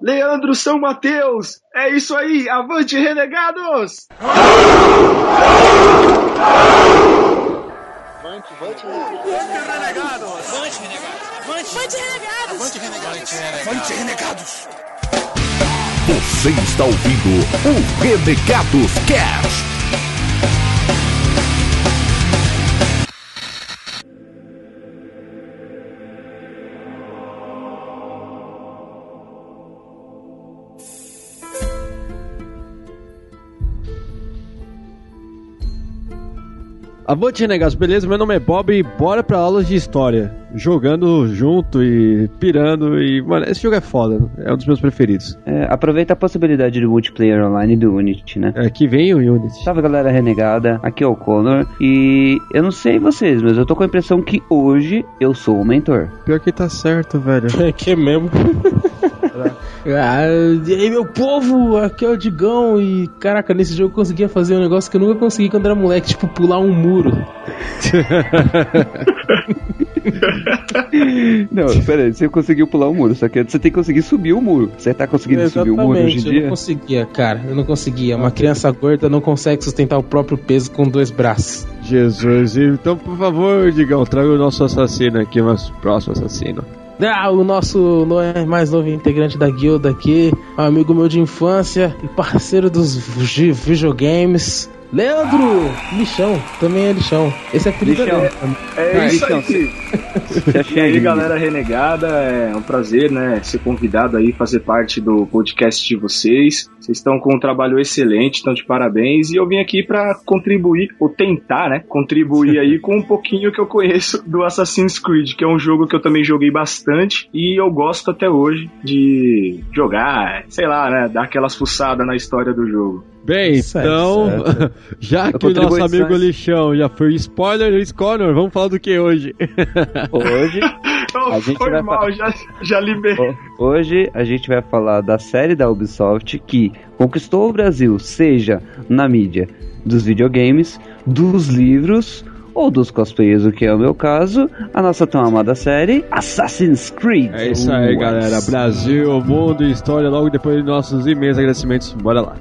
Leandro São Mateus. É isso aí, avante renegados! Avante, avante, renegados! Avante, renegados! Avante, renegados! Avante, renegados! Avante, renegados! Você está ouvindo o Renegados Cast. Avante, Renegados, beleza? Meu nome é Bob e bora pra aulas de história. Jogando junto e pirando e... Mano, esse jogo é foda, é um dos meus preferidos. É, aproveita a possibilidade do multiplayer online do Unity, né? É, que vem o Unity. Salve galera renegada, aqui é o Connor e eu não sei vocês, mas eu tô com a impressão que hoje eu sou o mentor. Pior que tá certo, velho. É que é mesmo. Ah, e aí, meu povo, aqui é o Digão e caraca, nesse jogo eu conseguia fazer um negócio que eu nunca consegui quando era moleque, tipo pular um muro. Não, pera aí, você conseguiu pular o muro, só que você tem que conseguir subir o muro. Você tá conseguindo subir o muro hoje em eu dia? não conseguia, cara, eu não conseguia. Uma criança gorda não consegue sustentar o próprio peso com dois braços. Jesus, então por favor, Digão, traga o nosso assassino aqui, o nosso próximo assassino. Ah, o nosso no- mais novo integrante da guilda aqui, amigo meu de infância e parceiro dos vi- videogames, Leandro Lixão, também é Lixão. Esse é apelido Lixão. dele. É Ah, isso aí. Você E aí, galera renegada, é um prazer, né, ser convidado aí, fazer parte do podcast de vocês. Vocês estão com um trabalho excelente, estão de parabéns. E eu vim aqui pra contribuir, ou tentar, né, contribuir aí com um pouquinho que eu conheço do Assassin's Creed, que é um jogo que eu também joguei bastante e eu gosto até hoje de jogar, sei lá, né, dar aquelas fuçadas na história do jogo. Bem, Certo, então, já que o nosso amigo Lixão já foi spoiler, Luiz Connor, vamos falar do que hoje? Hoje, A gente foi vai mal, já, já liberei. hoje a gente vai falar da série da Ubisoft que conquistou o Brasil, seja na mídia dos videogames, dos livros ou dos cosplayers, o que é o meu caso, a nossa tão amada série Assassin's Creed. É isso aí, galera. Brasil, mundo e história, logo depois de nossos imensos agradecimentos. Bora lá.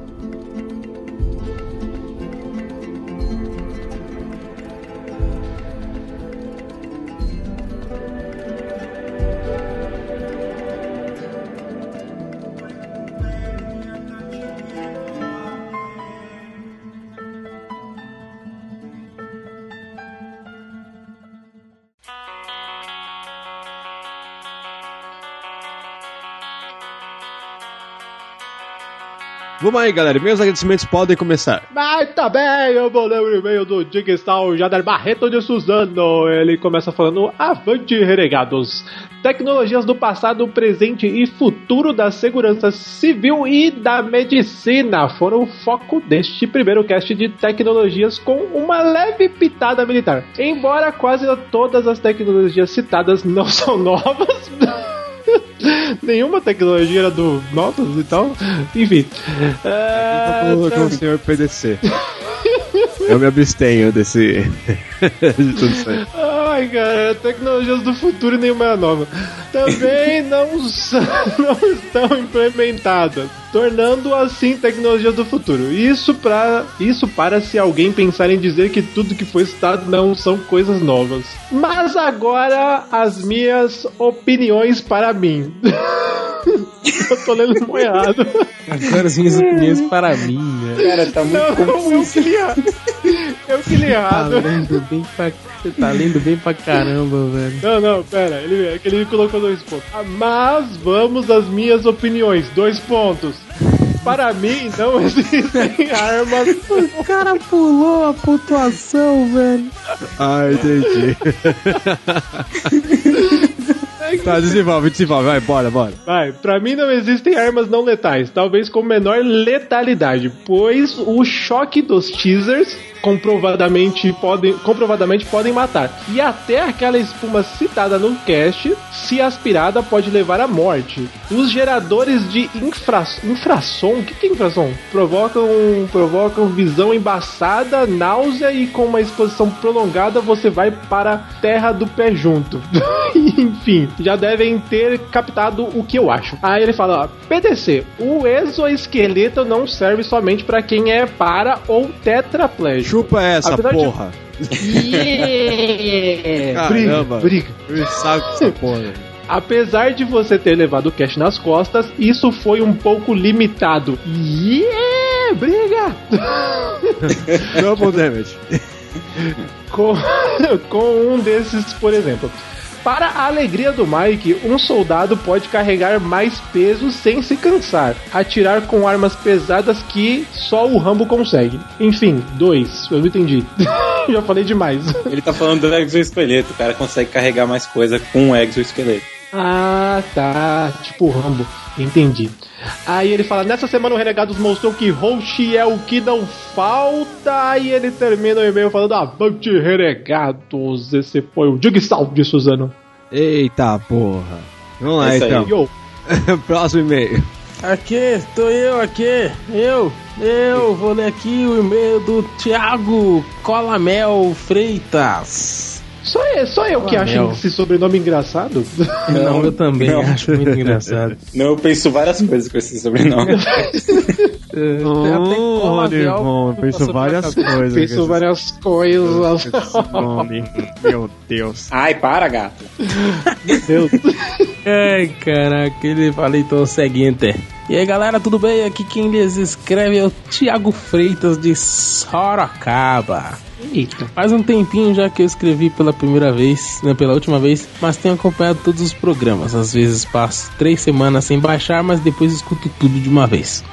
Vamos aí, galera. Meus agradecimentos podem começar. Mas bem, eu vou ler o e-mail do Digstal Jader Barreto de Suzano. Ele começa falando: Avante, renegados! Tecnologias do passado, presente e futuro da segurança civil e da medicina foram o foco deste primeiro cast de tecnologias com uma leve pitada militar. Embora quase todas as tecnologias citadas não são novas. Nenhuma tecnologia era do novas e tal. Enfim. É, Com, com o senhor PDC. Eu me abstenho desse. de tudo isso aí. Ai, cara, tecnologias do futuro e nenhuma é nova. Também não, são- não estão implementadas, tornando assim tecnologias do futuro. Isso para isso para se alguém pensar em dizer que tudo que foi citado não são coisas novas. Mas agora as minhas opiniões para mim. Eu tô lendo muito errado. Agora as minhas opiniões para mim, né? Cara, tá muito Não, eu que li, eu que li Tá errado. lendo bem pra, você tá lendo bem pra caramba, velho. Não, não, pera, ele, é que ele colocou dois pontos. Ah, Mas vamos às minhas opiniões, dois pontos. Para mim, não existem armas. O cara pulou a pontuação, velho. Ah, entendi. tá, desenvolve, desenvolve. Vai, bora, bora. Vai, pra mim não existem armas não letais, talvez com menor letalidade, pois o choque dos teasers comprovadamente podem, comprovadamente podem matar. E até aquela espuma citada no cast, se aspirada, pode levar à morte. Os geradores de infra, infrasom, o que, que é infrasom? Provocam, provocam visão embaçada, náusea e com uma exposição prolongada você vai para terra do pé junto. Enfim, já devem ter captado o que eu acho. Aí ele fala, ó, PDC, o exoesqueleto não serve somente pra quem é para ou tetraplégico. Chupa essa, Apesar de- porra. Yeah! Caramba. Briga, briga. Sabe essa porra. Apesar de você ter levado o cash nas costas, isso foi um pouco limitado. Yeah! Briga! Double damage. com, com um desses, por exemplo. Para a alegria do Mike, um soldado pode carregar mais peso sem se cansar, atirar com armas pesadas que só o Rambo consegue. Enfim, dois, eu não entendi. Já falei demais. Ele tá falando do exoesqueleto. O cara consegue carregar mais coisa com um exoesqueleto. Ah, tá. Tipo Rambo. Entendi. Aí ele fala: Nessa semana o Renegados mostrou que Roshi é o que não falta. E ele termina o e-mail falando: Avante, Renegados. Esse foi o Jigsaw de Suzano. Eita porra. Vamos lá É aí. então. Yo. Próximo e-mail. Aqui, tô eu aqui. Eu, eu vou ler aqui o e-mail do Thiago Colamel Freitas. Só, é, só eu que Ah, acho esse sobrenome engraçado. Não, eu também não. acho muito engraçado. Não, eu penso várias coisas com esse sobrenome. Oh, Colamel Rodrigão, passou penso várias coisas. Penso várias coisas. Meu Deus. Ai, para, gato. Deus. Ai, caraca, ele fala então o seguinte. E aí, galera, tudo bem? Aqui quem lhes escreve é o Thiago Freitas de Sorocaba. Eita. Faz um tempinho já que eu escrevi pela primeira vez, né, pela última vez, mas tenho acompanhado todos os programas. Às vezes passo três semanas sem baixar, mas depois escuto tudo de uma vez.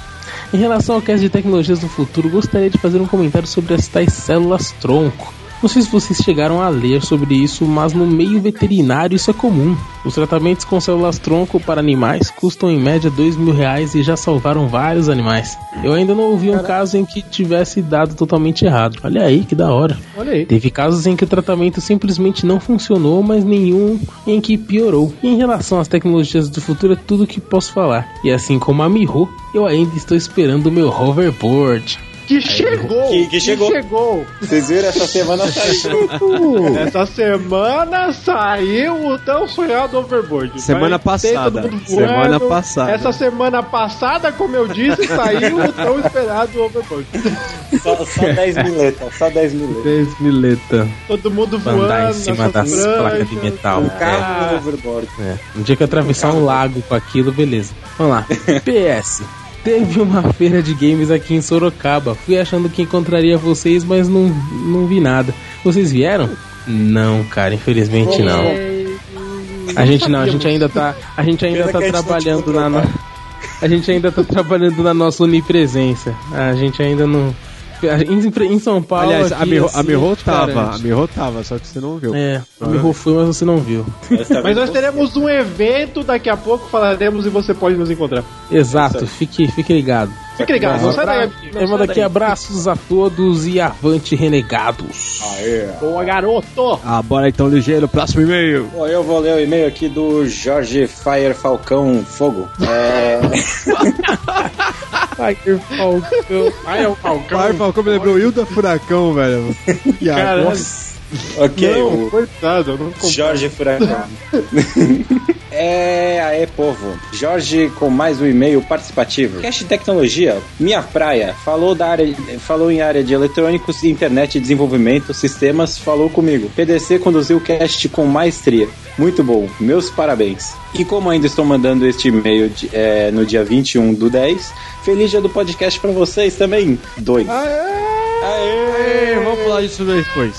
Em relação ao cast de tecnologias do futuro, gostaria de fazer um comentário sobre as tais células tronco. Não sei se vocês chegaram a ler sobre isso, mas no meio veterinário isso é comum. Os tratamentos com células tronco para animais custam em média dois mil reais e já salvaram vários animais. Eu ainda não ouvi um caso em que tivesse dado totalmente errado. Olha aí que da hora. Olha aí. Teve casos em que o tratamento simplesmente não funcionou, mas nenhum em que piorou. E em relação às tecnologias do futuro, é tudo que posso falar. E assim como a Miho, eu ainda estou esperando o meu hoverboard. Que chegou! Que- que chegou. chegou! Vocês viram essa semana saiu. Essa semana saiu o tão sonhado overboard. Semana passada. todo mundo Semana passada. Essa semana passada, como eu disse, saiu o tão esperado overboard. Só, só 10 miletas, só 10 miletas. 10 mileta. Todo mundo voando. Andar em cima das pranchas. placas de metal. Um carro no overboard. É, um dia que eu atravessar um lago com aquilo, beleza. Vamos lá. PS. Teve uma feira de games aqui em Sorocaba. Fui achando que encontraria vocês, mas não, não vi nada. Vocês vieram? Não, cara, infelizmente não. A gente não, a gente ainda tá, a gente ainda tá te trabalhando na a gente ainda tá trabalhando na nossa onipresença. A gente ainda não em, em São Paulo Aliás, a aqui, Miho, assim, a Miho eu te tava. A. Miho tava, só que você não viu. É, a Miho foi, mas você não viu. Mas nós teremos um evento daqui a pouco, falaremos e você pode nos encontrar. Exato, fique, fique ligado. Fique ligado, não sai daí. Eu mando aqui abraços a todos e avante renegados. Aê. Boa, garoto! Ah, bora então, ligeiro. Próximo e-mail. Bom, eu vou ler o e-mail aqui do Jorge Fire Falcão Fogo. É... Ai, que falcão. Ai, é o Falcão. Claro, Falcão me lembrou Hilda Furacão, velho. Caralho. agora- ok, Não, o coitado, eu não. Jorge Furacão. É, aê, povo. Jorge com mais um e-mail participativo. Cast Tecnologia, minha praia. Falou, da área, falou em área de eletrônicos, internet, desenvolvimento, sistemas, falou comigo. PDC conduziu o cast com maestria. Muito bom, meus parabéns. E como ainda estou mandando este e-mail de- é, no dia 21 do 10, feliz dia do podcast pra vocês também. Dois. Aê, vamos falar disso depois.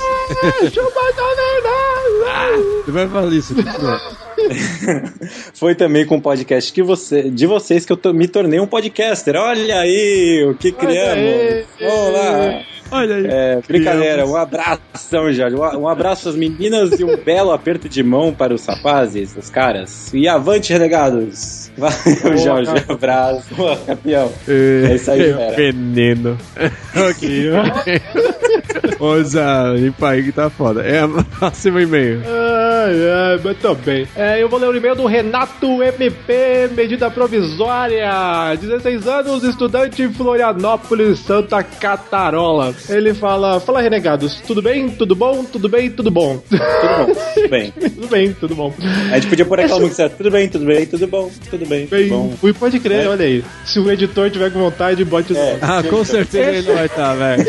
Você vai falar isso. continua. Foi também com o podcast que você, de vocês que eu to- me tornei um podcaster. Olha aí, o que criamos. aí. Vamos lá. Olha aí. É, brincadeira, um abração, Jorge. Um um abraço às meninas e um belo aperto de mão para os rapazes, os caras. E avante, renegados. Valeu, Jorge. Abraço. Boa, campeão. É isso aí, galera. Veneno. ok. Ô, Zé, limpa aí que tá foda. É, próximo e-mail. Ai, Ai, ai, muito bem. É, eu vou ler o e-mail do Renato MP, medida provisória. 16 anos, estudante em Florianópolis, Santa Catarola. Ele fala: Fala, renegados, tudo bem? Tudo bom? Tudo bem? Tudo bom? Tudo bom, tudo bem. tudo bem, tudo bom. A gente podia pôr aquela música certa. Tudo bem, tudo bem, tudo bom, tudo bem. Bem, bom. Ui, pode crer, É. olha aí. Se o editor tiver com vontade, bote o É. Ah, com certeza ele não vai estar, velho.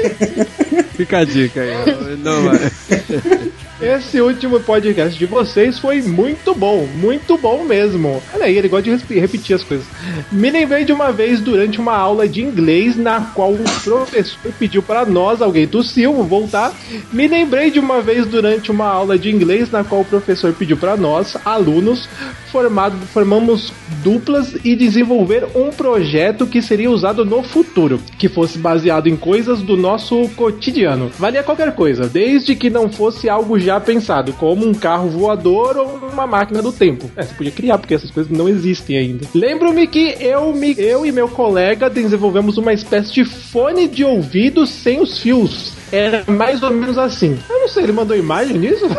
Fica a dica aí. Não vai. Esse último podcast de vocês foi muito bom, muito bom mesmo. Olha aí, ele gosta de repetir as coisas. Me lembrei de uma vez durante uma aula de inglês na qual o professor pediu para nós, alguém tossiu, vou voltar. Me lembrei de uma vez durante uma aula de inglês na qual o professor pediu para nós, alunos, formado, formamos duplas e desenvolver um projeto que seria usado no futuro, que fosse baseado em coisas do nosso cotidiano. Valia qualquer coisa, desde que não fosse algo já pensado, como um carro voador ou uma máquina do tempo. É, você podia criar, porque essas coisas não existem ainda. Lembro-me que eu, me, eu e meu colega desenvolvemos uma espécie de fone de ouvido sem os fios. Era mais ou menos assim. Eu não sei, ele mandou imagem nisso?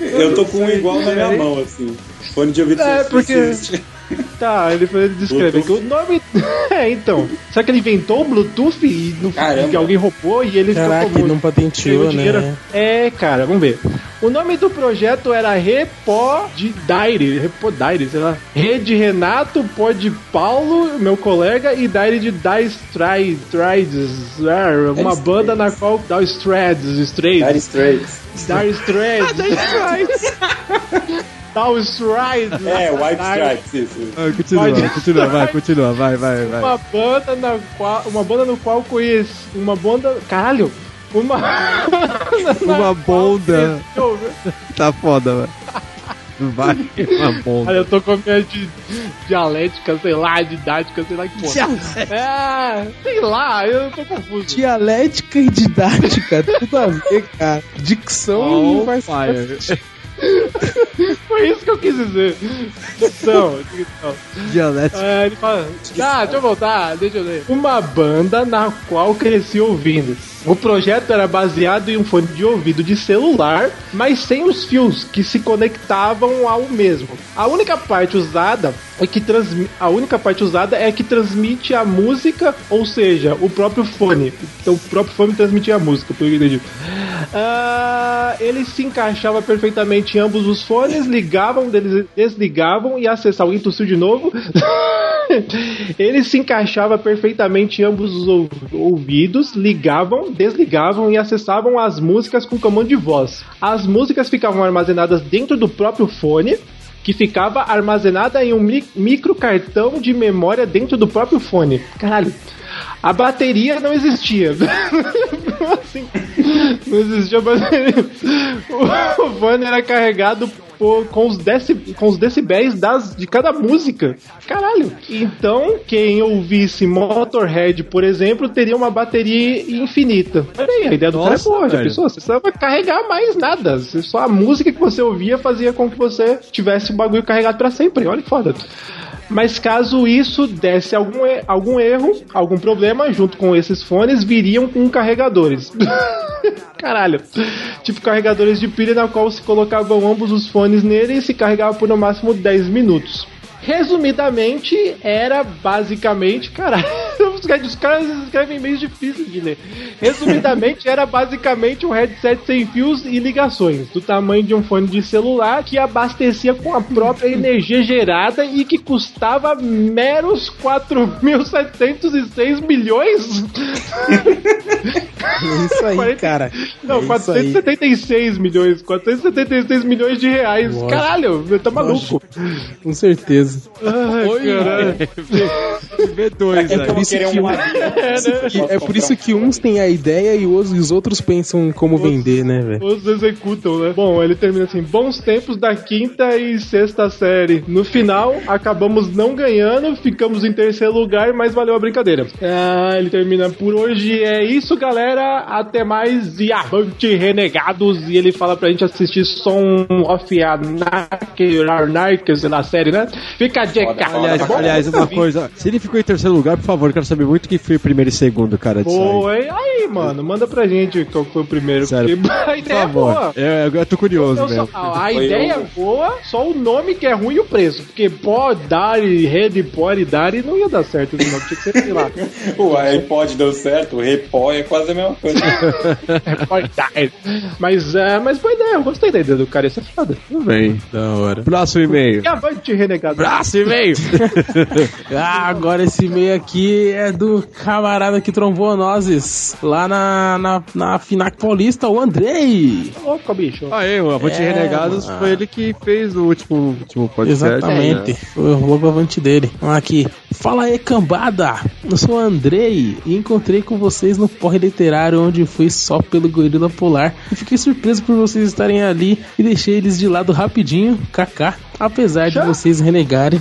Eu tô com um igual na minha mão, assim. Fone de ouvido É, porque- Tá, ele, ele descreve que o nome. É, então. Será que ele inventou o Bluetooth e no, Caramba. que alguém roubou e ele Caraca, ficou não patenteou, né? É, cara, vamos ver. O nome do projeto era Repo de Daire, Repo Daire, sei lá. Rede Renato, Pó de Paulo, meu colega, e Daire de Dire Strides, Strides, uma Dire banda na qual dá os Threads, os Dire. Straits. Dire Straits. Dá os Strides. É, White Stripes, isso. Ah, continua, Pode- continua, vai, continua, vai, vai, vai. Uma banda na qual. Uma banda no qual conheci. Uma banda. Caralho! Uma. Uma bonda. Eu, Tá foda, velho. Vai, uma bonda. Olha, eu tô com a minha di- dialética, sei lá, didática, sei lá que porra. É, sei lá, eu tô confuso. Dialética e didática, tudo a ver, cara. Dicção não faz fire. Foi isso que eu quis dizer. Dicção, dicção. Dialético. É, ele fala. Ah, deixa eu voltar, deixa eu ler. Uma banda na qual cresci ouvindo. O projeto era baseado em um fone de ouvido de celular, mas sem os fios que se conectavam ao mesmo. A única parte usada é que transmi a única parte usada é que transmite a música, ou seja, o próprio fone. Então o próprio fone transmitia a música, pelo que entendi. Ah, ele se encaixava perfeitamente em ambos os fones, ligavam, des- desligavam e acessavam. Alguém tossiu de novo? ele se encaixava perfeitamente em ambos os ou- ouvidos, ligavam, desligavam e acessavam as músicas com comando de voz. As músicas ficavam armazenadas dentro do próprio fone. Que ficava armazenada em um mi- micro cartão de memória dentro do próprio fone. Caralho. A bateria não existia. Assim, não existia bateria. O, o era carregado por- com, os deci- com os decibéis das, de cada música. Caralho. Então, quem ouvisse Motorhead, por exemplo, teria uma bateria infinita. Olha aí, a ideia do cara é Nossa, boa, já pensou? Você precisava carregar mais nada. Só a música que você ouvia fazia com que você tivesse o bagulho carregado pra sempre. Olha que foda. Mas caso isso desse algum, algum erro, algum problema, junto com esses fones, viriam com carregadores. Caralho. Tipo carregadores de pilha na qual se colocavam ambos os fones nele e se carregava por no máximo 10 minutos. Resumidamente, era basicamente. Caralho, os caras- escrevem meio difíceis de ler. Resumidamente, era basicamente um headset sem fios e ligações, do tamanho de um fone de celular que abastecia com a própria energia gerada e que custava meros 4.706 milhões? É isso aí, 40 cara. Não, É isso aí. 476 milhões. 476 milhões de reais. Lógico. Caralho, tá maluco. Com certeza. Ai, caralho. V2, Quem que eu velho. vou isso que um é por isso que uns têm a ideia e os, os outros pensam em como vender, né, velho? Os executam, né? Bom, ele termina assim: bons tempos da quinta e sexta série. No final, acabamos não ganhando, ficamos em terceiro lugar, mas valeu a brincadeira. Ah, ele termina por hoje. É isso, galera. Até mais e avante, renegados. E ele fala pra gente assistir Som of Anarchy, Anarchy, sei lá, a série, né? Fica a dica. Foda, foda. Aliás, tá bom? aliás, uma coisa. Se ele ficou em terceiro lugar, por favor. Quero saber muito quem foi o primeiro e segundo, cara. disso aí. Pô, aí, aí, mano, manda pra gente qual foi o primeiro. Sério, porque a ideia é favor. boa. Eu, eu tô curioso Eu só- mesmo. a a Foi ideia eu. é boa, só o nome que é ruim e o preço. Porque pode dar e rede pode dar e não ia dar certo nome. Tinha que ser, sei lá. O iPod deu certo, o Repó é quase a mesma coisa. dar. Mas, é, mas boa ideia, eu gostei da ideia do cara, isso é foda. Tudo bem. Da hora. Próximo e-mail. E avante, renegado. Próximo e-mail. Ah, agora esse e-mail aqui é do camarada que trombou nós lá na, na, na Finac Paulista, o Andrei. Louco, bicho. Aê, o Avante É, Renegados mano. foi ele que fez o último, último podcast. Exatamente, né? foi o logo avante dele. Vamos aqui. Fala aí, cambada! Eu sou o Andrei e encontrei com vocês no Porre Literário, onde fui só pelo Gorila Polar. E fiquei surpreso por vocês estarem ali e deixei eles de lado rapidinho, kkk. Apesar de vocês renegarem.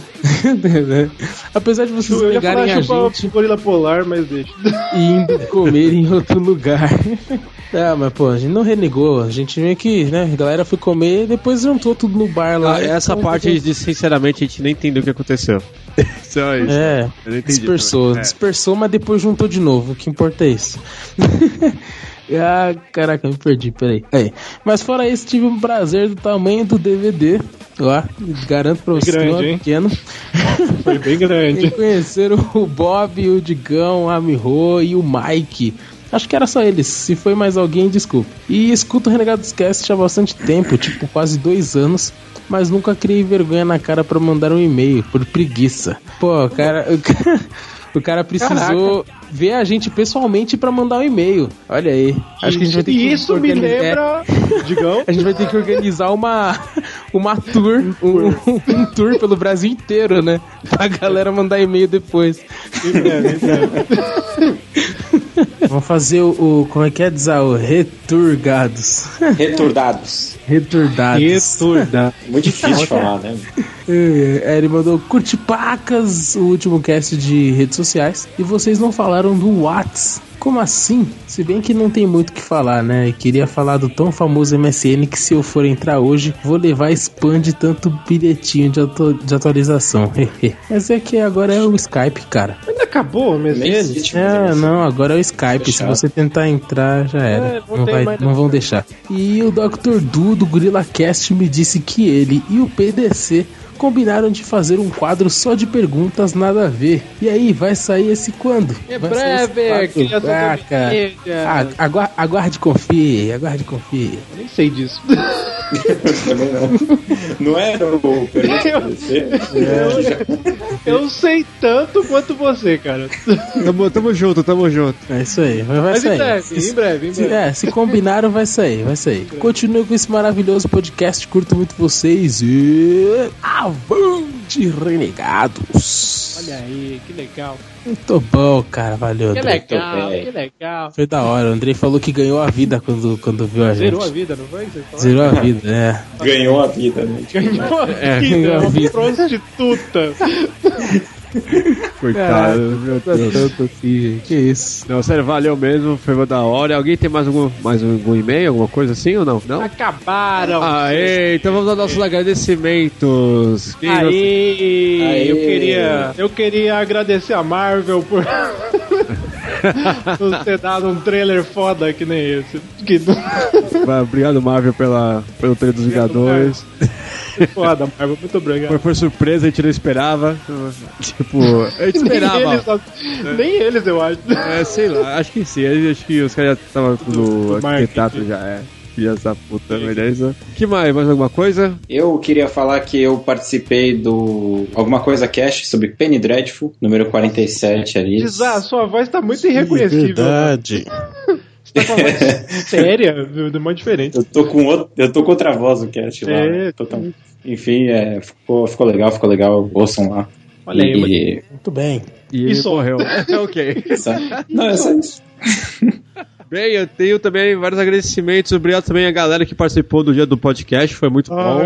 Apesar de vocês Eu falar a gente gorila polar, mas deixa. e indo comer em outro lugar. Ah, mas pô, a gente não renegou, a gente meio que, né, a galera foi comer e depois juntou tudo no bar lá. Ah, essa Então, parte, de, sinceramente, a gente nem entendeu o que aconteceu. Só isso. É, dispersou. É. dispersou, mas depois juntou de novo, o que importa é isso. Ah, caraca, me perdi, peraí. Aí. Mas fora isso, tive um prazer do tamanho do DVD lá, garanto pra vocês que não é pequeno. Foi bem E grande. conheceram o Bob, o Digão, a Miho e o Mike. Acho que era só eles. Se foi mais alguém, desculpa. E escuto o Renegados Cast há bastante tempo, tipo quase dois anos. Mas nunca criei vergonha na cara pra mandar um e-mail, por preguiça. Pô, o cara. O cara, precisou ver a gente pessoalmente pra mandar um e-mail. Olha aí. Acho que a gente vai ter que isso me organizar- é, lembra. Digão. a gente vai ter que organizar uma, uma tour, um, um tour pelo Brasil inteiro, né? Pra galera mandar e-mail depois. Vamos fazer o, o- Como é que é dizer? O returgados. Returdados. Returdados. Returda. Muito difícil de falar, né? É, ele mandou curte pacas o último cast de redes sociais e vocês não falaram do Whats. Como assim? Se bem que não tem muito o que falar, né? E queria falar do tão famoso MSN que se eu for entrar hoje, vou levar spam de tanto bilhetinho de, atu- de atualização. Mas é que agora é o Skype, cara. Ainda acabou o MSN? existe É, não, agora é o Skype. Se você tentar entrar, já era. É, não não, vai- não vão deixar. E o Dr. Du do Gorilla Cast me disse que ele e o PDC combinaram de fazer um quadro só de perguntas nada a ver. E aí, vai sair esse quando? É breve, criança Ah. Ah, agua- aguarde confie, aguarde confie. Nem sei disso. Também não. Não era o pergunta pra você? Eu sei tanto quanto você, cara. Tamo, tamo junto, tamo junto. É isso aí, vai, vai Mas em sair. breve, em breve, em Se, breve. é, se combinaram, vai sair, vai sair. Continue com esse maravilhoso podcast, curto muito vocês e. Avante, renegados! Olha aí, que legal. Muito bom, cara, valeu. Que Andrei. legal, que legal. Foi da hora, o Andrei falou que ganhou a vida quando, quando viu a gente. Zerou a vida, não foi? Zerou a vida, é. Ganhou a vida, né? Ganhou a É, vida, ganhou a uma vida. prostituta. Coitado, meu Deus. Tanto assim, gente. Que isso. Não, sério, valeu mesmo, foi da hora. Alguém tem mais algum, mais algum e-mail, alguma coisa assim ou não? Não? Acabaram. Aê, então vamos aos nossos agradecimentos. Aê. eu queria, eu queria agradecer a Marvel por por ter dado um trailer foda que nem esse. Que Obrigado, Marvel, pela, pelo trailer dos Vingadores. foda, Marvel, muito obrigado. Foi por surpresa, a gente não esperava. Tipo, a gente Nem esperava. nem eles, eu acho. É, sei lá, acho que sim. Acho que os caras já estavam marketing. arquitetado já, é. Filha essa puta, beleza? que mais? Mais alguma coisa? Eu queria falar que eu participei do Alguma Coisa Cash sobre Penny Dreadful, número 47 ali. Zá, sua voz tá muito irreconhecível. Verdade. Você tá com a voz séria, de uma diferente. Eu tô com outro, eu tô com outra voz no cast lá. É. totalmente. Enfim, é, ficou, ficou legal, ficou legal. Ouçam lá. Olha aí, E- Muito bem. E ele Isso. morreu. ok. Não, é só isso. Bem, eu tenho também vários agradecimentos. Obrigado também à galera que participou do dia do podcast. Foi muito bom.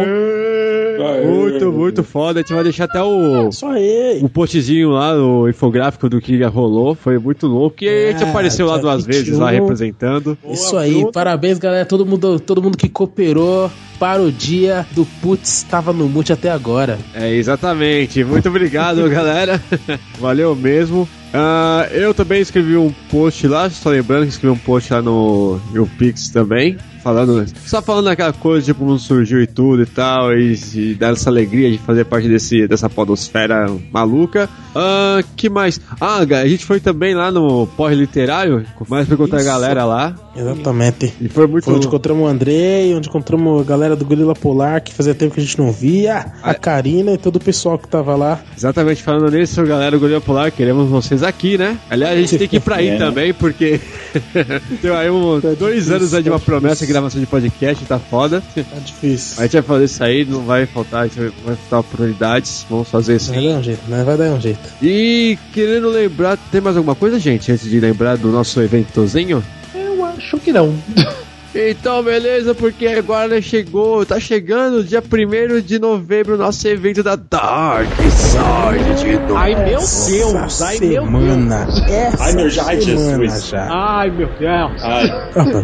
Muito, muito foda. A gente vai deixar até o, aí. o postzinho lá, o infográfico do que rolou. Foi muito louco. E a gente Ah, apareceu lá duas vezes, lá 21. representando. Isso aí, parabéns galera, todo mundo, todo mundo que cooperou para o dia do Putz tava no mute até agora. É, exatamente. Muito obrigado, galera. Valeu mesmo. Ah, eu também escrevi um post lá, só lembrando que escrevi um post lá no, no Pix também. Falando, só falando aquela coisa de como surgiu e tudo e tal, e, e dar essa alegria de fazer parte desse, dessa podosfera maluca. Ah, que mais? Ah, a gente foi também lá no Porre Literário, mais pra encontrar a galera lá. Exatamente. E foi muito Foi onde encontramos o Andrei, onde encontramos a galera do Gorila Polar, que fazia tempo que a gente não via, a Karina e todo o pessoal que tava lá. Exatamente, falando nisso, galera do Gorila Polar, queremos vocês aqui, né? Aliás, a gente tem que ir pra aí É. também, porque tem aí um, dois anos aí de uma promessa de gravação de podcast, tá foda. Tá difícil. A gente vai fazer isso aí, não vai faltar, vai faltar oportunidades, vamos fazer isso Vai dar um jeito, né? Vai dar um jeito. E querendo lembrar, tem mais alguma coisa, gente, antes de lembrar do nosso eventozinho? Eu acho que não. Então, beleza, porque agora chegou, tá chegando o dia 1 de novembro, nosso evento da Dark Side de novo. Ai, meu Deus! Essa Ai, meu Deus! semana. Essa Ai, meu já- semana Jesus. já. Ai, meu Deus! Ai,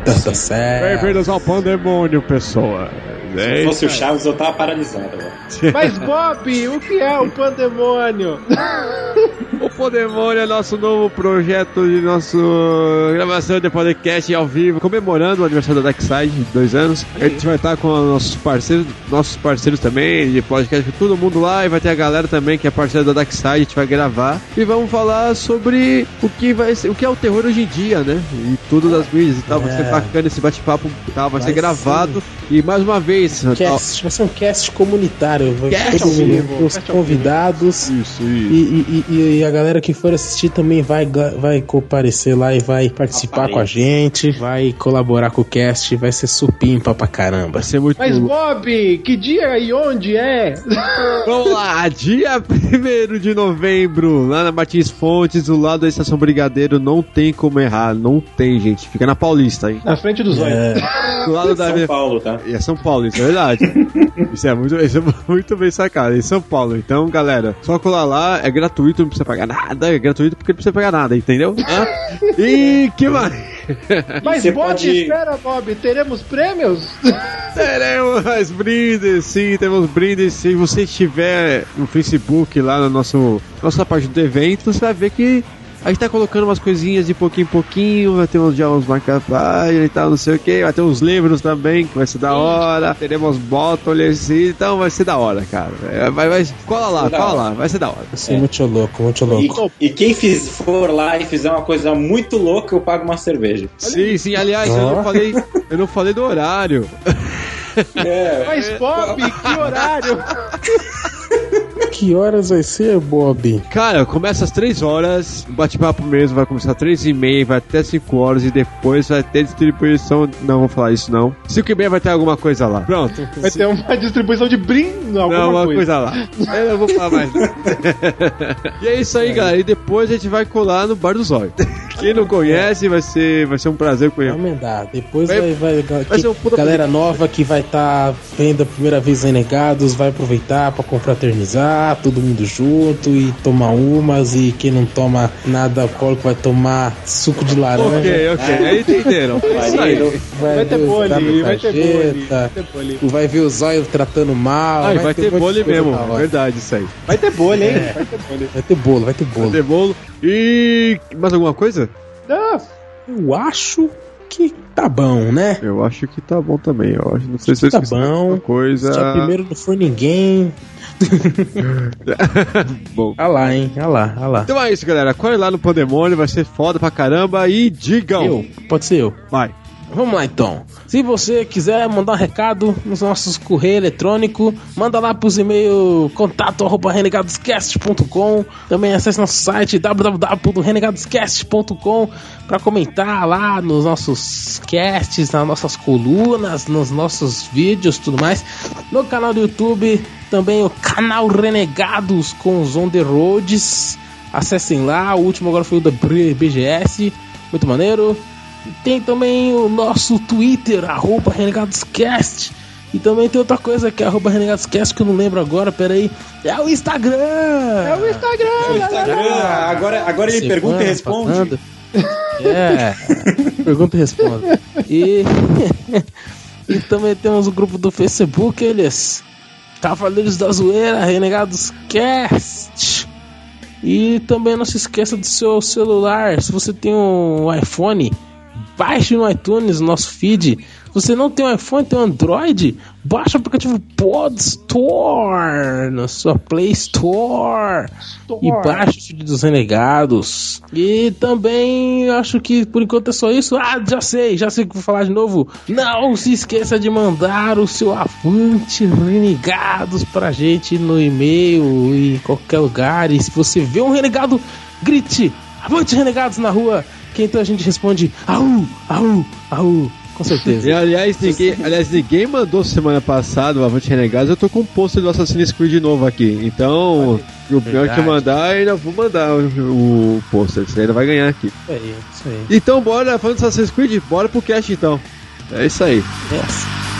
tá certo. Bem-vindos ao Pandemônio, pessoal. Se eu fosse o Chaves, eu tava paralisado agora. Mas, Bob, o que é o pandemônio? O Pandemônio é nosso novo projeto de nossa gravação de podcast ao vivo, comemorando o aniversário da Darkside de dois anos. A gente vai estar com nossos parceiros, nossos parceiros também de podcast, com todo mundo lá, e vai ter a galera também que é parceira da Darkside, a gente vai gravar e vamos falar sobre o que vai ser, o que é o terror hoje em dia, né? E tudo das mídias e tal, vai ser É. bacana esse bate-papo, tal, vai, Vai ser gravado e mais uma vez, Cast, vai ser um cast comunitário. Vai Cast todo ao mundo, vivo, os cast ao convidados. isso, E, e- e- e a galera que for assistir também vai, vai comparecer lá e vai participar Apareça. com a gente, vai colaborar com o cast, vai ser supimpa pra caramba. Vai ser muito Mas, Bob, que dia e onde é? Vamos lá, dia 1 de novembro, lá na Martins Fontes, do lado da Estação Brigadeiro, não tem como errar, não tem, gente. Fica na Paulista, hein? Na frente dos olhos. É, Do lado da. São Paulo, tá? E é São Paulo, isso é verdade. isso, é muito, isso é muito bem sacado. Em São Paulo. Então, galera, só colar lá, é gratuito, não precisa pagar nada. É gratuito porque não precisa pagar nada, entendeu? Hã? e que mais? Mas, você Bob, pode- espera, Bob, teremos prêmios? Teremos brindes, sim, temos brindes. Se você estiver no Facebook, lá no nosso nossa parte do evento, você vai ver que a gente tá colocando umas coisinhas de pouquinho em pouquinho, vai ter uns uns marca-página e tal, não sei o que, vai ter uns livros também, que vai ser da hora, teremos botões, então vai ser da hora, cara. É, vai, vai, cola lá, cola lá, vai ser da hora. vai ser muito louco, muito louco. E, e quem fiz, for lá e fizer uma coisa muito louca, eu pago uma cerveja. Sim, sim, aliás, eu não falei, eu não falei do horário. É, Mas, Bob, que horário? Que horas vai ser, Bob? Cara, começa às 3 horas, o bate-papo mesmo vai começar às 3 e meia, vai até 5 horas e depois vai ter distribuição. Não vou falar isso não. 5 e meia vai ter alguma coisa lá. Pronto. Vai ter uma distribuição de brinde, alguma não, uma coisa. coisa. lá. Eu não vou falar mais. e é isso aí, galera. E depois a gente vai colar no Bar do Zóio. Quem não conhece, vai ser, vai ser um prazer Vai conhecer. emendar. Depois Vai- vai, vai, vai ser um puta galera nova que vai estar vendo a primeira vez Renegados, vai aproveitar pra confraternizar, todo mundo junto e tomar umas. E quem não toma nada alcoólico vai tomar suco de laranja. Ok, ok. Aí entenderam. Vai ter os W vai ter cajeta, vai ter bole. Vai ver o zóio tratando mal. Ah, vai, ter monte de bolo coisa mesmo. Verdade, isso aí. Vai ter bole, hein? É. Vai ter bole. Vai ter bolo, vai ter Vai bolo. ter bolo. E. Mais alguma coisa? Ah, Eu acho que tá bom, né? Eu acho que tá bom também. Eu acho, não sei se eu Tá bom. coisa. Dia primeiro não foi ninguém. bom. Olha lá, hein? Olha lá, olha lá. Então é isso, galera. Corre lá no Pandemônio, vai ser foda pra caramba. E digam. Eu, pode ser eu. Vai. Vamos lá então. Se você quiser mandar um recado nos nossos correio eletrônico, manda lá pros e-mail contato arroba renegadoscast.com. Também acesse nosso site www.renegadoscast.com para comentar lá nos nossos casts, nas nossas colunas, nos nossos vídeos, tudo mais. No canal do YouTube, também o canal Renegados com os On The Roads. Acessem lá, o último agora foi o da BGS, muito maneiro. Tem também o nosso Twitter, arroba RenegadosCast. E também tem outra coisa que é arroba RenegadosCast, que eu não lembro agora, peraí. É o Instagram! É o Instagram! Instagram, agora, agora ele Semana pergunta e responde. passando. É, pergunta e responde. E, e também temos o grupo do Facebook, eles. Cavaleiros da Zoeira, Renegados Cast. E também não se esqueça do seu celular. Se você tem um iPhone, baixe no iTunes o nosso feed. Se você não tem um iPhone, tem um Android, baixe o aplicativo Pod Store na sua Play Store e baixe o feed dos Renegados. E também acho que por enquanto é só isso. Ah, já sei, já sei o que vou falar de novo. Não se esqueça de mandar o seu Avante Renegados pra gente no e-mail e em qualquer lugar. E se você vê um renegado, grite Avante Renegados na rua. Que então a gente responde Au, au, au. Com certeza. E, aliás, ninguém, aliás, ninguém mandou semana passada o Avante Renegados. Eu tô com um pôster do Assassin's Creed de novo aqui. Então, o pior que mandar, eu ainda vou mandar o, o pôster. Você ainda vai ganhar aqui. É isso aí. Então, bora, falando do Assassin's Creed, bora pro cast então. É isso aí. Yes.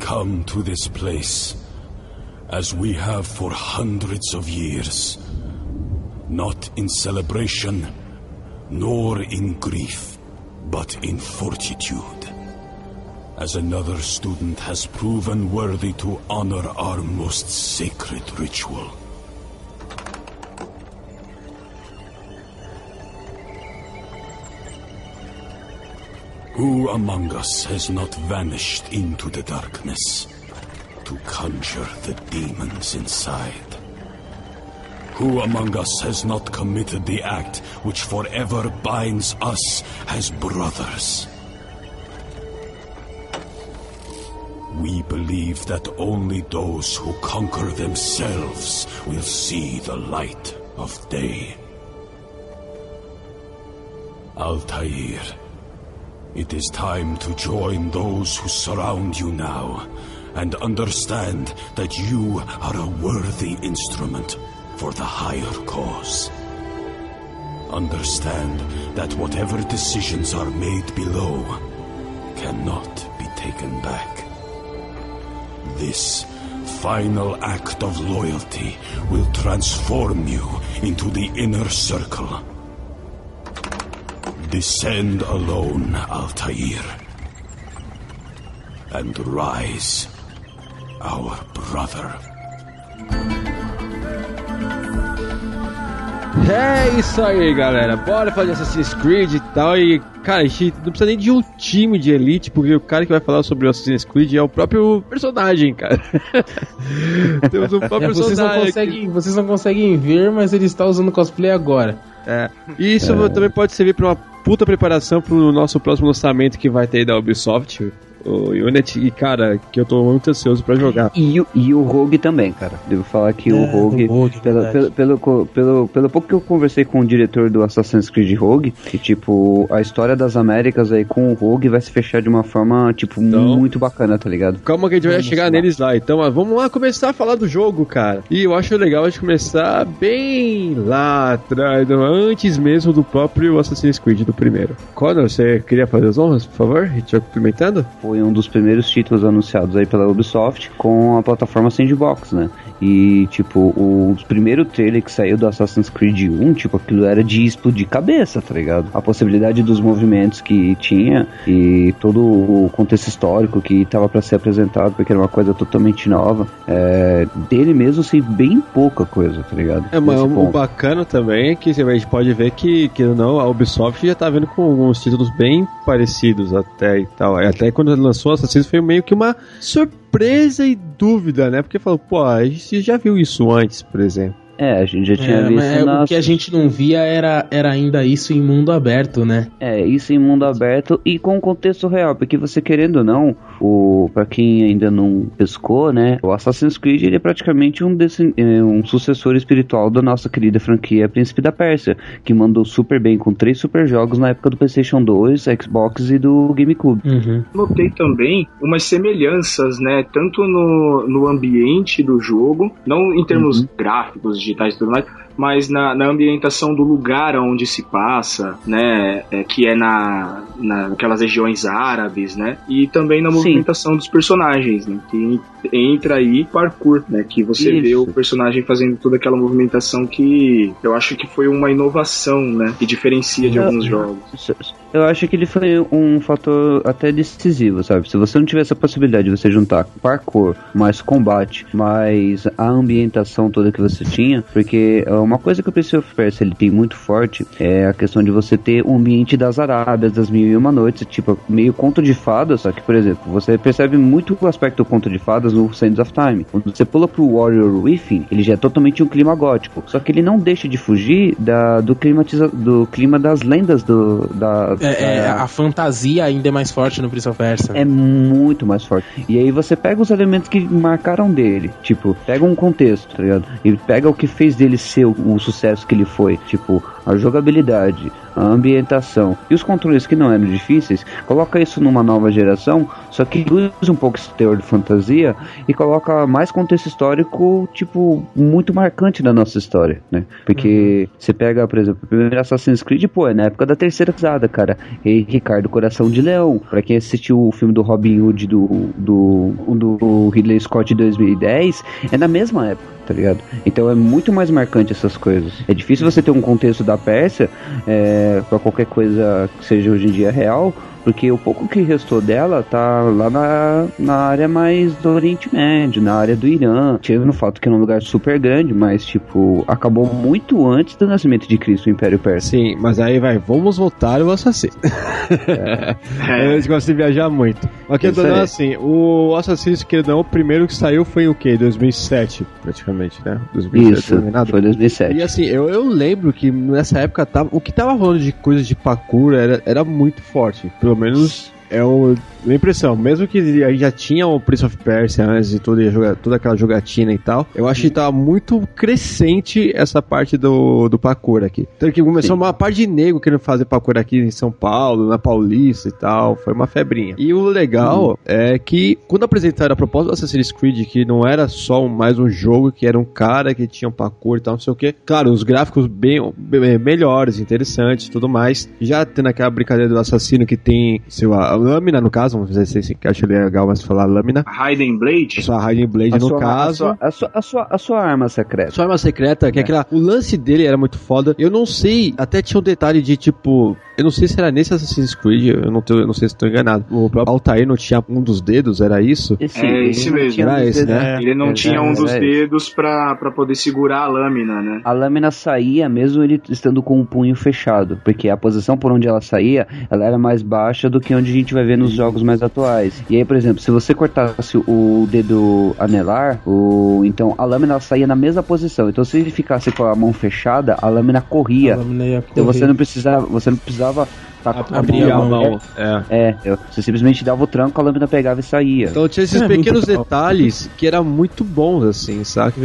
Come to this place as we have for hundreds of years, not in celebration, nor in grief, but in fortitude. As another student has proven worthy to honor our most sacred ritual. Who among us has not vanished into the darkness to conjure the demons inside? Who among us has not committed the act which forever binds us as brothers? We believe that only those who conquer themselves will see the light of day. Altair. It is time to join those who surround you now and understand that you are a worthy instrument for the higher cause. Understand that whatever decisions are made below cannot be taken back. This final act of loyalty will transform you into the inner circle. Descend alone, Altair. And rise, our brother. É isso aí, galera. Bora fazer Assassin's Creed e tal. E, cara, a gente não precisa nem de um time de elite, porque o cara que vai falar sobre o Assassin's Creed é o próprio personagem, cara. Temos um próprio É, vocês, não personagem. aqui. conseguem, vocês não conseguem ver, mas ele está usando cosplay agora. É. E isso também pode servir pra uma puta preparação pro nosso próximo lançamento que vai ter aí da Ubisoft, o Unity. E, cara, que eu tô muito ansioso pra jogar. E, o- e o Rogue também, cara. Devo falar que o É, Rogue, o Rogue, pelo, verdade. pelo, pelo, pelo, pelo pouco que eu conversei com o diretor do Assassin's Creed Rogue, que, tipo, a história das Américas aí com o Rogue vai se fechar de uma forma, tipo, Então- muito bacana, tá ligado? Calma que a gente vai Vamos chegar lá. neles lá. Então, ó, vamos lá começar a falar do jogo, cara. E eu acho legal a gente começar bem lá atrás, antes mesmo do próprio Assassin's Creed, do primeiro. Conor, você queria fazer as honras, por favor? A gente vai cumprimentando? Foi um dos primeiros títulos anunciados aí pela Ubisoft com a plataforma Sandbox, né? E, tipo, o primeiro trailer que saiu do Assassin's Creed 1, tipo, aquilo era de explodir cabeça, tá ligado? A possibilidade dos movimentos que tinha e todo o contexto histórico que tava pra ser apresentado, porque era uma coisa totalmente nova. É, dele mesmo, sei bem pouca coisa, tá ligado? É, mas o bacana também é que a gente pode ver que, que não, a Ubisoft já tá vendo com alguns títulos bem parecidos até e tal. Até quando lançou Assassin's foi meio que uma surpresa e dúvida, né? Porque falou, pô, a gente já viu isso antes, por exemplo. É, a gente já tinha É, visto mas é, na... O que a gente não via era, era ainda isso em mundo aberto, né? É, isso em mundo aberto e com contexto real, porque você querendo ou não, o para quem ainda não pescou, né, o Assassin's Creed ele é praticamente um, desse, é, um sucessor espiritual da nossa querida franquia Príncipe da Pérsia, que mandou super bem com três super jogos na época do PlayStation 2, Xbox e do GameCube. Notei também umas semelhanças, né? Tanto no, no ambiente do jogo, não em termos Uhum. gráficos, digitais e tudo mais, mas na, na ambientação do lugar onde se passa, né? é, que é na, naquelas regiões árabes, né? E também na Sim. movimentação dos personagens, né? Que en- entra aí parkour, né? Que você vê Isso. o personagem fazendo toda aquela movimentação que eu acho que foi uma inovação, né? Que diferencia de alguns jogos. Eu acho que ele foi um fator até decisivo, sabe? Se você não tivesse a possibilidade de você juntar parkour, mais combate, mais a ambientação toda que você tinha, porque é uma coisa que o Prince of Persia ele tem muito forte é a questão de você ter o ambiente das Arábias, das Mil e Uma Noites, tipo, meio conto de fadas, só que, por exemplo, você percebe muito o aspecto conto de fadas no Sands of Time. Quando você pula pro Warrior Within, ele já é totalmente um clima gótico, só que ele não deixa de fugir da, do, climatiza, do clima das lendas do, da, É, é, da- a fantasia ainda é mais forte no Prince of Persia. é muito mais forte. E aí você pega os elementos que marcaram dele, tipo, pega um contexto, tá ligado? E pega o que fez dele ser o, o sucesso que ele foi, tipo, a jogabilidade, a ambientação e os controles que não eram difíceis, coloca isso numa nova geração, só que usa um pouco esse teor de fantasia e coloca mais contexto histórico, tipo, muito marcante na nossa história, né? Porque você pega, por exemplo, o primeiro Assassin's Creed, pô, é na época da Terceira Cruzada, cara. E Ricardo Coração de Leão, pra quem assistiu o filme do Robin Hood do, do, do Ridley Scott de 2010, é na mesma época, tá ligado? Então é muito mais marcante essas coisas. É difícil você ter um contexto da Pérsia é, para qualquer coisa que seja hoje em dia real, porque o pouco que restou dela tá lá na, na área mais do Oriente Médio, na área do Irã. Tirando o fato que é um lugar super grande, mas, tipo, acabou muito antes do nascimento de Cristo, o Império Persa. Sim, mas aí vai, vamos voltar ao assassino. É. A gente gosta de viajar muito. Mas que Isso não, assim, o Assassin's Creed não, o primeiro que saiu foi o quê? 2007, praticamente, né? 2007, Isso, é nada? foi 2007. E assim, eu, eu lembro que nessa época tava, o que tava rolando de coisas de parkour era, era muito forte. Pelo menos é o, a minha impressão. Mesmo que a gente já tinha o Prince of Persia antes e toda, toda aquela jogatina e tal, eu acho que tava muito crescente essa parte do, do parkour aqui. Tanto que começou Sim. uma parte de nego querendo fazer parkour aqui em São Paulo, na Paulista e tal. Foi uma febrinha. E o legal é que quando apresentaram a proposta do Assassin's Creed, que não era só mais um jogo, que era um cara que tinha um parkour e tal, não sei o que. Claro, os gráficos bem, bem melhores, interessantes e tudo mais. Já tendo aquela brincadeira do assassino que tem, sei lá, lâmina no caso, vamos dizer assim, que acho legal mais falar lâmina. Hidden Blade? Sua Hiding Blade A no sua- caso. A sua, a, sua, a, sua, a sua arma secreta. Sua arma secreta, que é. É. aquela. O lance dele era muito foda. Eu não sei, até tinha um detalhe de tipo. Eu não sei se era nesse Assassin's Creed, eu não, tô, eu não sei se estou enganado. O próprio Altair não tinha um dos dedos, era isso? Esse, É, esse mesmo. Era esse, né? Ele não É, tinha um é, dos é. dedos pra, pra poder segurar a lâmina, né? A lâmina saía mesmo ele estando com o punho fechado, porque a posição por onde ela saía, ela era mais baixa do que onde a gente vai ver nos jogos mais atuais. E aí, por exemplo, se você cortasse o dedo anelar, o então a lâmina saía na mesma posição. Então se ele ficasse com a mão fechada, a lâmina corria. A lâmina ia Então você correr. não precisava, você não precisava tá com a Abrir a mão. É. É, eu- você simplesmente dava o tranco, a lâmina pegava e saía. Então tinha esses É, pequenos detalhes que eram muito bons, assim, saca?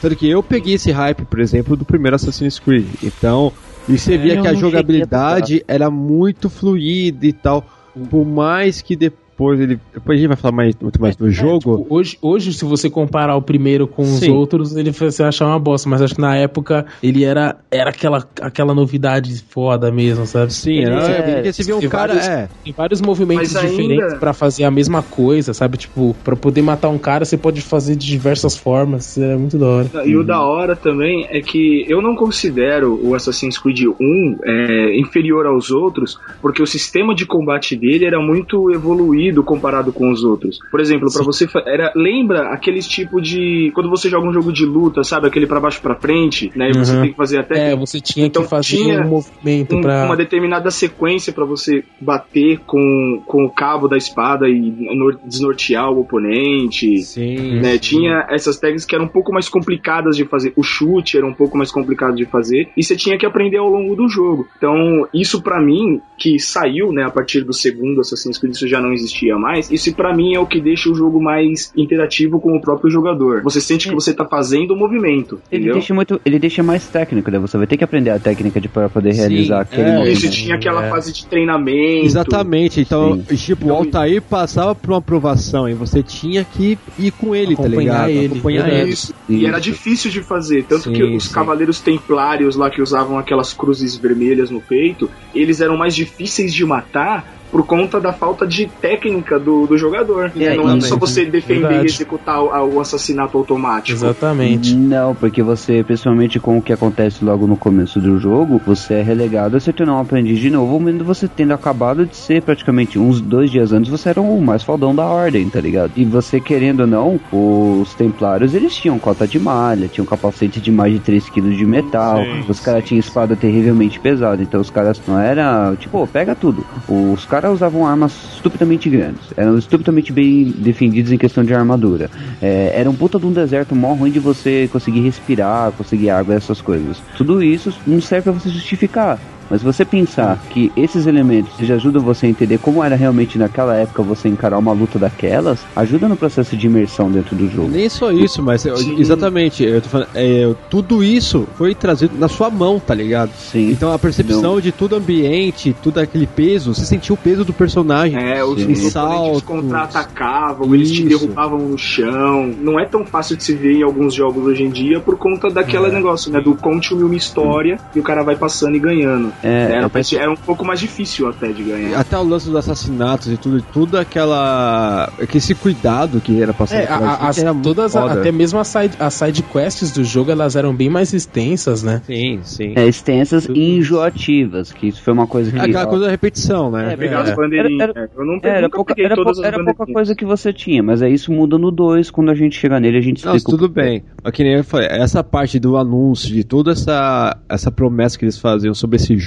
Tanto que eu peguei esse hype, por exemplo, do primeiro Assassin's Creed. Então, e você É, via que a cheguei a jogabilidade era muito fluida e tal. Por mais que depois ele. Depois a gente vai falar mais, muito mais do É, jogo. tipo, hoje, hoje, se você comparar o primeiro com os Sim. outros, ele vai- você vai achar uma bosta, mas acho que na época ele era, era aquela, aquela novidade foda mesmo, sabe? Sim, Ele é- porque você via um tem cara. vários- É, Tem vários movimentos Mas ainda- diferentes pra fazer a mesma coisa, sabe? Tipo, pra poder matar um cara, você pode fazer de diversas formas. É muito da hora. E o da hora também é que eu não considero o Assassin's Creed 1 é, inferior aos outros, porque o sistema de combate dele era muito evoluído comparado com os outros. Por exemplo, para você era lembra aqueles tipo de quando você joga um jogo de luta, sabe, aquele pra baixo pra frente, né? E você Uhum. tem que fazer até É, você tinha Então, que fazer tinha um movimento um- pra. uma determinada sequência pra você bater com, com o cabo da espada e nor- desnortear o oponente. Sim. Né, tinha essas técnicas que eram um pouco mais complicadas de fazer. O chute era um pouco mais complicado de fazer. E você tinha que aprender ao longo do jogo. Então, isso pra mim, que saiu né, a partir do segundo Assassin's Creed, isso já não existia mais. Isso pra mim é o que deixa o jogo mais interativo com o próprio jogador. Você sente que você tá fazendo o movimento. Ele entendeu? deixa, muito, ele deixa mais técnico, né? Você vai ter que aprender a técnica de, pra poder Sim, realizar aquele é, E movimento. você tinha aquela É. fase de treinamento. Exatamente, então, Sim. tipo, o Altair passava por uma aprovação e você tinha que ir com ele, tá ligado? ele, Acompanhar verdade. ele. Isso. E era difícil de fazer. Tanto Sim, que os sim. cavaleiros templários lá que usavam aquelas cruzes vermelhas no peito, eles eram mais difíceis de matar por conta da falta de técnica do, do jogador. É, não é só você defender Verdade. e executar o, o assassinato automático. Exatamente. Não, porque você, principalmente com o que acontece logo no começo do jogo, você é relegado a se tornar um aprendiz de novo, mesmo você tendo acabado de ser praticamente uns dois dias antes, você era o mais fodão da ordem, tá ligado? E você, querendo ou não, os templários, eles tinham cota de malha, tinham capacete de mais de 3 kg de metal, os caras tinham espada terrivelmente pesada, então os caras não era, tipo, "Pô, pega tudo. Os caras usavam armas estupidamente grandes, eram estupidamente bem defendidos em questão de armadura. É, era um puta de um deserto mó ruim de você conseguir respirar, conseguir água, essas coisas. Tudo isso não serve pra você justificar. Mas você pensar que esses elementos já ajudam você a entender como era realmente naquela época você encarar uma luta daquelas, ajuda no processo de imersão dentro do jogo. Nem só isso, mas eu- Sim. exatamente, eu tô falando, é, tudo isso foi trazido na sua mão, tá ligado? Sim. Então a percepção de todo ambiente, todo aquele peso, você sentiu o peso do personagem. É, os, Sim. os oponentes Saltos. contra-atacavam, eles te derrubavam no chão. Não é tão fácil de se ver em alguns jogos hoje em dia por conta daquele É. negócio, né? Do conte-me uma história e o cara vai passando e ganhando. É, Era, eu penso- era um pouco mais difícil até de ganhar. Até o lance dos assassinatos e tudo, tudo aquela. aquele esse cuidado que era passado É, a- as, era muito todas, a- até mesmo as side, as side quests do jogo, elas eram bem mais extensas, né? Sim, sim. É, extensas e enjoativas, que isso foi uma coisa que... Aquela coisa da repetição, né? É. Era- era- É, eu não É, era nunca pouca, era, era pouca coisa que você tinha, mas aí isso muda no 2, quando a gente chegar nele a gente explica. o tudo bem. Mas que nem eu falei, essa parte do anúncio, de toda essa, essa promessa que eles faziam sobre esse jogo.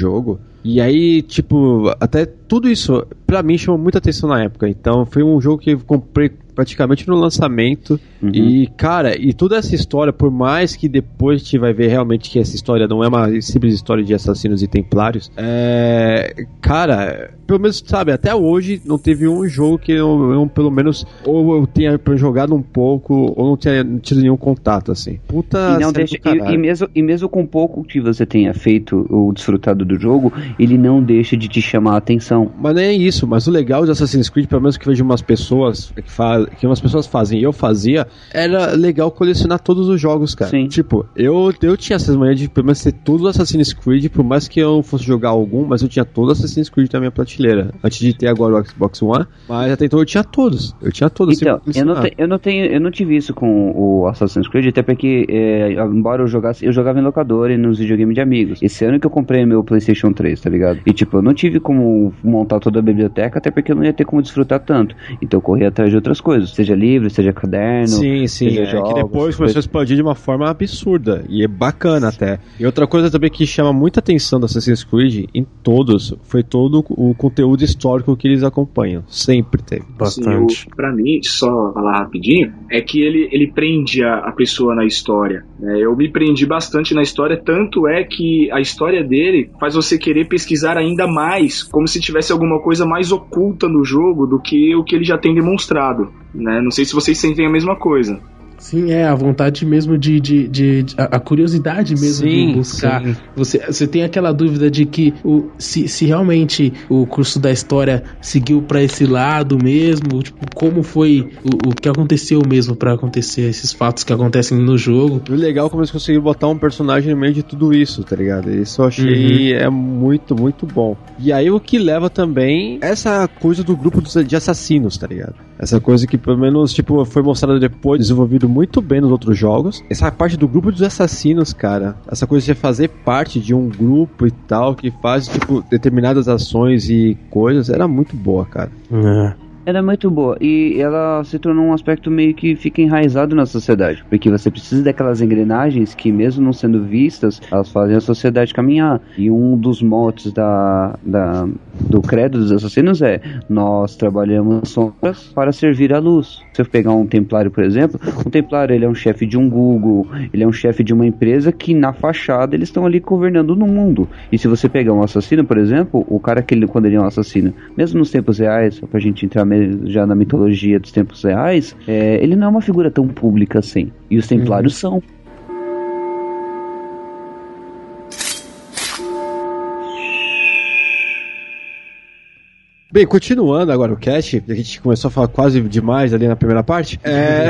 E aí, tipo, até tudo isso, pra mim, chamou muita atenção na época. Então, foi um jogo que eu comprei praticamente no lançamento. Uhum. E, cara, e toda essa história, por mais que depois a gente vai ver realmente que essa história não é uma simples história de assassinos e templários, é. Cara, pelo menos, sabe, até hoje não teve um jogo que eu, eu, pelo menos, ou eu tenha jogado um pouco, ou não tenha tido nenhum contato, assim. Puta. E, não deixa, e, e mesmo, e mesmo com pouco que você tenha feito ou desfrutado do jogo, ele não deixa de te chamar a atenção. Mas não é isso, mas o legal de Assassin's Creed, pelo menos que eu vejo umas pessoas que, faz, que umas pessoas fazem e eu fazia, era legal colecionar todos os jogos, cara. Sim. Tipo, eu, eu tinha essas manhas de pelo menos ter os Assassin's Creed, por mais que eu não fosse jogar algum, mas eu tinha todos os Assassin's Creed na minha prateleira. Antes de ter agora o Xbox One, mas até então eu tinha todos. Eu tinha todos. Então, sempre eu não, te- eu, não tenho, eu não tive isso com o Assassin's Creed, até porque, é, embora eu jogasse, eu jogava em locador e nos videogames de amigos. Esse ano que eu comprei meu PlayStation 3, tá ligado? E tipo, eu não tive como montar toda a biblioteca, até porque eu não ia ter como desfrutar tanto. Então eu corri atrás de outras coisas, seja livro, seja caderno. Sim, sim. seja É jogos, que depois começou a expandir de uma forma absurda. E é bacana até. E outra coisa também que chama muita atenção do Assassin's Creed em todos foi todo o conteúdo histórico que eles acompanham. Sempre teve. Bastante. Assim, pra mim, só falar rapidinho, é que ele, ele prende a, a pessoa na história. né? Eu me prendi bastante na história, tanto é que a história dele faz você querer pesquisar ainda mais, como se tivesse alguma coisa mais oculta no jogo do que o que ele já tem demonstrado. Né? Não sei se vocês sentem a mesma coisa. Sim, é, a vontade mesmo de. de, de- de- a a curiosidade mesmo Sim, de buscar. sim. Você, você tem aquela dúvida de que o, se, se realmente o curso da história seguiu pra esse lado mesmo, tipo, como foi o, o que aconteceu mesmo pra acontecer esses fatos que acontecem no jogo. E o legal é como eles conseguiram botar um personagem no meio de tudo isso, tá ligado? Isso eu achei é muito, muito bom. E aí o que leva também essa coisa do grupo de assassinos, tá ligado? Essa coisa que pelo menos, tipo, foi mostrada depois, desenvolvido muito bem nos outros jogos. Essa parte do grupo dos assassinos, cara. Essa coisa de fazer parte de um grupo e tal, que faz, tipo, determinadas ações e coisas, era muito boa, cara. Ela é muito boa e ela se tornou um aspecto meio que fica enraizado na sociedade, porque você precisa daquelas engrenagens que, mesmo não sendo vistas, elas fazem a sociedade caminhar. E um dos motes da, da, do credo dos assassinos é: nós trabalhamos sombras para servir a luz. Se eu pegar um templário, por exemplo, um templário ele é um chefe de um Google, ele é um chefe de uma empresa que na fachada eles estão ali governando no mundo. E se você pegar um assassino, por exemplo, o cara que ele, quando ele é um assassino, mesmo nos tempos reais, só pra gente entrar já na mitologia dos tempos reais, é, ele não é uma figura tão pública assim. E os templários são. Bem, continuando agora o cast, a gente começou a falar quase demais ali na primeira parte. É,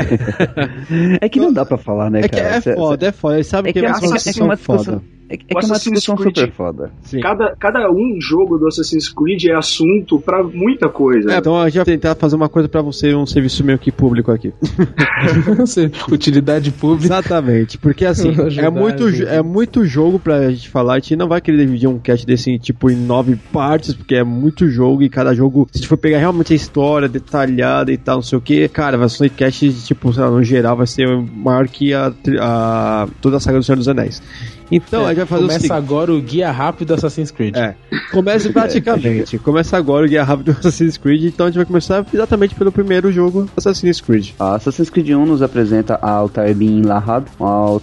É que não dá pra falar, né, é cara? é foda, é foda. Eles sabem É que que, é é, uma é é é discussão discussão. foda. É, que- é que O é uma discussão Creed. super foda. Sim. Cada, cada um jogo do Assassin's Creed é assunto pra muita coisa. É, então a gente vai tentar fazer uma coisa pra você, um serviço meio que público aqui. Utilidade pública. Exatamente, porque assim, é muito, é muito jogo pra gente falar, a gente não vai querer dividir um cast desse tipo em nove partes, porque é muito jogo e cada jogo, se a gente for pegar realmente a história detalhada e tal, não sei o que, cara, vai ser um cast, tipo, sei lá, no geral vai ser maior que a, a toda a saga do Senhor dos Anéis. Então, a gente vai fazer o Começa seguinte. agora o guia rápido do Assassin's Creed. É, comece praticamente. Começa agora o Guia Rápido do Assassin's Creed, então a gente vai começar exatamente pelo primeiro jogo, Assassin's Creed. A Assassin's Creed 1 nos apresenta a Altair bin Lahab,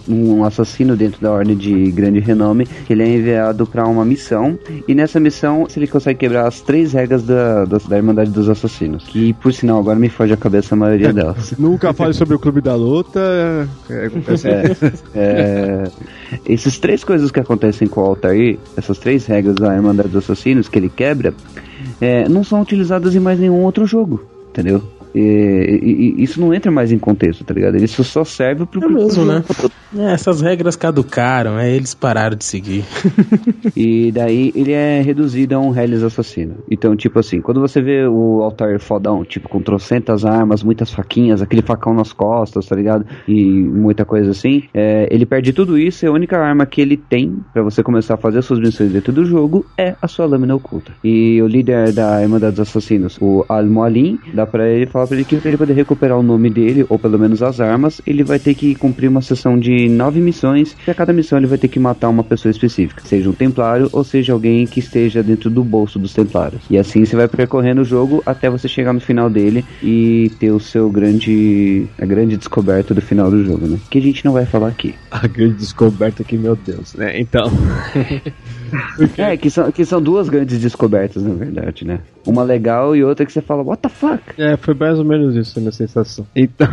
um assassino dentro da ordem de grande renome, que ele é enviado para uma missão, e nessa missão ele consegue quebrar as três regras da, da, da Irmandade dos Assassinos, que por sinal agora me foge a cabeça a maioria delas. Nunca fale sobre o Clube da Luta. É, acontece- É, é, essas três coisas que acontecem com o Altair, essas três regras da Irmandade dos Assassinos que ele quebra, é, não são utilizadas em mais nenhum outro jogo, entendeu? E, e- e isso não entra mais em contexto, tá ligado? Isso só serve pro, É mesmo, né? É, essas regras caducaram, é, eles pararam de seguir. E daí ele é reduzido a um Hellis assassino. Então, tipo assim, quando você vê o Altair fodão, tipo, com trocentas armas, muitas faquinhas, aquele facão nas costas, tá ligado? E muita coisa assim, é, ele perde tudo isso e a única arma que ele tem pra você começar a fazer as suas missões dentro do jogo é a sua lâmina oculta. E o líder da Irmandade dos Assassinos, o Al-Mualim, dá pra ele falar ele que ele poder recuperar o nome dele, ou pelo menos as armas, ele vai ter que cumprir uma sessão de nove missões, e a cada missão ele vai ter que matar uma pessoa específica, seja um templário ou seja alguém que esteja dentro do bolso dos templários. E assim você vai percorrendo o jogo até você chegar no final dele e ter o seu grande a grande descoberta do final do jogo, né? Que a gente não vai falar aqui. A grande descoberta aqui, meu Deus, né? Então. É, que são, que são duas grandes descobertas, na verdade, né? Uma legal e outra que você fala, what the fuck? É, foi mais ou menos isso a minha sensação. Então.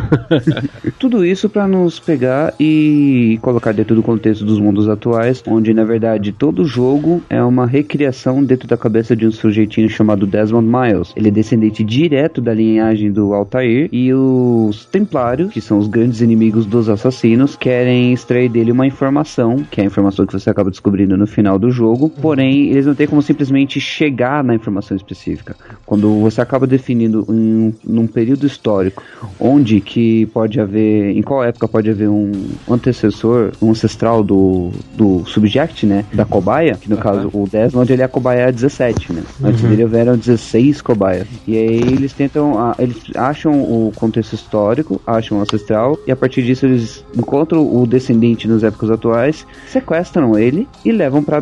Tudo isso pra nos pegar e colocar dentro do contexto dos mundos atuais, onde na verdade todo jogo é uma recriação dentro da cabeça de um sujeitinho chamado Desmond Miles. Ele é descendente direto da linhagem do Altair e os Templários, que são os grandes inimigos dos assassinos, querem extrair dele uma informação, que é a informação que você acaba descobrindo no final do jogo, porém eles não têm como simplesmente chegar na informação específica. Quando você acaba definindo em, num período histórico onde que pode haver, em qual época pode haver um antecessor, um ancestral do, do subject, né, da cobaia, que no caso o Desmond ele é a cobaia 17, né, antes dele houveram 16 cobaias, e aí eles tentam, eles acham o contexto histórico, acham o ancestral, e a partir disso eles encontram o descendente nas épocas atuais, sequestram ele e levam para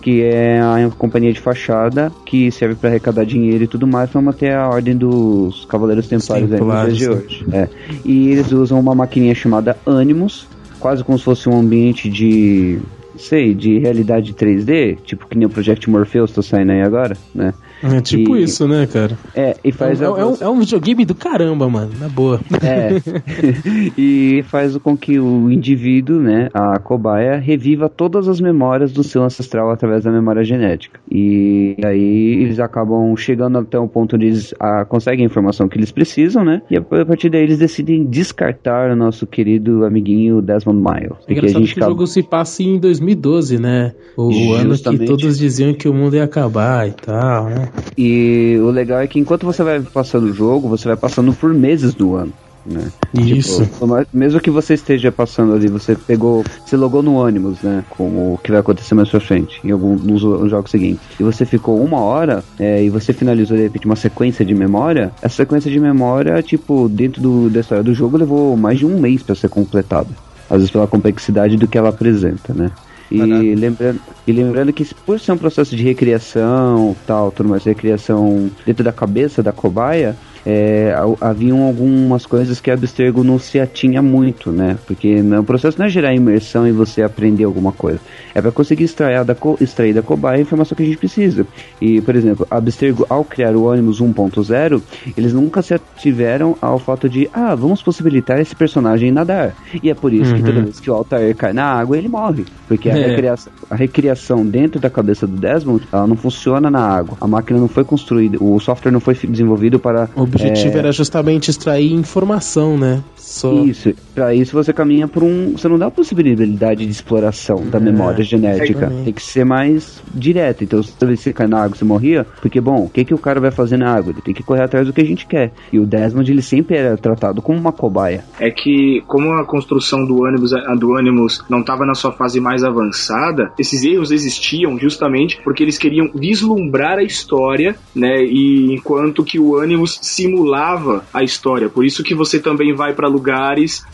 Que é a companhia de fachada que serve para arrecadar dinheiro e tudo mais para manter a ordem dos Cavaleiros Templários nos dias Templários, de hoje. É. E eles usam uma maquininha chamada Animus, quase como se fosse um ambiente de. sei, de realidade 3D, tipo que nem o Project Morpheus tá saindo aí agora, né? É tipo E- isso, né, cara? É, e É, faz é, a- é um, é um videogame do caramba, mano, na boa. É. e faz com que o indivíduo, né, a cobaia, reviva todas as memórias do seu ancestral através da memória genética. E aí eles acabam chegando até um ponto onde eles ah, conseguem a informação que eles precisam, né? E a partir daí eles decidem descartar o nosso querido amiguinho Desmond Miles. É Porque a engraçado gente que o jogo se passa em 2012, né? O, o ano que todos diziam que o mundo ia acabar e tal, né? E o legal é que enquanto você vai passando o jogo, você vai passando por meses do ano. né? Isso. Tipo, mesmo que você esteja passando ali, você pegou, você logou no ônibus, né? Com o que vai acontecer mais pra frente, em algum nos, nos jogos seguintes. E você ficou uma hora é, e você finalizou de repente uma sequência de memória. Essa sequência de memória, tipo, dentro do, da história do jogo, levou mais de um mês pra ser completada. Às vezes pela complexidade do que ela apresenta, né? E lembrando, e lembrando que por ser um processo de recriação, tal, tudo mais, recriação dentro da cabeça da cobaia, é, ha- haviam algumas coisas que a Abstergo não se atinha muito, né? Porque o processo não é gerar imersão e você aprender alguma coisa. É para conseguir extrair da, co- extrair da cobaia a informação que a gente precisa. E, por exemplo, a Abstergo, ao criar o ônibus 1.0, eles nunca se ativeram ao fato de, ah, vamos possibilitar esse personagem nadar. E é por isso que toda vez que o Altair cai na água, ele morre. Porque a, É. recriação, a recriação dentro da cabeça do Desmond, ela não funciona na água. A máquina não foi construída, o software não foi desenvolvido para O objetivo É. era justamente extrair informação, né? Só. Isso, pra isso você caminha por um. Você não dá a possibilidade de exploração da memória genética. exatamente. Tem que ser mais direto. Então, se você cai na água, você morria. Porque, bom, o que, que o cara vai fazer na água? Ele tem que correr atrás do que a gente quer. E o Desmond, ele sempre era tratado como uma cobaia. é que como a construção do ônibus, a do ônibus não estava na sua fase mais avançada, esses erros existiam justamente porque eles queriam vislumbrar a história, né? E enquanto que o ônibus simulava a história, por isso que você também vai para lugares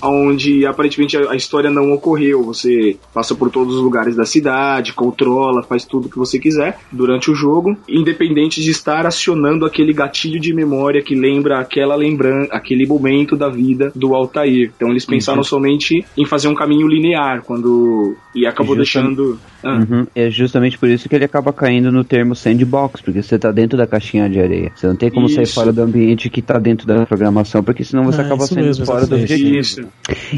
onde aparentemente a, a história não ocorreu. Você passa por todos os lugares da cidade, controla, faz tudo que você quiser durante o jogo, independente de estar acionando aquele gatilho de memória que lembra aquela lembrança, aquele momento da vida do Altair. Então eles pensaram somente em fazer um caminho linear quando e acabou Justamente- deixando Ah, Uhum. É justamente por isso que ele acaba caindo no termo sandbox, porque você tá dentro da caixinha de areia. Você não tem como sair Isso. fora do ambiente que tá dentro da programação, porque senão você Ah, acaba saindo mesmo, fora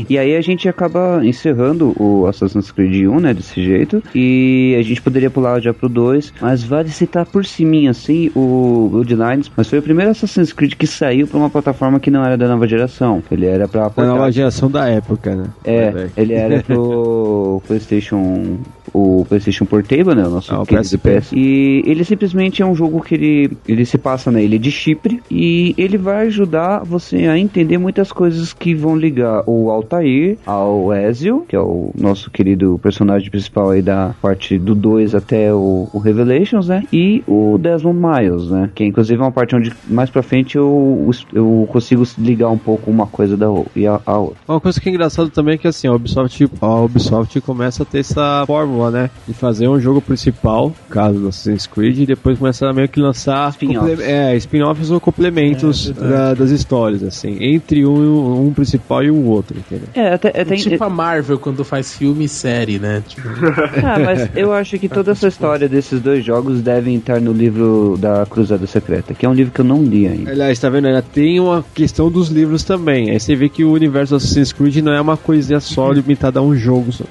E aí a gente acaba encerrando o Assassin's Creed 1, né, desse jeito. E a gente poderia pular já pro 2, mas vale citar por cima assim o Bloodlines, mas foi o primeiro Assassin's Creed que saiu pra uma plataforma que não era da nova geração. Ele era pra Da nova geração da época, né? é, ele era pro PlayStation, o PlayStation Portable, né, o nosso Ah, o PSP. PS. E ele simplesmente é um jogo que ele, ele se passa na ilha de Chipre e ele vai ajudar você a entender muitas coisas que vão ligar o Altair ao Ezio, que é o nosso querido personagem principal aí da parte do 2 até o, o Revelations, né? E o Desmond Miles, né? Que é inclusive uma parte onde mais pra frente eu, eu consigo ligar um pouco uma coisa da e a, a outra. Uma coisa que é engraçada também é que assim, a Ubisoft, a Ubisoft começa a ter essa fórmula, né? De fazer um jogo principal, caso do Assassin's Creed, e depois começa a meio que lançar Spin-offs. é, spin-offs ou complementos É, da- das histórias, assim, entre um, um principal e o outro, entendeu? É, até, até Tipo a Marvel quando faz filme e série, né? Tipo, Ah, mas eu acho que toda essa história desses dois jogos devem estar no livro da Cruzada Secreta, que é um livro que eu não li ainda. Aliás, tá vendo? Ainda tem uma questão dos livros também. Aí você vê que o universo Assassin's Creed não é uma coisinha só limitada a um jogo só.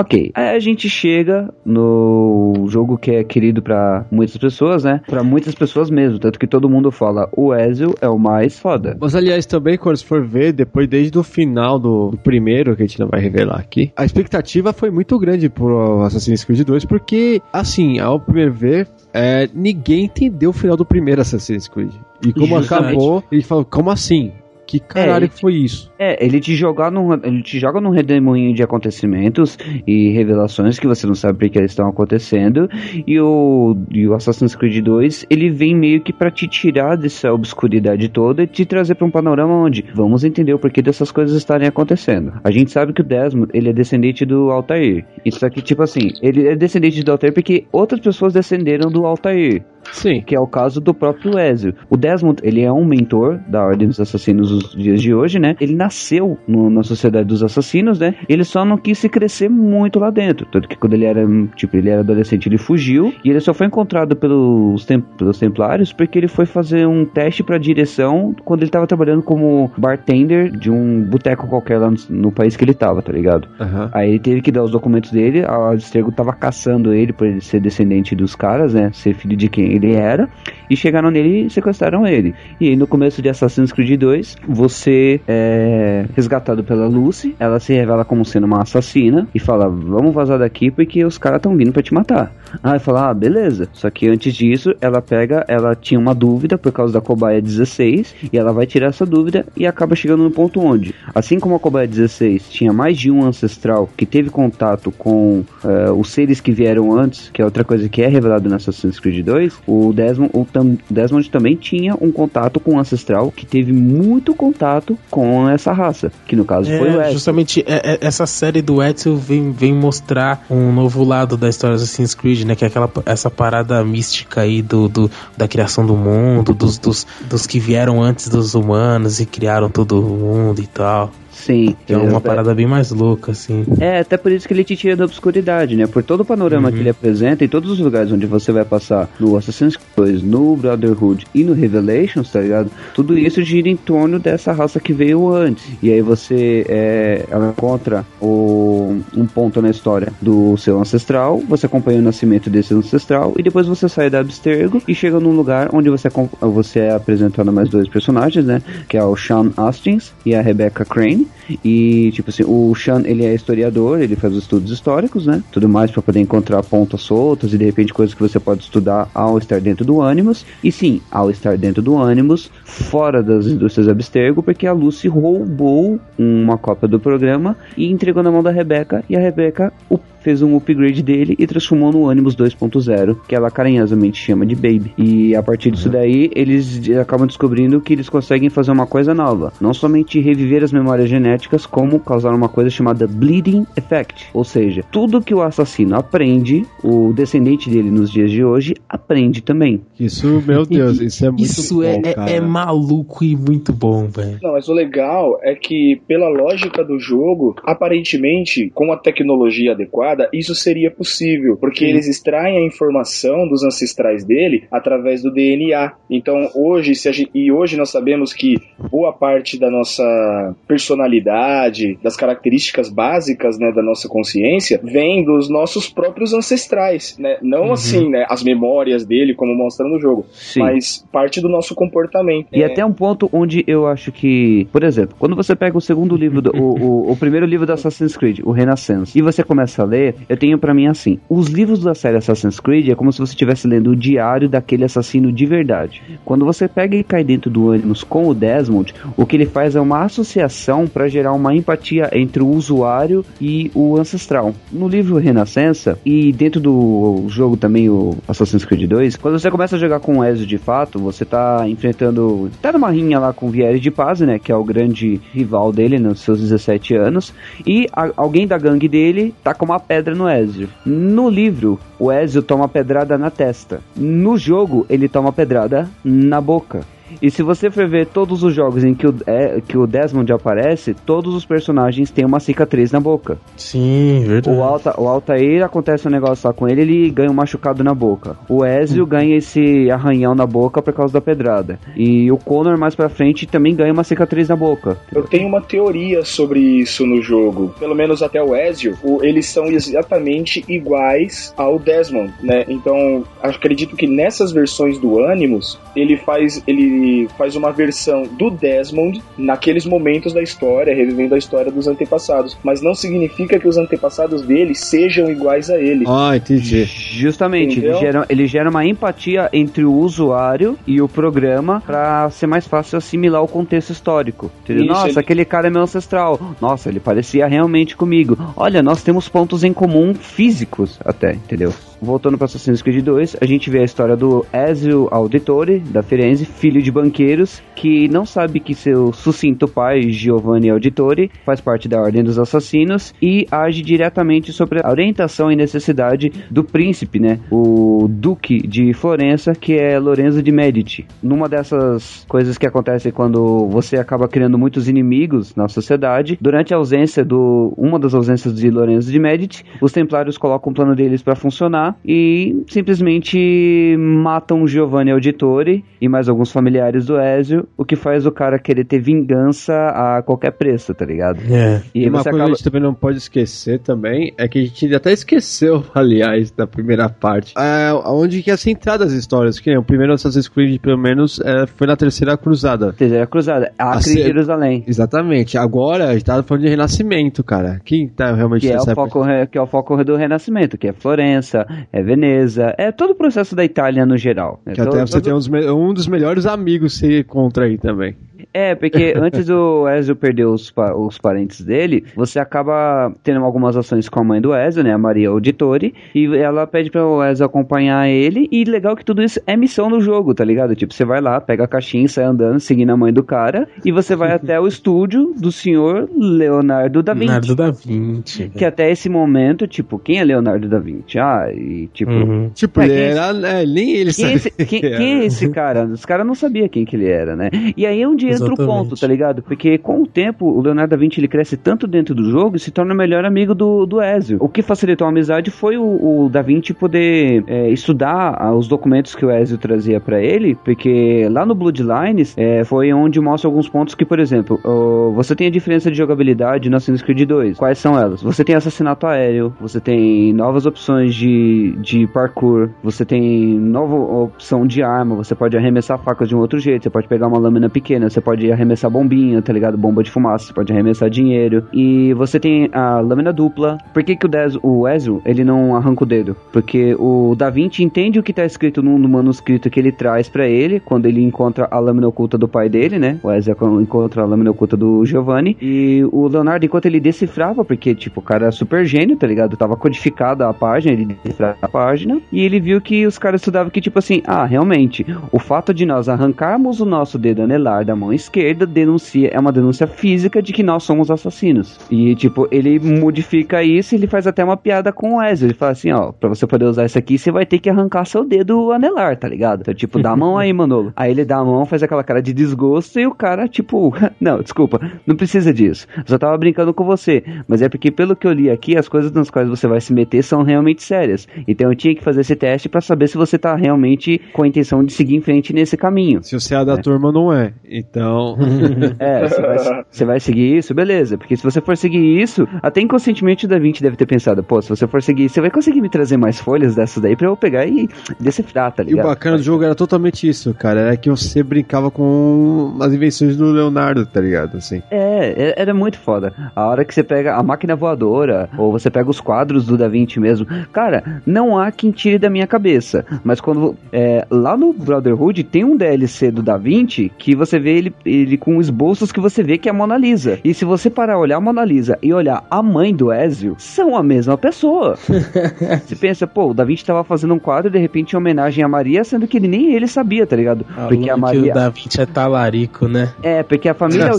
Ok, aí a gente chega no jogo que é querido pra muitas pessoas, né? Pra muitas pessoas mesmo, tanto que todo mundo fala o Ezio é o mais foda. Mas aliás, também, quando você for ver, depois desde o final do, do primeiro, que a gente não vai revelar aqui, a expectativa foi muito grande pro Assassin's Creed 2, porque, assim, ao primeiro ver, é, ninguém entendeu o final do primeiro Assassin's Creed. E como Justamente. acabou, ele falou, como assim? Que caralho que foi isso? É, ele te joga num, ele te joga num redemoinho de acontecimentos e revelações que você não sabe porque eles estão acontecendo. E o, e o Assassin's Creed 2, ele vem meio que pra te tirar dessa obscuridade toda e te trazer pra um panorama onde vamos entender o porquê dessas coisas estarem acontecendo. A gente sabe que o Desmond, ele é descendente do Altair. Isso aqui, tipo assim, ele é descendente do Altair porque outras pessoas descenderam do Altair Sim. que é o caso do próprio Ezio. O Desmond, ele é um mentor da Ordem dos Assassinos dos dias de hoje, né? Ele nasceu no- na Sociedade dos Assassinos, né? Ele só não quis se crescer muito lá dentro. Tanto que quando ele era, tipo, ele era adolescente, ele fugiu e ele só foi encontrado pelos, tem- pelos Templários porque ele foi fazer um teste pra direção quando ele tava trabalhando como bartender de um boteco qualquer lá no, no país que ele tava, tá ligado? Aham. Aí ele teve que dar os documentos dele, a Abstergo tava caçando ele por ele ser descendente dos caras, né? Ser filho de quem ele era. E chegaram nele e sequestraram ele. E aí no começo de Assassin's Creed 2, você é resgatado pela Lucy. Ela se revela como sendo uma assassina e fala: Vamos vazar daqui porque os caras estão vindo pra te matar. Aí fala, ah, beleza. Só que antes disso, ela pega, ela tinha uma dúvida por causa da cobaia 16, e ela vai tirar essa dúvida e acaba chegando no ponto onde, assim como a cobaia 16 tinha mais de um ancestral que teve contato com uh, os seres que vieram antes, que é outra coisa que é revelado no Assassin's Creed 2, o Desmond, o tam, Desmond também tinha um contato com um ancestral que teve muito contato com essa raça, que no caso É, foi o Ezio. justamente é- é- essa série do Ezio vem, vem mostrar um novo lado da história do Assassin's Creed, né? Que é aquela essa parada mística aí do, do- da criação do mundo, dos, dos, dos que vieram antes dos humanos e criaram todo o mundo e tal. Sim, Que é uma parada bem mais louca, assim. É, até por isso que ele te tira da obscuridade, né? Por todo o panorama Uhum. que ele apresenta e todos os lugares onde você vai passar no Assassin's Creed 2, no Brotherhood e no Revelations, tá ligado? Tudo isso gira em torno dessa raça que veio antes. E aí você é, ela encontra o, um ponto na história do seu ancestral, você acompanha o nascimento desse ancestral e depois você sai da Abstergo e chega num lugar onde você, você é apresentado mais dois personagens, né? Que é o Sean Hastings e a Rebecca Crane. E, tipo assim, o Sean, ele é historiador, ele faz os estudos históricos, né? Tudo mais pra poder encontrar pontas soltas e de repente coisas que você pode estudar ao estar dentro do Animus. E sim, ao estar dentro do Animus, fora das indústrias Abstergo, porque a Lucy roubou uma cópia do programa e entregou na mão da Rebecca. E a Rebecca o- fez um upgrade dele e transformou no Animus 2.0, que ela carinhosamente chama de Baby. E a partir disso daí, eles acabam descobrindo que eles conseguem fazer uma coisa nova. Não somente reviver as memórias genéticas, como causar uma coisa chamada Bleeding Effect. Ou seja, tudo que o assassino aprende, o descendente dele nos dias de hoje aprende também. Isso, meu Deus, isso é muito Isso bom, é, é- cara. é maluco e muito bom, velho. Não, mas o legal é que, pela lógica do jogo, aparentemente, com a tecnologia adequada, isso seria possível, porque eles extraem a informação dos ancestrais dele através do DNA. Então, hoje, se a gente, e hoje nós sabemos que boa parte da nossa personalidade, das características básicas né, da nossa consciência, vem dos nossos próprios ancestrais, né? Não assim, né, as memórias dele, como mostra no jogo, Sim. mas parte do nosso comportamento. E É, até um ponto onde eu acho que, por exemplo, quando você pega o segundo livro, do, o, o, o primeiro livro do Assassin's Creed, o Renaissance, e você começa a ler, eu tenho pra mim assim: os livros da série Assassin's Creed é como se você estivesse lendo o diário daquele assassino de verdade. Quando você pega e cai dentro do Animus com o Desmond, o que ele faz é uma associação pra gerar uma empatia entre o usuário e o ancestral. No livro Renascença e dentro do jogo também, o Assassin's Creed 2, quando você começa a jogar com o Ezio de fato, você tá enfrentando. tá numa rinha lá com o Vieri de Paz, né? Que é o grande rival dele nos seus 17 anos. E a- alguém da gangue dele tá com uma pedra no Ezio. No livro, o Ezio toma pedrada na testa. No jogo, ele toma pedrada na boca. E se você for ver todos os jogos em que o, é, que o Desmond aparece, todos os personagens têm uma cicatriz na boca. Sim, verdade. O, Alta, o Altair acontece um negócio lá com ele, ele ganha um machucado na boca. O Ezio ganha esse arranhão na boca por causa da pedrada. E o Connor mais pra frente também ganha uma cicatriz na boca. Eu tenho uma teoria sobre isso no jogo. Pelo menos até o Ezio, o- eles são exatamente iguais ao Desmond, né? Então, acredito que nessas versões do Animus, ele faz ele faz uma versão do Desmond naqueles momentos da história, revivendo a história dos antepassados, mas não significa que os antepassados dele sejam iguais a ele. Ah, entendi. Justamente, ele gera, ele gera uma empatia entre o usuário e o programa pra ser mais fácil assimilar o contexto histórico. Isso, Nossa, ele- aquele cara é meu ancestral. Nossa, ele parecia realmente comigo. Olha, nós temos pontos em comum físicos até, entendeu? Voltando para Assassin's Creed 2, a gente vê a história do Ezio Auditore, da Firenze, filho de banqueiros, que não sabe que seu sucinto pai, Giovanni Auditore, faz parte da Ordem dos Assassinos e age diretamente sobre a orientação e necessidade do príncipe, né? O Duque de Florença, que é Lorenzo de Medici. Numa dessas coisas que acontecem quando você acaba criando muitos inimigos na sociedade, durante a ausência do uma das ausências de Lorenzo de Medici, os templários colocam o plano deles para funcionar e simplesmente matam Giovanni Auditore e mais alguns familiares do Ezio, o que faz o cara querer ter vingança a qualquer preço, tá ligado? É. E E uma coisa acaba que a gente também não pode esquecer também é que a gente até esqueceu, aliás, da primeira parte, é, onde que é centrada as histórias. Que o primeiro Assassin's Creed, pelo menos, é, foi na Terceira Cruzada. Terceira Cruzada, Acre A e ser- Jerusalém. Exatamente. Agora a gente tá falando de renascimento, cara. Quem tá realmente Que é, o foco, que é o foco do Renascimento, que é Florença, é Veneza, é todo o processo da Itália no geral. É Que até todo- você tem um dos, um dos melhores amigos que você encontra aí também. É, porque antes do Ezio perder os, pa- os parentes dele, você acaba tendo algumas ações com a mãe do Ezio, né, a Maria Auditori, e ela pede para o Ezio acompanhar ele, e legal que tudo isso é missão no jogo, tá ligado? Tipo, você vai lá, pega a caixinha, sai andando, seguindo a mãe do cara, e você vai até o estúdio do senhor Leonardo da Vinci. Leonardo da Vinci. Que até esse momento, tipo, quem é Leonardo da Vinci? Ah, e tipo... Uhum. Tipo, É, ele quem- era. é, nem ele Quem é, sabia. esse, quem- quem é esse cara? Os caras não sabiam quem que ele era, né? E aí é entra o Exatamente. ponto, tá ligado? Porque com o tempo, o Leonardo da Vinci ele cresce tanto dentro do jogo e se torna o melhor amigo do, do Ezio. O que facilitou a amizade foi o, o da Vinci poder é, estudar ah, os documentos que o Ezio trazia pra ele, porque lá no Bloodlines é, foi onde mostra alguns pontos que, por exemplo, ó, você tem a diferença de jogabilidade no Assassin's Creed 2. Quais são elas? Você tem assassinato aéreo, você tem novas opções de, de parkour, você tem nova opção de arma, você pode arremessar facas de um outro jeito, você pode pegar uma lâmina pequena, você pode arremessar bombinha, tá ligado? Bomba de fumaça, você pode arremessar dinheiro. E você tem a lâmina dupla. Por que, que o, Dez, o Ezio, ele não arranca o dedo? Porque o Da Vinci entende o que tá escrito no, no manuscrito que ele traz pra ele, quando ele encontra a lâmina oculta do pai dele, né? O Ezio encontra a lâmina oculta do Giovanni. E o Leonardo, enquanto ele decifrava, porque, tipo, o cara é super gênio, tá ligado? Tava codificada a página, ele decifrava a página. E ele viu que os caras estudavam que, tipo assim, ah, realmente, o fato de nós arrancarmos o nosso dedo anelar da mão esquerda denuncia, é uma denúncia física de que nós somos assassinos. E, tipo, ele modifica isso e ele faz até uma piada com o Ezio. Ele fala assim, ó, pra você poder usar isso aqui, você vai ter que arrancar seu dedo anelar, tá ligado? Então, tipo, dá a mão aí, Manolo. Aí ele dá a mão, faz aquela cara de desgosto e o cara, tipo, não, desculpa, não precisa disso. Eu só tava brincando com você. Mas é porque, pelo que eu li aqui, as coisas nas quais você vai se meter são realmente sérias. Então eu tinha que fazer esse teste pra saber se você tá realmente com a intenção de seguir em frente nesse caminho. Se você é da turma, não é. Então. É, você vai, você vai seguir isso, beleza. Porque se você for seguir isso, até inconscientemente o Da Vinci deve ter pensado, pô, se você for seguir isso, você vai conseguir me trazer mais folhas dessas daí pra eu pegar e decifrar, tá E o ligado? bacana do jogo era totalmente isso, cara. Era que você brincava com as invenções do Leonardo, tá ligado? Assim. É, é- era muito foda. A hora que você pega a máquina voadora, ou você pega os quadros do Da Vinci mesmo. Cara, não há quem tire da minha cabeça. Mas quando. é, lá no Brotherhood tem um DLC do Da Vinci que você vê ele, ele com esboços que você vê que é a Mona Lisa. E se você parar olhar a Mona Lisa e olhar a mãe do Ezio, são a mesma pessoa. você pensa, pô, o Da Vinci tava fazendo um quadro de repente em homenagem a Maria, sendo que ele nem ele sabia, tá ligado? Porque a Maria. o Da Vinci é talarico, né? É, porque a família.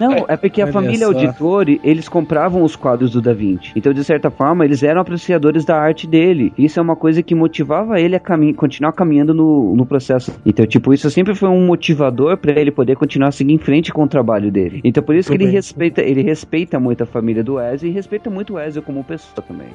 Não, é porque a Olha família só. Auditori, eles compravam os quadros do Da Vinci. Então, de certa forma, eles eram apreciadores da arte dele. Isso é uma coisa que motivava ele a continuar caminhando no, no processo. Então, tipo, isso sempre foi um motivador pra ele poder continuar a seguir em frente com o trabalho dele. Então, por isso que ele bem. respeita, ele respeita muito a família do Ezio e respeita muito o Ezio como pessoa também.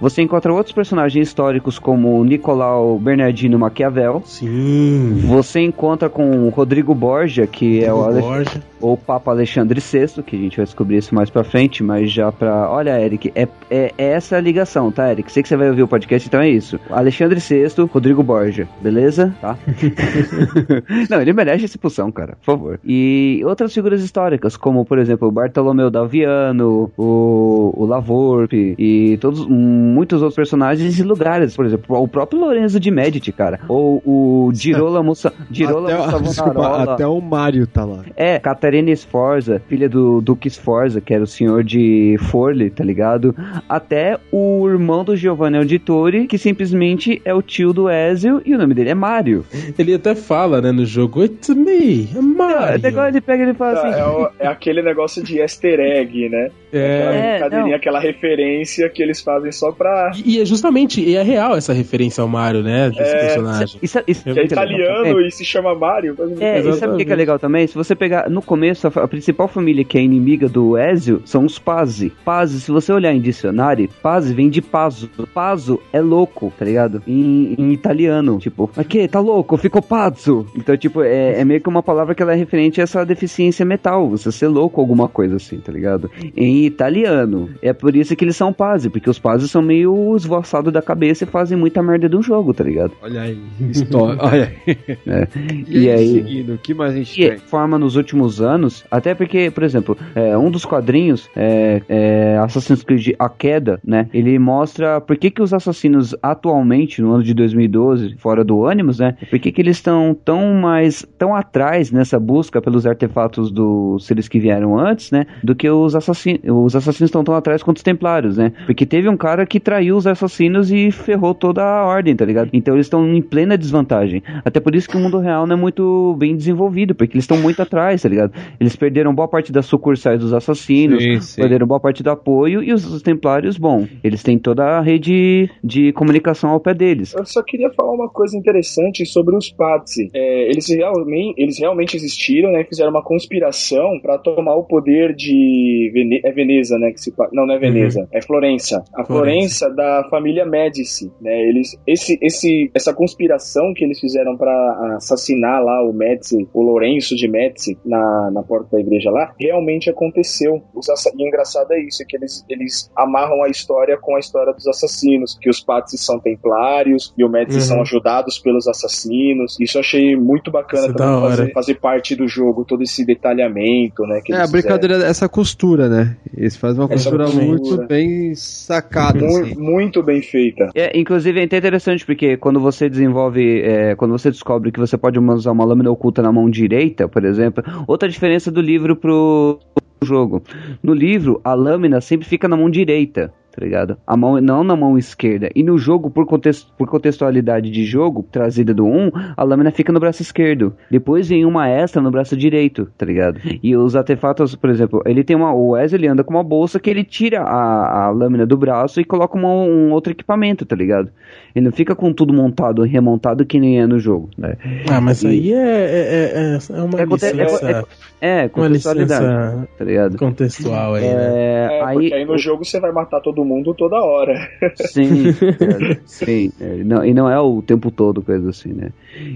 Você encontra outros personagens históricos como Nicolau Bernardino Maquiavel. Sim. Você encontra com o Rodrigo Borgia, que é o, Ale- Borja. o Papa Alexandre VI, que a gente vai descobrir isso mais pra frente, mas já pra. Olha, Eric, é, é, é essa a ligação, tá, Eric? Sei que você vai ouvir o podcast, então é isso. Alexandre VI, Rodrigo Borgia, beleza? Tá? Não, ele merece essa expulsão, cara, por favor. E outras figuras históricas, como por exemplo o Bartolomeu Daviano, o, o Lavorpe e todos muitos outros personagens e lugares, por exemplo, o próprio Lorenzo de Medici, cara, ou o Girolamo, Sa- Girolamo até, desculpa, até o Mário tá lá. É, Catarina Sforza, filha do Duque Sforza, que era o senhor de Forli, tá ligado? Até o irmão do Giovanni Auditori, que simplesmente é o tio do Ezio e o nome dele é Mario. Ele até fala, né, no jogo, It's me, É Mario. legal, ele pega e ele fala Tá, assim... é, o- é aquele negócio de easter egg, né? Aquela É, brincadeirinha, não. aquela referência que eles fazem só pra. e é justamente, e é real essa referência ao Mario, né, desse É, personagem. Isso, isso, Que é legal italiano e se chama Mario. É, e sabe o que que é legal também? Se você pegar no começo, a, a principal família que é inimiga do Ezio são os Pazzi. Pazzi, se você olhar em dicionário, Pazzi vem de Pazzo. Pazzo é louco, tá ligado? Em, em italiano. Tipo, aqui, tá louco, ficou pazzo. Então, tipo, é, é meio que uma palavra que ela é referente a essa deficiência mental. Você ser louco, alguma coisa assim, tá ligado? Em italiano. É por isso que eles são Pazzi, porque os Pazzi são meio esvoaçados da cabeça e fazem muita merda do jogo, tá ligado? Olha aí, história. Olha aí. É. E, E aí, aí- seguindo, o que mais a gente E tem? forma nos últimos anos, até porque, por exemplo, é, um dos quadrinhos, é, é, Assassin's Creed A Queda, né? Ele mostra por que, que os assassinos atualmente, no ano de 2012, fora do Animus, né? Por que, que eles estão tão mais, tão atrás nessa busca pelos artefatos dos seres que vieram antes, né? Do que os assassinos. Os assassinos estão tão atrás quanto os templários, né? Porque teve um cara que traiu os assassinos e ferrou toda a ordem, tá ligado? Então eles estão em plena desvantagem. Até por isso que o mundo real não é muito bem desenvolvido, porque eles estão muito atrás, tá ligado? Eles perderam boa parte das sucursais dos assassinos, Sim, sim. perderam boa parte do apoio, e os, os templários, bom, eles têm toda a rede de comunicação ao pé deles. Eu só queria falar uma coisa interessante sobre os Pazzi. É, eles, realmente, eles realmente existiram, né? Fizeram uma conspiração para tomar o poder de Vene é Veneza, né? Que se, não, não é Veneza, é Florença. A Florença da família Médici, né? Eles, esse, esse, essa conspiração que eles fizeram para assassinar lá o Médici, o Lourenço de Médici na, na porta da igreja lá, realmente aconteceu. Os assa- e o engraçado é isso, é que eles, eles amarram a história com a história dos assassinos, que os Pazzi são templários e o Médici Uhum. são ajudados pelos assassinos. Isso eu achei muito bacana Isso é também fazer, fazer parte do jogo, todo esse detalhamento, né? Que É, a brincadeira é essa costura, né? Eles fazem uma costura muito bem sacada, fizeram. assim. Mu- muito bem feita. É, inclusive é até interessante porque quando você desenvolve, é, quando você descobre que você pode usar uma lâmina oculta na mão direita, por exemplo, outra diferença do livro pro jogo. No livro, a lâmina sempre fica na mão direita. Tá ligado? A mão, não na mão esquerda. E no jogo, por, context, por contextualidade de jogo, trazida do 1, a lâmina fica no braço esquerdo. Depois vem uma extra no braço direito, tá ligado? E os artefatos, por exemplo, ele tem uma. O Wesley ele anda com uma bolsa que ele tira a, a lâmina do braço e coloca uma- um outro equipamento, tá ligado? Ele não fica com tudo montado e remontado que nem é no jogo, né? Ah, mas E- aí é, é, é, é uma É conte- é- licença, É, uma contextualidade, licença tá ligado? contextual aí, né? É, É, aí, porque aí no jogo você vai matar todo mundo toda hora. Sim, é, sim. é, não- e não é o tempo todo, coisa assim, né?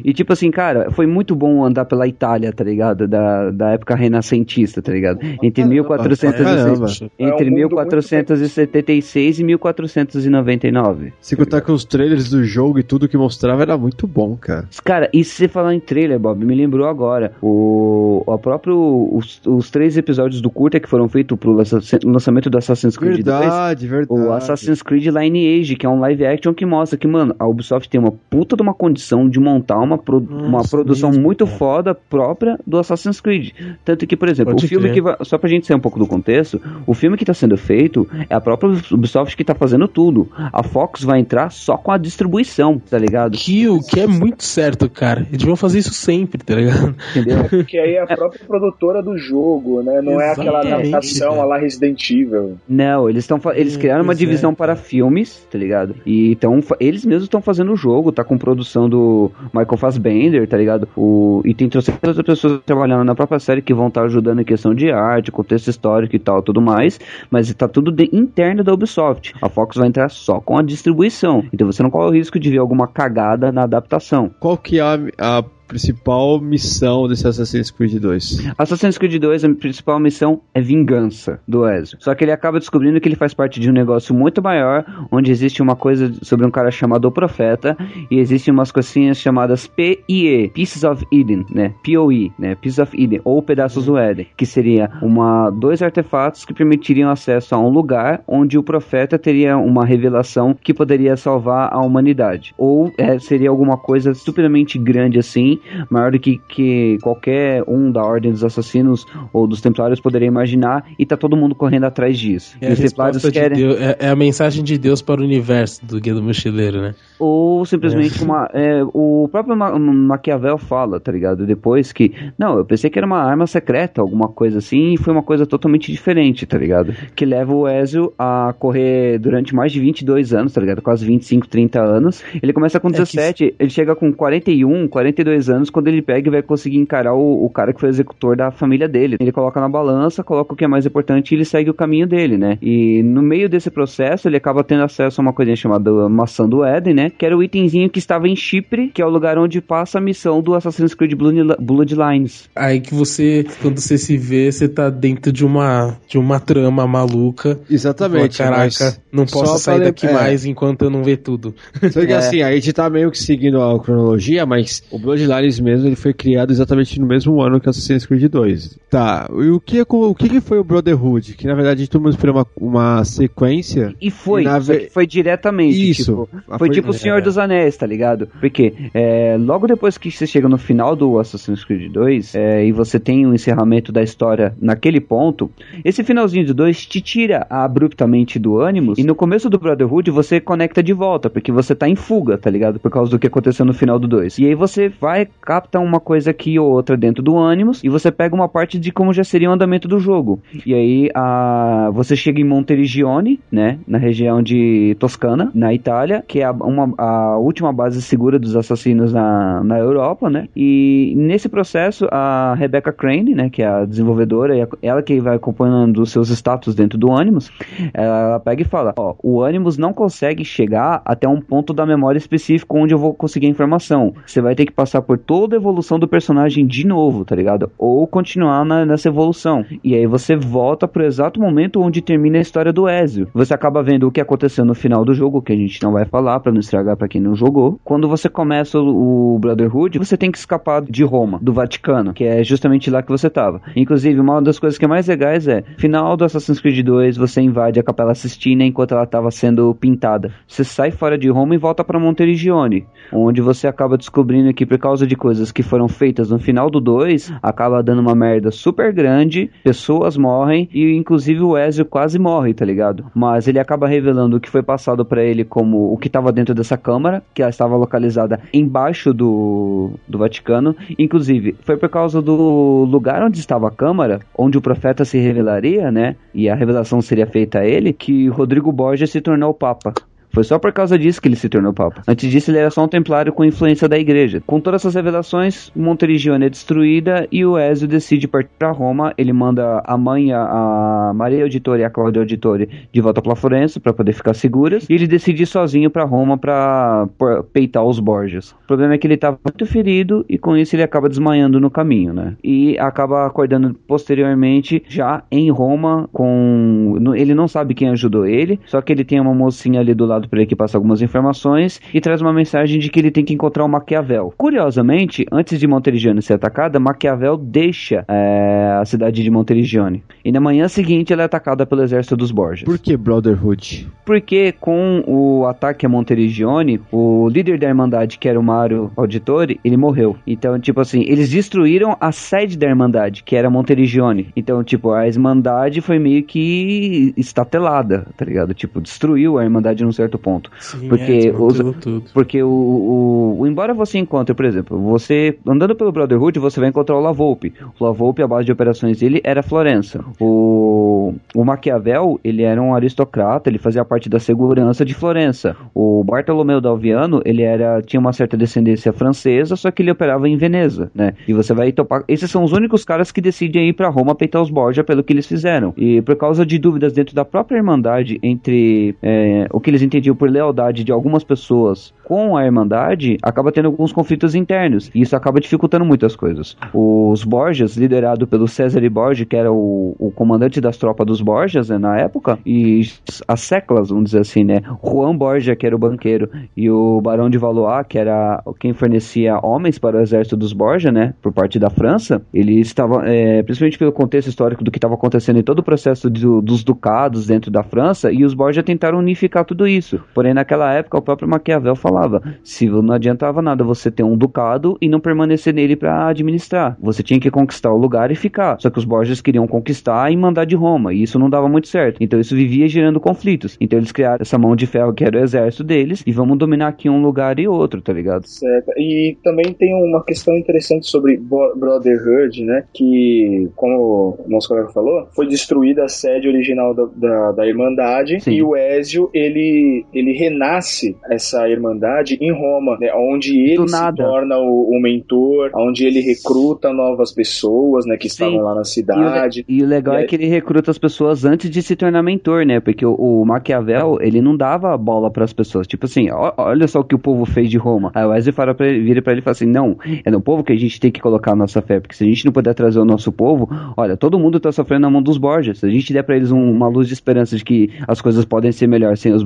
E tipo assim, cara, foi muito bom andar pela Itália, tá ligado? Da, da época renascentista, tá ligado? Entre 1400 Caramba. entre É um mundo 1476 e 1499. Se contar com os trailers do jogo e tudo que mostrava, era muito bom, cara. Cara, e se você falar em trailer, Bob, me lembrou agora. O, o próprio. Os, os três episódios do curta que foram feitos pro lança- lançamento do Assassin's Creed 2. Verdade, verdade. O Assassin's Creed Lineage, que é um live action que mostra que, mano, a Ubisoft tem uma puta de uma condição de montar uma, pro- uma Nossa, produção mesmo, muito cara. foda própria do Assassin's Creed. Tanto que, por exemplo, Pode o filme crer. que vai, só pra gente sair um pouco do contexto, o filme que tá sendo feito é a própria Ubisoft que tá fazendo tudo. A Fox vai entrar só com a distribuição, tá ligado? Que, o que é muito certo, cara. Eles vão fazer isso sempre, tá ligado? Entendeu? Porque aí é a própria produtora do jogo, né? Não é aquela Exatamente, adaptação cara. a lá Resident Evil. Não, eles estão eles Hum, criaram uma divisão para filmes, tá ligado? E então eles mesmos estão fazendo o jogo, tá com produção do Michael Fassbender, tá ligado? O e tem trocentas outras pessoas trabalhando na própria série que vão estar ajudando em questão de arte, contexto histórico e tal, tudo mais, mas tá tudo de, interno da Ubisoft. A Fox vai entrar só com a distribuição. Então você não corre o risco de ver alguma cagada na adaptação. Qual que é a, a principal missão desse Assassin's Creed 2? Assassin's Creed 2, a principal missão é vingança do Ezio. Só que ele acaba descobrindo que ele faz parte de um negócio muito maior, onde existe uma coisa sobre um cara chamado o Profeta, e existem umas coisinhas chamadas PIE, Pieces of Eden, né? POE, né? Pieces of Eden, ou Pedaços do Éden, que seria uma, dois artefatos que permitiriam acesso a um lugar onde o Profeta teria uma revelação que poderia salvar a humanidade. Ou é, seria alguma coisa estupidamente grande assim, maior do que, que qualquer um da Ordem dos Assassinos ou dos Templários poderia imaginar, e tá todo mundo correndo atrás disso. É e a, os Templários de querem. Deus, é, é a mensagem de Deus para o universo do Guia do Mochileiro, né? Ou simplesmente uma. é, o próprio Ma Maquiavel fala, tá ligado? Depois que. Não, eu pensei que era uma arma secreta, alguma coisa assim, e foi uma coisa totalmente diferente, tá ligado? Que leva o Ezio a correr durante mais de 22 anos, tá ligado? Quase 25, 30 anos. Ele começa com É que 17, ele chega com 41, 42 anos quando ele pega e vai conseguir encarar o, o cara que foi executor da família dele. Ele coloca na balança, coloca o que é mais importante e ele segue o caminho dele, né? E no meio desse processo, ele acaba tendo acesso a uma coisinha chamada maçã do Éden, né? Que era o itemzinho que estava em Chipre, que é o lugar onde passa a missão do Assassin's Creed Blood- Bloodlines. Aí que você, quando você se vê, você tá dentro de uma, de uma trama maluca. Exatamente. Fala, Caraca, não posso sair lem- daqui é. mais enquanto eu não ver tudo. Só que É. assim, a gente tá meio que seguindo a cronologia, mas o Bloodlines mesmo ele foi criado exatamente no mesmo ano que Assassin's Creed 2. Tá, e o que, é o que que foi o Brotherhood? Que na verdade todo mundo esperou uma, uma sequência. E foi, E ve- foi diretamente, Isso. tipo, Ah, foi, foi- tipo o Senhor é. dos Anéis, tá ligado? Porque é, logo depois que você chega no final do Assassin's Creed 2 é, e você tem o encerramento da história naquele ponto, esse finalzinho do 2 te tira abruptamente do Animus e no começo do Brotherhood você conecta de volta, porque você tá em fuga, tá ligado? Por causa do que aconteceu no final do 2. E aí você vai, capta uma coisa aqui ou outra dentro do Animus e você pega uma parte de como já seria o andamento do jogo. E aí a, você chega em Monteriggione, né? Na região de Toscana, na Itália, que é a, uma, a última base segura dos assassinos na, na Europa, né? E nesse processo, a Rebecca Crane, né? Que é a desenvolvedora, e a- ela que vai acompanhando os seus status dentro do Animus, ela pega e fala: Ó, o Animus não consegue chegar até um ponto da memória específico onde eu vou conseguir a informação. Você vai ter que passar por toda a evolução do personagem de novo, tá ligado? Ou continuar na- nessa evolução. E aí você volta pro exato momento onde termina a história do Ezio. Você acaba vendo o que aconteceu no final do jogo, que a gente não vai falar pra não estragar pra quem não jogou. Quando você começa o, Brotherhood, você tem que escapar de Roma, do Vaticano, que é justamente lá que você tava. Inclusive, uma das coisas que é mais legais é, final do Assassin's Creed 2, você invade a Capela Sistina enquanto ela tava sendo pintada. Você sai fora de Roma e volta pra Monteriggione, onde você acaba descobrindo que por causa de coisas que foram feitas no final do 2, acaba dando uma merda super grande, pessoas morrem e inclusive o Ezio quase morre, tá ligado? Mas ele acaba revelando o que foi passado pra ele como o que tava dentro dessa câmara, que ela estava localizada embaixo do, do Vaticano. Inclusive, foi por causa do lugar onde estava a câmara, onde o profeta se revelaria, né? E a revelação seria feita a ele, que Rodrigo Borgia se tornou o Papa. Foi só por causa disso que ele se tornou Papa. Antes disso, ele era só um templário com influência da igreja. Com todas essas revelações, Monteriggione é destruída e o Ezio decide partir para Roma. Ele manda a mãe, a, Maria Auditori e a Cláudia Auditori de volta para Florença para poder ficar seguras. E ele decide ir sozinho para Roma para peitar os Borgias. O problema é que ele estava muito ferido e com isso ele acaba desmanhando no caminho, né? E acaba acordando posteriormente já em Roma com ele não sabe quem ajudou ele, só que ele tem uma mocinha ali do lado para ele que passa algumas informações e traz uma mensagem de que ele tem que encontrar o Maquiavel. Curiosamente, antes de Monteriggione ser atacada, Maquiavel deixa é, a cidade de Monteriggione. E na manhã seguinte ela é atacada pelo exército dos Borgias. Por que Brotherhood? Porque com o ataque a Monteriggione, o líder da Irmandade, que era o Mario Auditori, ele morreu. Então, tipo assim, eles destruíram a sede da Irmandade, que era Monteriggione. Então, tipo, a Irmandade foi meio que estatelada, tá ligado? Tipo, destruiu a Irmandade num certo ponto. Sim, Porque é, os- desmantelou tudo. Porque o, o, o- Embora você encontre, por exemplo, você andando pelo Brotherhood, você vai encontrar o Lavolpe. O Lavolpe, a base de operações dele era Florença. O, o Maquiavel, ele era um aristocrata, ele fazia parte da segurança de Florença. O Bartolomeu Dalviano, ele era tinha uma certa descendência francesa, só que ele operava em Veneza, né? E você vai topar. Esses são os únicos caras que decidem ir para Roma peitar os Borgia pelo que eles fizeram. E por causa de dúvidas dentro da própria Irmandade entre é, o que eles entendiam por lealdade de algumas pessoas com a Irmandade, acaba tendo alguns conflitos internos. E isso acaba dificultando muitas coisas. Os Borgias, liderado pelo César Borgia, que era o, o comandante das tropas dos Borgias né, na época, e as seclas, vamos dizer assim, né? Juan Borgia, que era o banqueiro, e o Barão de Valois, que era quem fornecia homens para o exército dos Borgia, né? Por parte da França, eles estavam, é, principalmente pelo contexto histórico do que estava acontecendo em todo o processo do- dos ducados dentro da França, e os Borgia tentaram unificar tudo isso. Porém, naquela época, o próprio Maquiavel falava: se não adiantava nada você ter um ducado e não permanecer nele para administrar. Você tinha que conquistar o lugar e ficar. Só que os Borgias queriam conquistar e mandar de Roma, e isso não dava muito certo. Então isso vivia gerando conflitos. Então eles criaram essa mão de ferro que era o exército deles, e vamos dominar aqui um lugar e outro, tá ligado? Certo. E também tem uma questão interessante sobre Brotherhood, né? Que, como o nosso colega falou, foi destruída a sede original da, da, da Irmandade Sim. e o Ezio, ele ele, ele renasce essa irmandade em Roma, né? Onde ele se torna o, o mentor, onde ele recruta novas pessoas, né? Que estavam Sim. lá na E o, cidade. e o legal é aí- que ele recruta as pessoas antes de se tornar mentor, né? Porque o, o Maquiavel, ele não dava a bola pras pessoas. Tipo assim, ó- olha só o que o povo fez de Roma. Aí o Wesley fala pra ele, vira pra ele e fala assim: não, é no povo que a gente tem que colocar a nossa fé. Porque se a gente não puder trazer o nosso povo, olha, todo mundo tá sofrendo na mão dos Borgias. Se a gente der pra eles um- uma luz de esperança de que as coisas podem ser melhor sem os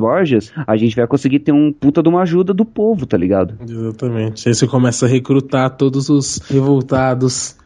A gente vai conseguir ter um puta de uma ajuda do povo, tá ligado? Exatamente. Aí você começa a recrutar todos os revoltados.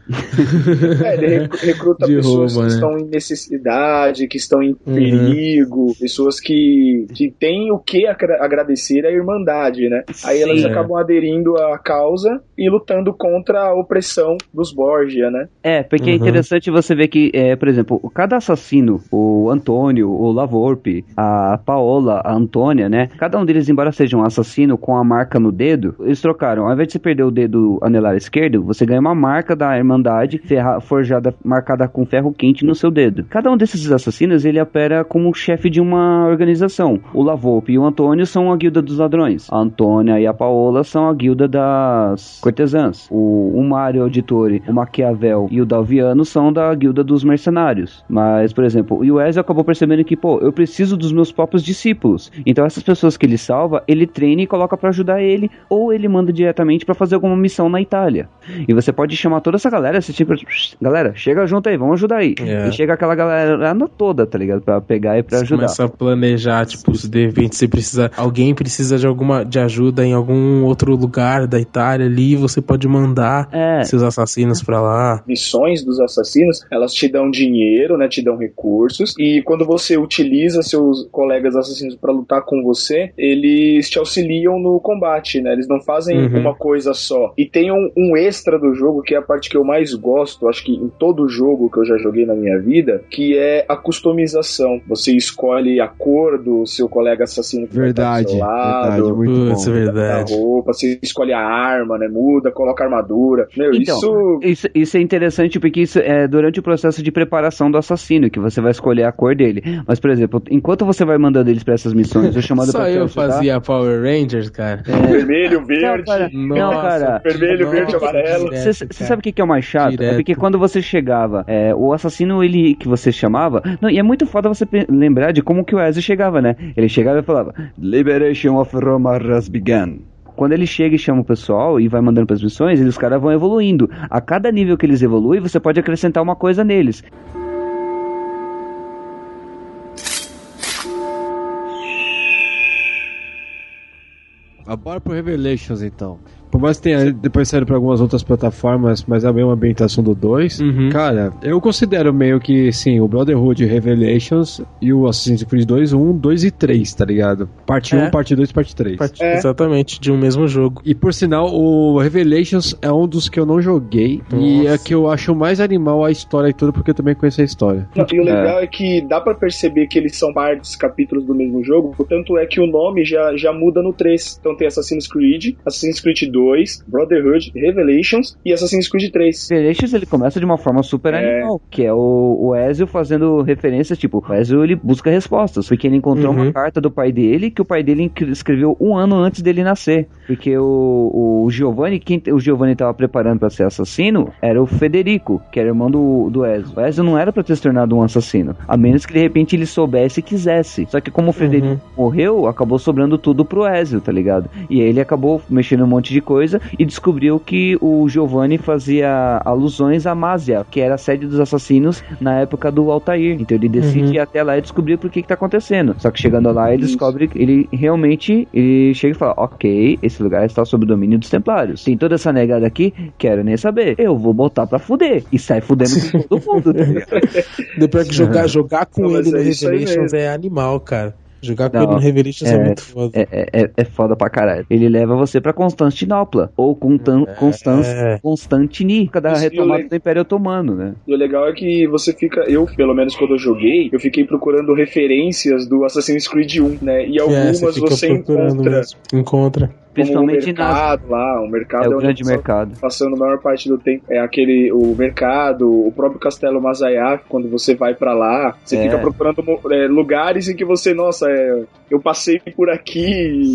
É, ele rec- recruta De pessoas Roma, que né? estão em necessidade, que estão em Uhum. perigo, pessoas que, que têm o que agra- agradecer à Irmandade, né? Aí elas Sim. acabam aderindo à causa e lutando contra a opressão dos Borgia, né? É, porque é Uhum. interessante você ver que, é, por exemplo, cada assassino, o Antônio, o Lavorpe, a Paola, a Antônia, né? Cada um deles, embora seja um assassino com a marca no dedo, eles trocaram. Ao invés de você perder o dedo anelar esquerdo, você ganha uma marca da Irmandade ferra- forjada, marcada com ferro quente no seu dedo. Cada um desses assassinos, ele opera como chefe de uma organização. O Lavorpe e o Antônio são a guilda dos ladrões. A Antônia e a Paola são a guilda das cortesãs. O, o Mário Auditore, o Maquiavel e o Dalviano são da guilda dos mercenários. Mas, por exemplo, o Wesley acabou percebendo que, pô, eu preciso dos meus próprios discípulos. Então essas pessoas que ele salva, ele treina e coloca pra ajudar ele, ou ele manda diretamente pra fazer alguma missão na Itália. E você pode chamar toda essa galera, esse tipo, galera, chega junto aí, vamos ajudar aí. É. E chega aquela galera toda, tá ligado? Pra pegar e pra Você ajudar. começa a planejar, tipo, se de repente você precisa. Alguém precisa de alguma de ajuda em algum outro lugar da Itália ali, você pode mandar É. seus assassinos pra lá. Missões dos assassinos, elas te dão dinheiro, né? Te dão recursos. E quando você utiliza seus colegas assassinos para lutar com você, eles te auxiliam no combate, né? Eles não fazem Uhum. uma coisa só. E tem um, um extra do jogo que é a parte que eu mais gosto, acho que em todo jogo que eu já joguei na minha vida, que é a customização. Você escolhe a cor do seu colega assassino que vai estar do Verdade, seu lado, verdade, muito Putz, bom. é a verdade. roupa, você escolhe a arma, né? Muda, coloca armadura. Meu, Então, isso Isso, isso é interessante porque isso é durante o processo de preparação do assassino que você vai escolher a cor dele. Mas, por exemplo, enquanto você vai mandando eles pra essas missões, eu chamando Só pra eu ajudar- fazia Power Rangers, cara. vermelho, Não, verde. cara, não, cara. Vermelho, verde, amarelo. Você sabe o que é o mais chato? Direto. É porque quando você chegava, é, o assassino ele que você chamava. Não, e é muito foda você lembrar de como que o Ezio chegava, né? Ele chegava e falava: Liberation of Roma has begun. Quando ele chega e chama o pessoal e vai mandando para as missões, eles, os caras vão evoluindo. A cada nível que eles evoluem, você pode acrescentar uma coisa neles. Bora pro Revelations então. Por mais que tenha depois saído pra algumas outras plataformas, mas é a mesma ambientação do 2. Uhum. Cara, eu considero meio que, sim, o Brotherhood Revelations e o Assassin's Creed 2, 1, 2 e 3, tá ligado? Parte É. 1, parte 2, parte 3. Part- É. Exatamente, de um mesmo jogo. E por sinal, o Revelations é um dos que eu não joguei. E Nossa. é que eu acho mais animal a história e tudo, porque eu também conheço a história. Não, e o legal é. que dá pra perceber que eles são partes, capítulos do mesmo jogo, tanto é que o nome já, já muda no 3. Então tem Assassin's Creed, Assassin's Creed 2, Brotherhood, Revelations e Assassin's Creed 3. Revelations ele começa de uma forma super É. animal, que é o, o Ezio fazendo referências, tipo, o Ezio ele busca respostas, porque ele encontrou Uhum. uma carta do pai dele que o pai dele escreveu um ano antes dele nascer, porque o, o Giovanni, quem o Giovanni estava preparando para ser assassino, era o Federico, que era irmão do, do Ezio. O Ezio não era para ter se tornado um assassino, a menos que de repente ele soubesse e quisesse. Só que como o Federico Uhum. morreu, acabou sobrando tudo pro Ezio, tá ligado? E aí ele acabou mexendo um monte de coisa e descobriu que o Giovanni fazia alusões a Másia, que era a sede dos assassinos na época do Altair. Então ele decide Uhum. ir até lá e descobrir por que que tá acontecendo. Só que chegando lá ele Isso. descobre que ele realmente ele chega e fala: Ok, esse lugar está sob o domínio dos Templários. Tem toda essa negada aqui, quero nem saber. Eu vou botar pra fuder. E sai fudendo com todo mundo, tá? Depois que jogar, jogar com Não, ele no é Revelations é animal, cara. Jogar com ele no Revelations é, é- muito foda. É, é, é- é foda pra caralho. Ele leva você pra Constantinopla. Ou Contan Constans Constantini, da Isso, o retomada le- do Império Otomano, né? E o legal é que você fica, eu, pelo menos quando eu joguei, eu fiquei procurando referências do Assassin's Creed 1, né? E É, algumas fica você procurando encontra mesmo. Encontra. Principalmente nas. mercado lá, o mercado É o onde grande você mercado. passando a maior parte do tempo é aquele o mercado, o próprio Castelo Mazaiá, quando você vai pra lá, você É. fica procurando é, lugares em que você, nossa, é, eu passei por aqui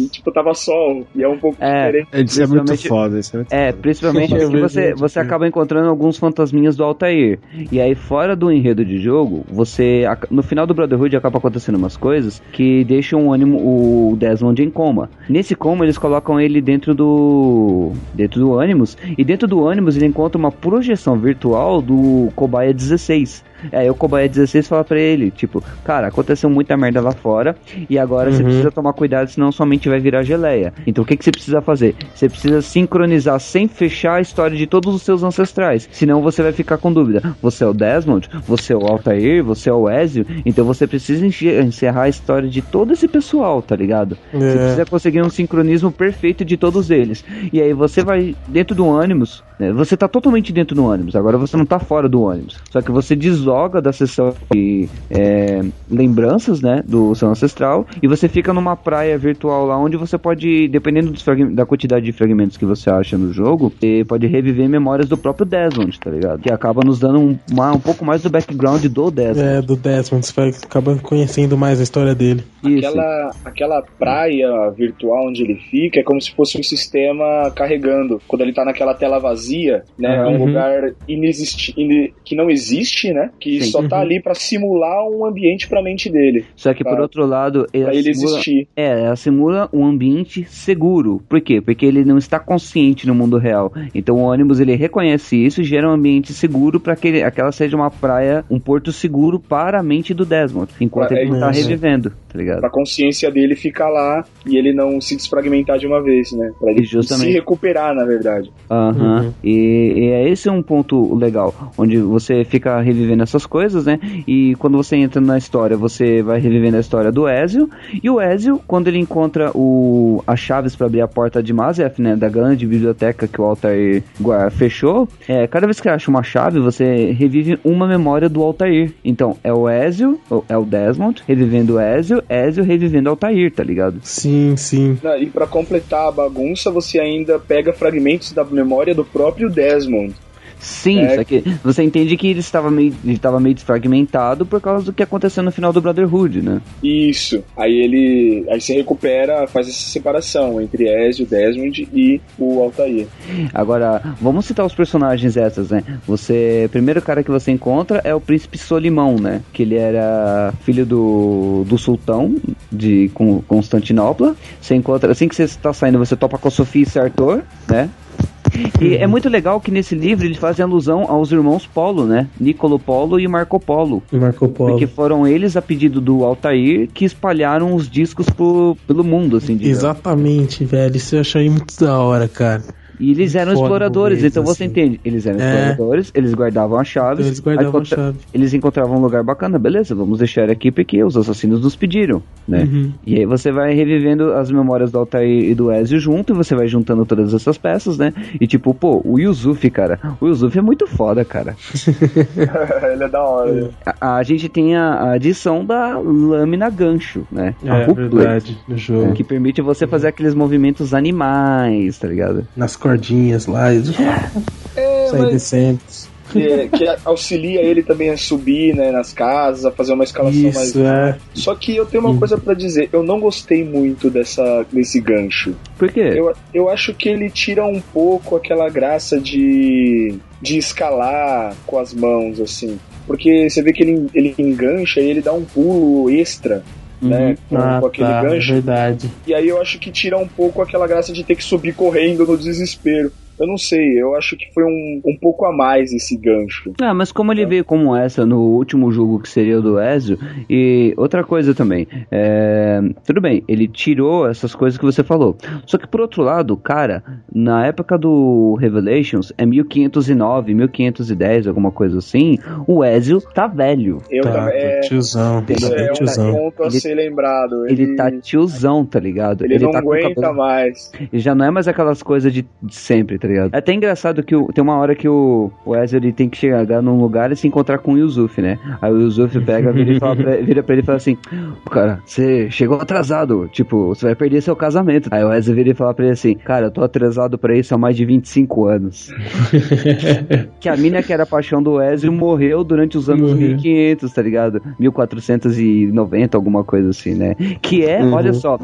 e, tipo, tava sol. E é um pouco É. diferente. Isso é muito Principalmente- foda, isso é muito É, foda. principalmente assim, vejo você, você que- acaba encontrando alguns fantasminhas do Altair. E aí, fora do enredo de jogo, você. No final do Brotherhood acaba acontecendo umas coisas que deixam o ânimo, o Desmond em coma. Nesse coma, eles colocam ele dentro do. dentro do Animus. E dentro do Animus ele encontra uma projeção virtual do Cobaia 16. Aí o Cobaia 16 fala pra ele, tipo, cara, aconteceu muita merda lá fora e agora você Uhum. precisa tomar cuidado, senão somente vai virar geleia. Então o que, que você precisa fazer? Você precisa sincronizar sem fechar a história de todos os seus ancestrais, senão você vai ficar com dúvida. Você é o Desmond, você é o Altair, você é o Ezio, então você precisa encerrar a história de todo esse pessoal, tá ligado? Você É. precisa conseguir um sincronismo perfeito de todos eles. E aí você vai dentro do né? Você tá totalmente dentro do ônibus, agora você não tá fora do ônibus. Só que você desloga da sessão de é, lembranças, né? Do seu ancestral, e você fica numa praia virtual lá onde você pode, dependendo da quantidade de fragmentos que você acha no jogo, você pode reviver memórias do próprio Desmond, tá ligado? Que acaba nos dando um, uma- um pouco mais do background do Desmond. É, do Desmond, você vai acabar conhecendo mais a história dele. Isso. Aquela, aquela praia virtual onde ele fica é como se fosse um sistema carregando. Quando ele tá naquela tela vazia, né? É um Uhum. lugar inexisti que não existe, né? Que Sim. só tá Uhum. ali pra simular um ambiente pra mente dele. Só que por pra- outro lado, Pra ela ele simula- existir. É, ela simula um ambiente seguro. Por quê? Porque ele não está consciente no mundo real. Então o ônibus ele reconhece isso e gera um ambiente seguro para que ele- aquela seja uma praia, um porto seguro para a mente do Desmond, enquanto Pra- ele não é tá isso. revivendo, tá ligado? Pra consciência dele ficar lá e ele não se desfragmentar de uma vez, né? Pra ele justamente- se recuperar, na verdade. Aham. Uhum. E, e é esse um ponto legal, onde você fica revivendo essas coisas, né? E quando você entra na história, você vai revivendo a história do Ezio. E o Ezio, quando ele encontra o, as chaves para abrir a porta de Mazef, né? Da grande biblioteca que o Altair fechou, é, cada vez que acha uma chave, você revive uma memória do Altair. Então, é o Ezio, ou é o Desmond, revivendo o Ezio, Ezio revivendo o Altair, tá ligado? Sim, sim. E pra completar a bagunça, você ainda pega fragmentos da memória do próprio Desmond. Sim, É. só que você entende que ele estava meio, ele estava meio desfragmentado por causa do que aconteceu no final do Brotherhood, né? Isso. Aí ele. Aí você recupera, faz essa separação entre Ezio, Desmond e o Altair. Agora, vamos citar os personagens essas, né? Você, primeiro cara que você encontra é o príncipe Solimão, né? Que ele era filho do, do sultão de Con- Constantinopla. Você encontra, assim que você está saindo, você topa com a Sofia e Sartor, né? E é muito legal que nesse livro eles fazem alusão aos irmãos Polo, né? Nicolo Polo e Marco Polo. E Marco Polo. Porque foram eles, a pedido do Altair, que espalharam os discos pro, pelo mundo, assim, digamos. Exatamente, velho. Isso eu achei muito da hora, cara. E eles eram Foda exploradores, eles, então você assim. entende. Eles eram É. exploradores, eles guardavam as chaves. Então eles guardavam a chave. Eles encontravam um lugar bacana, beleza, vamos deixar aqui porque os assassinos nos pediram, né? Uhum. E aí você vai revivendo as memórias do Altair e do Ezio junto, e você vai juntando todas essas peças, né? E tipo, pô, o Yuzufi, cara, o Yuzufi é muito foda, cara. ele é da hora. A, a gente tem a, a adição da lâmina gancho, né? a É hook blade, verdade, no jogo. Que permite você fazer aqueles movimentos animais, tá ligado? Nas cordinhas lá. e- É, Sai mas descendo. que, que auxilia ele também a subir né, nas casas, a fazer uma escalação mais. Isso, é. Só que eu tenho uma coisa pra dizer, eu não gostei muito dessa, desse gancho. Por quê? Eu, eu acho que ele tira um pouco aquela graça de, de escalar com as mãos, assim. Porque você vê que ele, ele engancha e ele dá um pulo extra, né? Com, Ah, com aquele tá, é gancho. verdade. E aí eu acho que tira um pouco aquela graça de ter que subir correndo no desespero. Eu não sei, eu acho que foi um, um pouco a mais esse gancho. Ah, mas como ele veio como essa no último jogo que seria o do Ezio, e outra coisa também, é, tudo bem, ele tirou essas coisas que você falou. Só que por outro lado, cara, na época do Revelations, é 1509, 1510, alguma coisa assim, o Ezio tá velho. Eu Tá, também. É, tiozão. isso Tá é bem um tiozão. ponto a Ele- ser lembrado. Ele, tá tiozão, tá ligado? ele não tá com o aguenta cabelo- mais. Ele já não é mais aquelas coisas de, de sempre, tá ligado? É até engraçado que o- tem uma hora que o, o Ezio ele tem que chegar num lugar e se encontrar com o Yusuf, né? Aí o Yusuf pega, vira, e fala pra, vira pra ele e fala assim: Cara, você chegou atrasado, tipo, você vai perder seu casamento. Aí o Ezio vira e fala pra ele assim: Cara, eu tô atrasado pra isso há mais de 25 anos. que a mina que era a paixão do Ezio morreu durante os anos Morreu. 1500, tá ligado? 1490, alguma coisa assim, né? Que é, Uhum. olha só,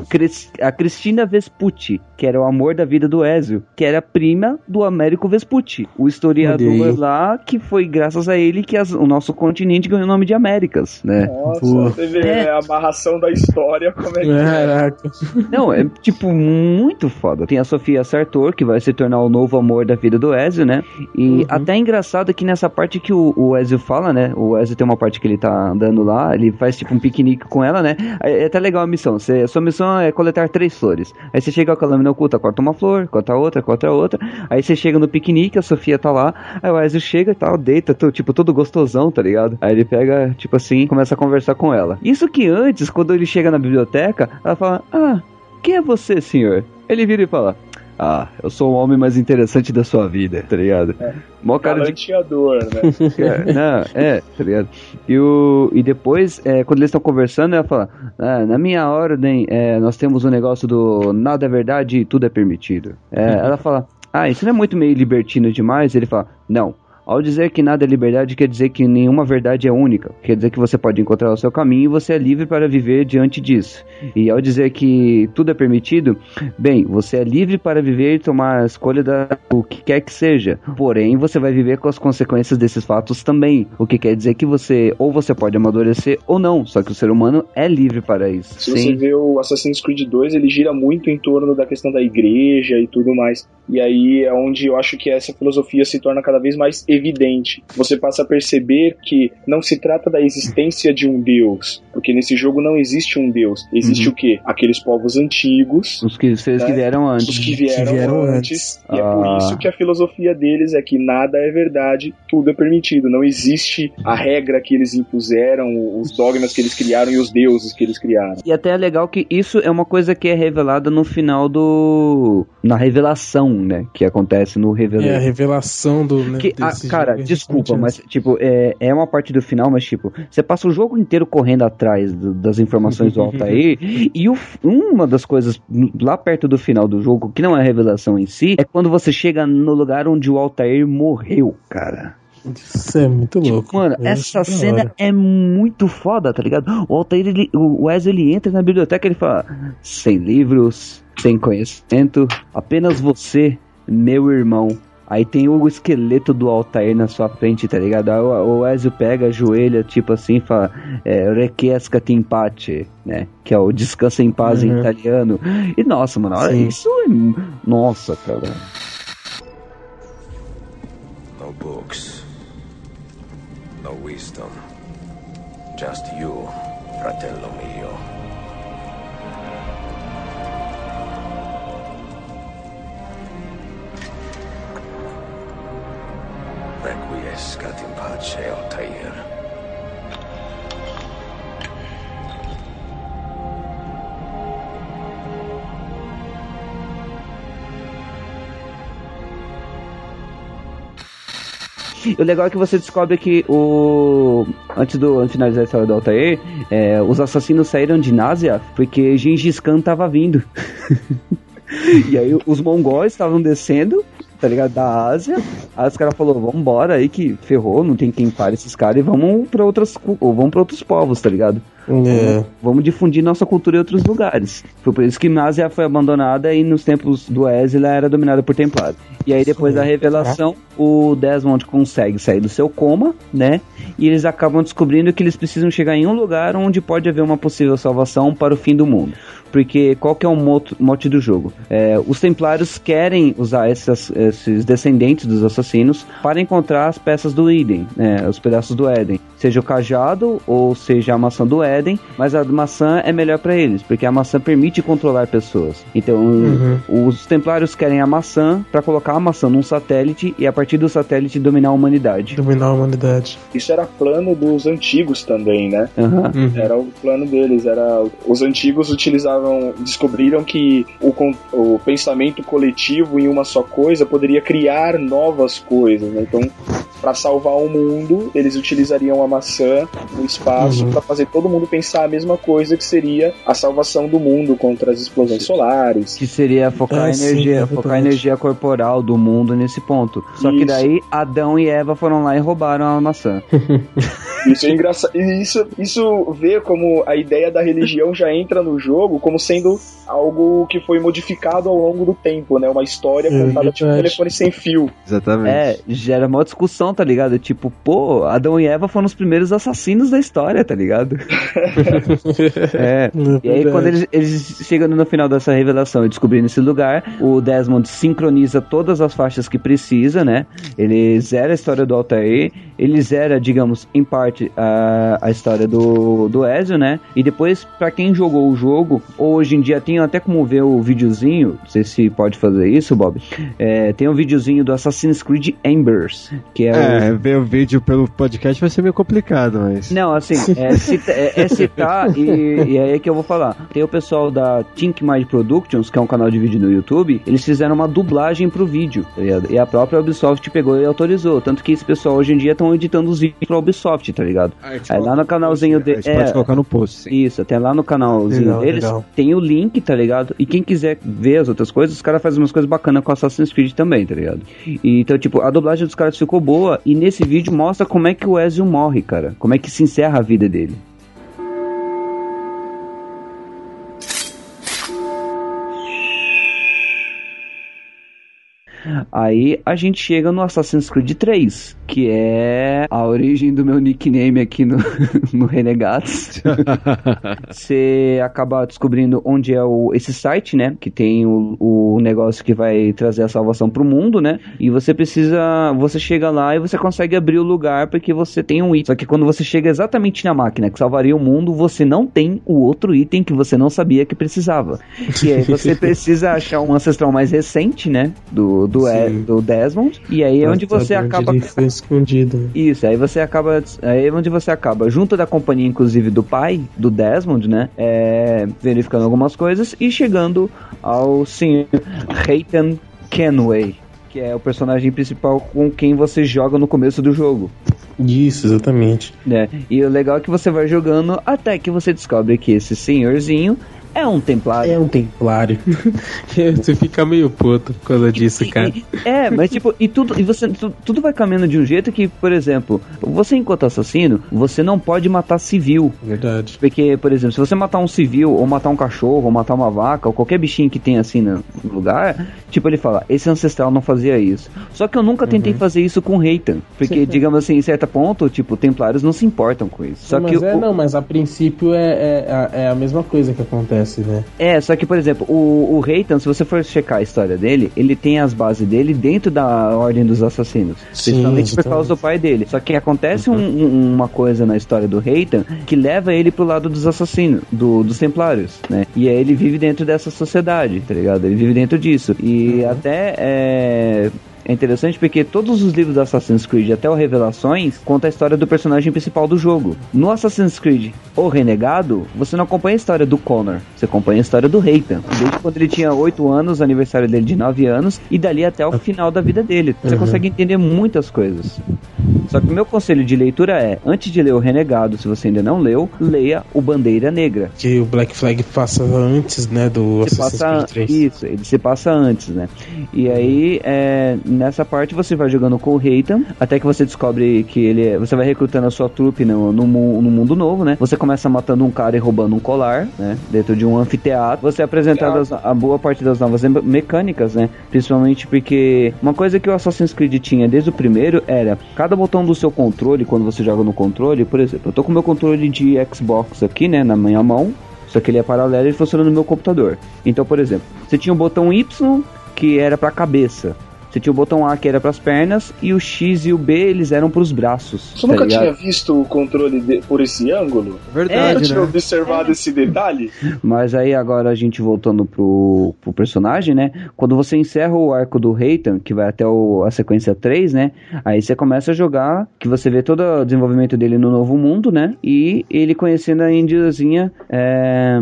a Cristina Vespucci, que era o amor da vida do Ezio, que era prima do Américo Vespucci, o historiador aí. lá que foi graças a ele que as- o nosso continente ganhou o nome de Américas, né? Nossa, Boa. você vê É. né, a amarração da história, como é que é. Caraca. Não, é tipo muito foda. Tem a Sofia Sartor, que vai se tornar o novo amor da vida do Ezio, né? E até é engraçado que nessa parte que o, o Ezio fala, né? O Ezio tem uma parte que ele tá andando lá, ele faz tipo um piquenique com ela, né? É é até legal a missão. Você, a sua missão é coletar três flores. Aí você chega com a lâmina oculta, corta uma flor, corta outra, corta outra. Aí você chega no piquenique, a Sofia tá lá. Aí o Ezio chega e tal, deita, tipo, todo gostosão, tá ligado? Aí ele pega, tipo assim, começa a conversar com ela. Isso que antes, quando ele chega na biblioteca, ela fala: Ah, quem é você, senhor? Ele vira e fala: Ah, eu sou o homem mais interessante da sua vida, tá ligado? Mó cara de Galanteador, né? é, não, é, tá ligado? E, o, e depois, é, quando eles estão conversando, ela fala: "Ah, Na minha ordem, é, nós temos um negócio do nada é verdade e tudo é permitido. É, ela fala: Ah, isso não é muito meio libertino demais? Ele fala: Não. Ao dizer que nada é liberdade, quer dizer que nenhuma verdade é única. Quer dizer que você pode encontrar o seu caminho e você é livre para viver diante disso. E ao dizer que tudo é permitido, bem, você é livre para viver e tomar a escolha da, o que quer que seja. Porém, você vai viver com as consequências desses fatos também. O que quer dizer que você, ou você pode amadurecer ou não. Só que o ser humano é livre para isso. Se você vê o Assassin's Creed 2, ele gira muito em torno da questão da igreja e tudo mais. E aí é onde eu acho que essa filosofia se torna cada vez mais evidente. Você passa a perceber que não se trata da existência de um deus, porque nesse jogo não existe um deus. Existe Uhum. o quê? Aqueles povos antigos, Os que, vocês que né? vieram os antes. que vieram, vieram antes. E é Ah. por isso que a filosofia deles é que nada é verdade, tudo é permitido. Não existe a regra que eles impuseram, os dogmas que eles criaram e os deuses que eles criaram. E até é legal que isso é uma coisa que é revelada no final do. Na revelação, né? Que acontece no É a revelação do. Né, Que, ah, desse cara, é desculpa, mas, tipo, é, é uma parte do final, mas, tipo, você passa o jogo inteiro correndo atrás do- das informações do Altair, e o, uma das coisas lá perto do final do jogo, que não é a revelação em si, é quando você chega no lugar onde o Altair morreu, cara. Isso é muito louco. Tipo, Mano, Eu essa cena hora. é muito foda, tá ligado? O Altair, ele, o Wesley, ele entra na biblioteca e ele fala: sem livros, sem conhecimento, apenas você, meu irmão. Aí tem o esqueleto do Altair na sua frente, tá ligado? Aí o Ezio pega, ajoelha, tipo assim, e fala: é, Requiescat in pace, né? Que é o descansa em paz em Uhum. italiano. E nossa, mano, olha Sim. isso é. Nossa, cara. No books. No wisdom. Just you, fratello mio. In pace, Altair. O legal é que você descobre que o. Antes do antes de finalizar a história do Altair, é, os assassinos saíram de Nazia porque Gengis Khan tava vindo. e aí os mongóis estavam descendo, tá ligado? Da Ásia. Aí os caras falaram, vambora aí que ferrou, não tem quem pare esses caras e vamos pra outras. Ou vamos pra outros povos, tá ligado? É. Vamos difundir nossa cultura em outros lugares. Foi por isso que Násia foi abandonada e nos tempos do Ezio ela era dominada por Templários. E aí depois da revelação, o Desmond consegue sair do seu coma, né? E eles acabam descobrindo que eles precisam chegar em um lugar onde pode haver uma possível salvação para o fim do mundo. Porque qual que é o mote do jogo? É, os Templários querem usar essas- esses descendentes dos assassinos para encontrar as peças do Eden, né, os pedaços do Éden. Seja o cajado ou seja a maçã do Éden mas a maçã é melhor pra eles, porque a maçã permite controlar pessoas. Então, Uhum. os templários querem a maçã pra colocar a maçã num satélite e a partir do satélite dominar a humanidade. Dominar a humanidade. Isso era plano dos antigos também, né? Aham. Uhum. Era o plano deles, era os antigos utilizavam, descobriram que o, o pensamento coletivo em uma só coisa poderia criar novas coisas, né? Então, para salvar o mundo, eles utilizariam a maçã no espaço Uhum. para fazer todo mundo pensar a mesma coisa que seria a salvação do mundo contra as explosões solares. Que seria focar É, a sim, energia, é focar a energia corporal do mundo nesse ponto. Só que Isso. daí Adão e Eva foram lá e roubaram a maçã. Isso é engraçado. Isso, isso vê como a ideia da religião já entra no jogo como sendo algo que foi modificado ao longo do tempo, né? Uma história É contada tipo um telefone sem fio. Exatamente. É, gera uma discussão, tá ligado? Tipo, pô, Adão e Eva foram os primeiros assassinos da história, tá ligado? é. E aí, quando eles, eles chegam no final dessa revelação e descobrindo esse lugar, o Desmond sincroniza todas as faixas que precisa, né? Ele zera a história do Altair, ele zera, digamos, em parte, a, a história do, do Ezio, né? E depois, pra quem jogou o jogo, hoje em dia tem até como ver o videozinho, não sei se pode fazer isso, Bob. É, tem um videozinho do Assassin's Creed Embers, que é, o É, ver o vídeo pelo podcast vai ser meio complicado, mas. não, assim, é, cita- é- é citar e, e aí é que eu vou falar. Tem o pessoal da Think Mind Productions, que é um canal de vídeo no YouTube, eles fizeram uma dublagem pro vídeo, tá ligado? E a própria Ubisoft pegou e autorizou. Tanto que esse pessoal hoje em dia estão editando os vídeos pra Ubisoft, tá ligado? Aí lá no canalzinho A dele. gente pode colocar no post, sim. Isso, até lá no canalzinho Legal, deles legal. Tem o link, tá ligado? E quem quiser ver as outras coisas, os caras fazem umas coisas bacanas com Assassin's Creed também, tá ligado? E, então, tipo, a dublagem dos caras ficou boa e nesse vídeo mostra como é que o Ezio morre, cara. Como é que se encerra a vida dele. Aí a gente chega no Assassin's Creed 3, que é a origem do meu nickname aqui no, no Renegados. Você acaba descobrindo onde é o, esse site, né? Que tem o, o negócio que vai trazer a salvação pro mundo, né? E você precisa. Você chega lá e você consegue abrir o lugar porque você tem um item. Só que quando você chega exatamente na máquina que salvaria o mundo, você não tem o outro item que você não sabia que precisava. E aí você precisa achar um ancestral mais recente, né? Do, do, E- Sim. do Desmond. E aí é onde Pra você acaba. Foi escondido. Isso, aí você acaba. Aí é onde você acaba, junto da companhia, inclusive, do pai, do Desmond, né? É, verificando algumas coisas e chegando ao senhor Hayton Kenway, que é o personagem principal com quem você joga no começo do jogo. Isso, exatamente. Né? E o legal é que você vai jogando até que você descobre que esse senhorzinho é um templário. É um templário. Você fica meio puto por causa disso, cara. É, mas tipo, e tudo, e você, tu- tudo vai caminhando de um jeito que, por exemplo, você enquanto assassino, você não pode matar civil. Verdade. Porque, por exemplo, se você matar um civil, ou matar um cachorro, ou matar uma vaca, ou qualquer bichinho que tem assim no lugar, tipo, ele fala, esse ancestral não fazia isso. Só que eu nunca tentei fazer isso com Reitan. Porque, digamos assim, em certo ponto, tipo, templários não se importam com isso. Só mas que é, o- não, mas a princípio é, é, é a mesma coisa que acontece, né? É, só que, por exemplo, o, o Reitan, se você for checar a história dele, ele tem as bases dele dentro da Ordem dos Assassinos. Sim, principalmente por causa do pai dele. Só que acontece um- um- uma coisa na história do Reitan que leva ele pro lado dos assassinos, do- dos templários, né? E aí ele vive dentro dessa sociedade, tá ligado? Ele vive dentro disso. E até é. É interessante porque todos os livros do Assassin's Creed, até o Revelações, conta a história do personagem principal do jogo. No Assassin's Creed O Renegado, você não acompanha a história do Connor, você acompanha a história do Reitan. Desde quando ele tinha 8 anos, aniversário dele de 9 anos, e dali até o final da vida dele. Você Uhum. consegue entender muitas coisas. Só que o meu conselho de leitura é, antes de ler o Renegado, se você ainda não leu, leia o Bandeira Negra. Que o Black Flag passa antes, né, do Se Assassin's Creed 3. isso, ele se passa antes, né? E aí, é, nessa parte você vai jogando com o Reitan, até que você descobre que ele é, você vai recrutando a sua trupe no, no, no mundo novo, né? Você começa matando um cara e roubando um colar, né? Dentro de um anfiteatro. Você é apresentado as- a boa parte das novas me- mecânicas, né? Principalmente porque uma coisa que o Assassin's Creed tinha desde o primeiro era cada botão do seu controle, quando você joga no controle, por exemplo, eu tô com meu controle de Xbox aqui, né, na minha mão, só que ele é paralelo e funciona no meu computador. Então, por exemplo, você tinha o botão Y que era pra cabeça. Você tinha o botão A que era pras pernas e o X e o B eles eram pros braços. Você tá nunca ligado? tinha visto o controle de- por esse ângulo? Verdade, Nunca tinha né? observado esse detalhe? Mas aí agora a gente voltando pro, pro personagem, né? Quando você encerra o arco do Reitan, que vai até o- a sequência 3, né? Aí você começa a jogar, que você vê todo o desenvolvimento dele no novo mundo, né? E ele conhecendo a índiazinha é,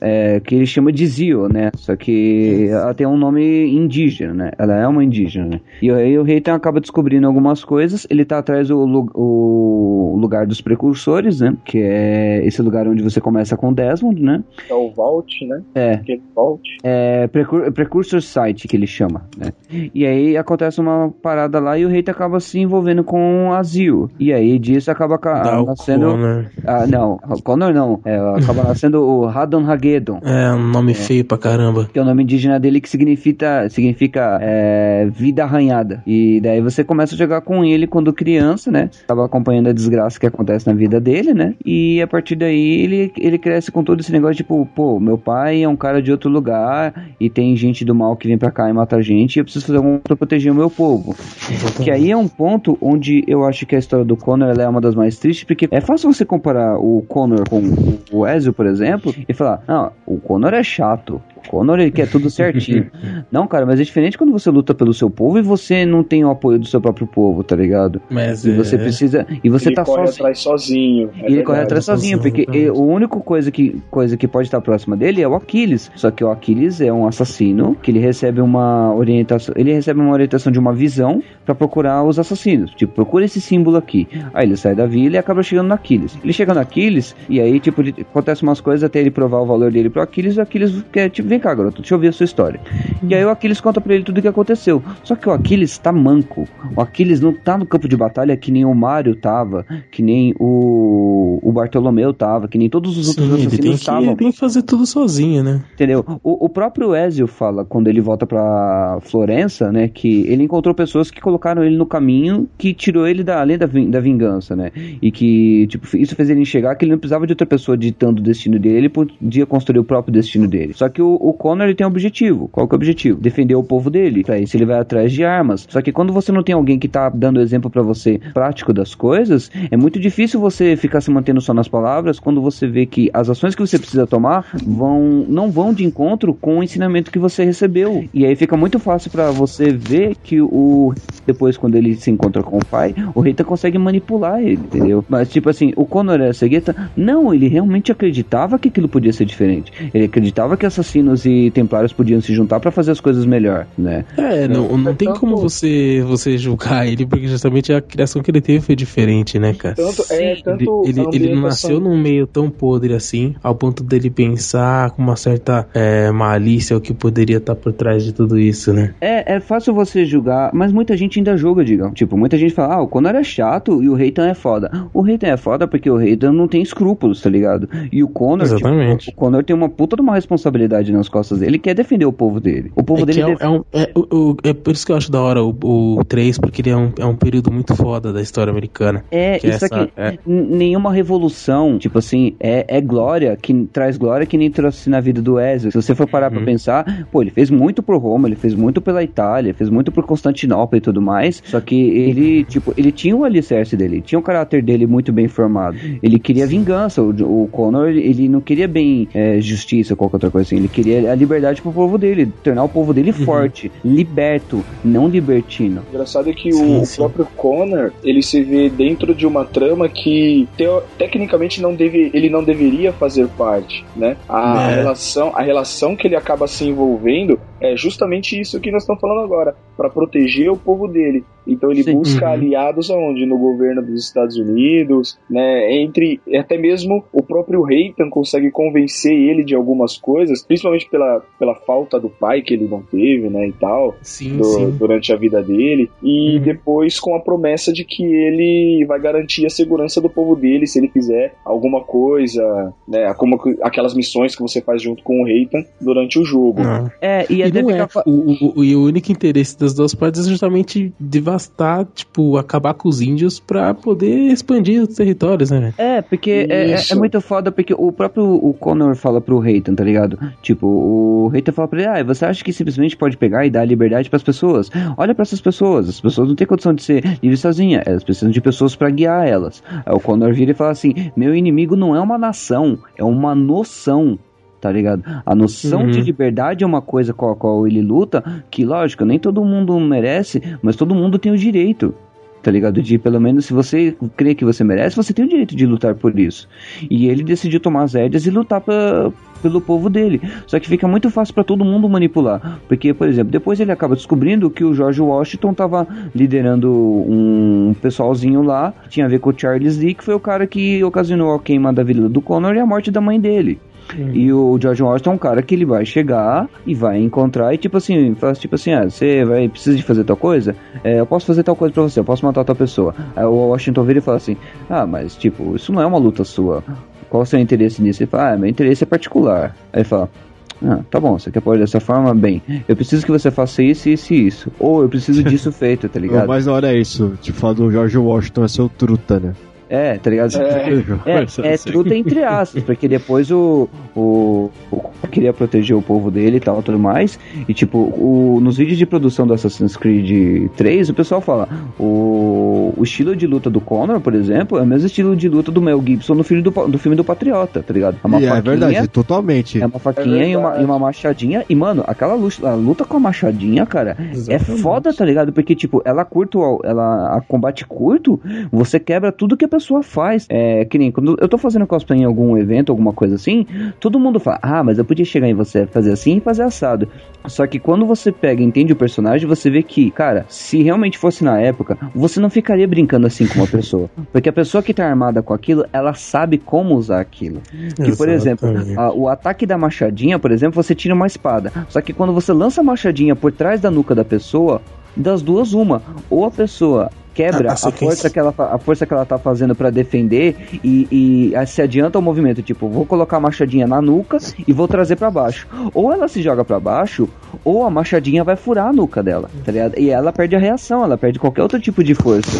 é, que ele chama de Zio, né? Só que ela tem um nome indígena, né? Ela é uma indígena, né? E aí o Reitan acaba descobrindo algumas coisas. Ele tá atrás do o lugar dos precursores, né? Que é esse lugar onde você começa com Desmond, né? É o Vault, né? É. Aquele Vault. É Precur Precursor Site que ele chama, né? E aí acontece uma parada lá e o Reita acaba se envolvendo com a Zio. E aí disso acaba ca- Dá o nascendo. Connor. Ah, não, o Connor não. É, acaba nascendo o Radon Hagedon. É um nome feio pra caramba. Que é o nome indígena dele que significa, significa é, vida arranhada. E daí você começa a jogar com ele quando criança, né? Tava acompanhando a desgraça que acontece na vida dele, né? E a partir daí ele, ele cresce com todo esse negócio, tipo, pô, meu pai é um cara de outro lugar e tem gente do mal que vem pra cá e mata a gente e eu preciso fazer alguma coisa pra proteger o meu povo. Que aí é um ponto onde eu acho que a história do Connor ela é uma das mais tristes, porque é fácil você comparar o Connor com o Ezio, por exemplo, e falar, não, o Connor é chato. O Connor ele quer tudo certinho. não, cara, mas é diferente quando você luta pelo seu povo e você não tem o apoio do seu próprio povo, tá ligado? Mas E você é- precisa. E você ele tá corre sozinho. atrás sozinho. é E ele corre atrás sozinho, sozinho, porque ele- a única coisa que, coisa que pode estar próxima dele é o Aquiles. Só que o Aquiles é um assassino que ele recebe uma orientação. Ele recebe uma orientação de uma visão pra procurar os assassinos. Tipo, procura esse símbolo aqui. Aí ele sai da vila e acaba chegando no Aquiles. Ele chega no Aquiles e aí, tipo, acontece umas coisas até ele provar o valor dele pro Aquiles. E o Aquiles quer, tipo, vem cá, garoto, deixa eu ver a sua história. E aí o Aquiles conta pra ele tudo o que aconteceu. Só que o Aquiles tá manco. O Aquiles não tá no campo de batalha que nem o Mario tava, que nem o, o Bartolomeu tava, que nem todos os outros Sim, ele tem assassinos que, estavam. ele tem que fazer tudo sozinho, né? Entendeu? O, o próprio Ezio fala, quando ele volta pra Florença, né, que ele encontrou pessoas que colocaram ele no caminho que tirou ele da além da, da vingança, né? E que, tipo, isso fez ele enxergar que ele não precisava de outra pessoa ditando o destino dele, ele podia construir o próprio destino dele. Só que o, o Connor, ele tem um objetivo. Qual que é o objetivo? Defender o povo dele. Pra isso ele vai atrás de armas. Só que quando você não tem alguém que tá dando exemplo pra você prático das coisas, é muito difícil você ficar se mantendo só nas palavras quando você vê que as ações que você precisa tomar vão não vão de encontro com o ensinamento que você recebeu. E aí fica muito fácil pra você ver que o depois quando ele se encontra com o pai, o Reita consegue manipular ele, entendeu? Mas tipo assim, o Conor era cegueta? Não, ele realmente acreditava que aquilo podia ser diferente. Ele acreditava que assassinos e templários podiam se juntar pra fazer as coisas melhor, né? É, não, não tem como você, você julgar ele, porque justamente a criação que ele teve foi diferente, né, cara? Tanto, é, Ele, tanto ele, ele não ambientação- nasceu num meio tão podre assim, ao ponto dele pensar com uma certa é, malícia o que poderia estar por trás de tudo isso, né? É, é fácil você julgar, mas muita gente ainda julga, digam. Tipo, muita gente fala, ah, o Conor é chato e o Reitan é foda. O Reitan é foda porque o Reitan não tem escrúpulos, tá ligado? E o Conor, tipo, Exatamente. o Conor tem uma puta de uma responsabilidade nas costas dele, que é defender o povo dele. O povo É, dele é, é, um, é, o- é por isso que eu acho da hora o, o 3, porque ele é um, é um período muito foda da história americana. É, Que isso essa- aqui, é. nenhuma revolução, tipo assim, é, é glória, que traz glória que nem trouxe na vida do Ezio. Se você for parar Uhum. pra pensar, pô, ele fez muito por Roma, ele fez muito pela Itália, fez muito por Constantinopla e tudo mais, só que ele, tipo, ele tinha o alicerce dele, tinha o caráter dele muito bem formado. Ele queria vingança, o, o Connor, ele, ele não queria bem é, justiça ou qualquer outra coisa assim, ele queria a liberdade pro povo dele, tornar o povo dele Uhum. forte, liberto, não libertino. O engraçado é que Sim, o, o sim. próprio Connor, ele se vê dentro de uma trama que teo- tecnicamente não deve, ele não deveria fazer parte, né? A, É. relação, a relação que ele acaba se envolvendo é justamente isso que nós estamos falando agora, para proteger o povo dele. Então ele Sim. busca Uhum. aliados aonde? No governo dos Estados Unidos, né? Entre até mesmo o próprio Reitan consegue convencer ele de algumas coisas, principalmente pela, pela falta do pai que ele não teve, né? E tal Sim, do- sim. durante a vida dele e Uhum. depois com a promessa de que ele vai garantir a segurança do povo dele se ele fizer alguma coisa, né, como que- aquelas missões que você faz junto com o Reitan durante o jogo. Não. É, e E não é. fica- O, o, e o único interesse das duas partes é justamente devastar, tipo, acabar com os índios pra poder expandir os territórios, né? É, porque é, é- é muito foda, porque o próprio o Connor fala pro Reitan, tá ligado? Tipo, o Reitan fala pra ele, ah, você acha que simplesmente pode pegar e dar liberdade pras pessoas? Olha pra essas pessoas, as pessoas não têm condição de ser livres sozinhas, elas precisam de pessoas pra guiar elas. Aí o Connor vira e fala assim, meu inimigo não é uma nação, é uma noção. Tá ligado? A noção Uhum. de liberdade é uma coisa com a qual ele luta, que lógico, nem todo mundo merece, mas todo mundo tem o direito tá ligado? De pelo menos se você crê que você merece, você tem o direito de lutar por isso. E ele decidiu tomar as rédeas e lutar pra, pelo povo dele. Só que fica muito fácil pra todo mundo manipular. Porque, por exemplo, depois ele acaba descobrindo que o George Washington tava liderando um pessoalzinho lá, que tinha a ver com o Charles Lee, que foi o cara que ocasionou a queima da vila do Connor e a morte da mãe dele. E o George Washington é um cara que ele vai chegar e vai encontrar e tipo assim, faz tipo assim, ah, você vai precisa de fazer tal coisa? É, eu posso fazer tal coisa pra você, eu posso matar tal pessoa. Aí o Washington vira e fala assim, ah, mas tipo, isso não é uma luta sua. Qual o seu interesse nisso? Ele fala, ah, meu interesse é particular. Aí ele fala, ah, tá bom, você quer pôr dessa forma? Bem, eu preciso que você faça isso, isso e isso. Ou eu preciso disso feito, tá ligado? mais da hora é isso. Tipo, falar do George Washington é seu truta, né? É, tá ligado? É. É, é truta entre aspas, porque depois o, o, o queria proteger o povo dele e tal, tudo mais. E tipo, o, nos vídeos de produção do Assassin's Creed 3, o pessoal fala, o, o estilo de luta do Connor, por exemplo, é o mesmo estilo de luta do Mel Gibson no filme do, do filme do Patriota, tá ligado? É uma E é faquinha, verdade, totalmente. é uma faquinha É e, uma, e uma machadinha. E, mano, aquela luta, a luta com a machadinha, cara, é Exatamente. foda, tá ligado? Porque, tipo, ela curto, ela a combate curto, você quebra tudo que a pessoa faz. É que nem quando eu tô fazendo cosplay em algum evento, alguma coisa assim, todo mundo fala, ah, mas eu podia chegar em você, fazer assim e fazer assado. Só que quando você pega e entende o personagem, você vê que, cara, se realmente fosse na época, você não ficaria brincando assim com uma pessoa. Porque a pessoa que tá armada com aquilo, ela sabe como usar aquilo. Que, por exemplo, a- o ataque da machadinha, por exemplo, você tira uma espada. Só que quando você lança a machadinha por trás da nuca da pessoa, das duas uma, ou a pessoa quebra A- a a, sequência. força que ela a força que ela tá fazendo pra defender e, e a- se adianta o movimento, tipo, vou colocar a machadinha na nuca e vou trazer pra baixo. Ou ela se joga pra baixo, ou a machadinha vai furar a nuca dela, tá ligado? E ela perde a reação, ela perde qualquer outro tipo de força.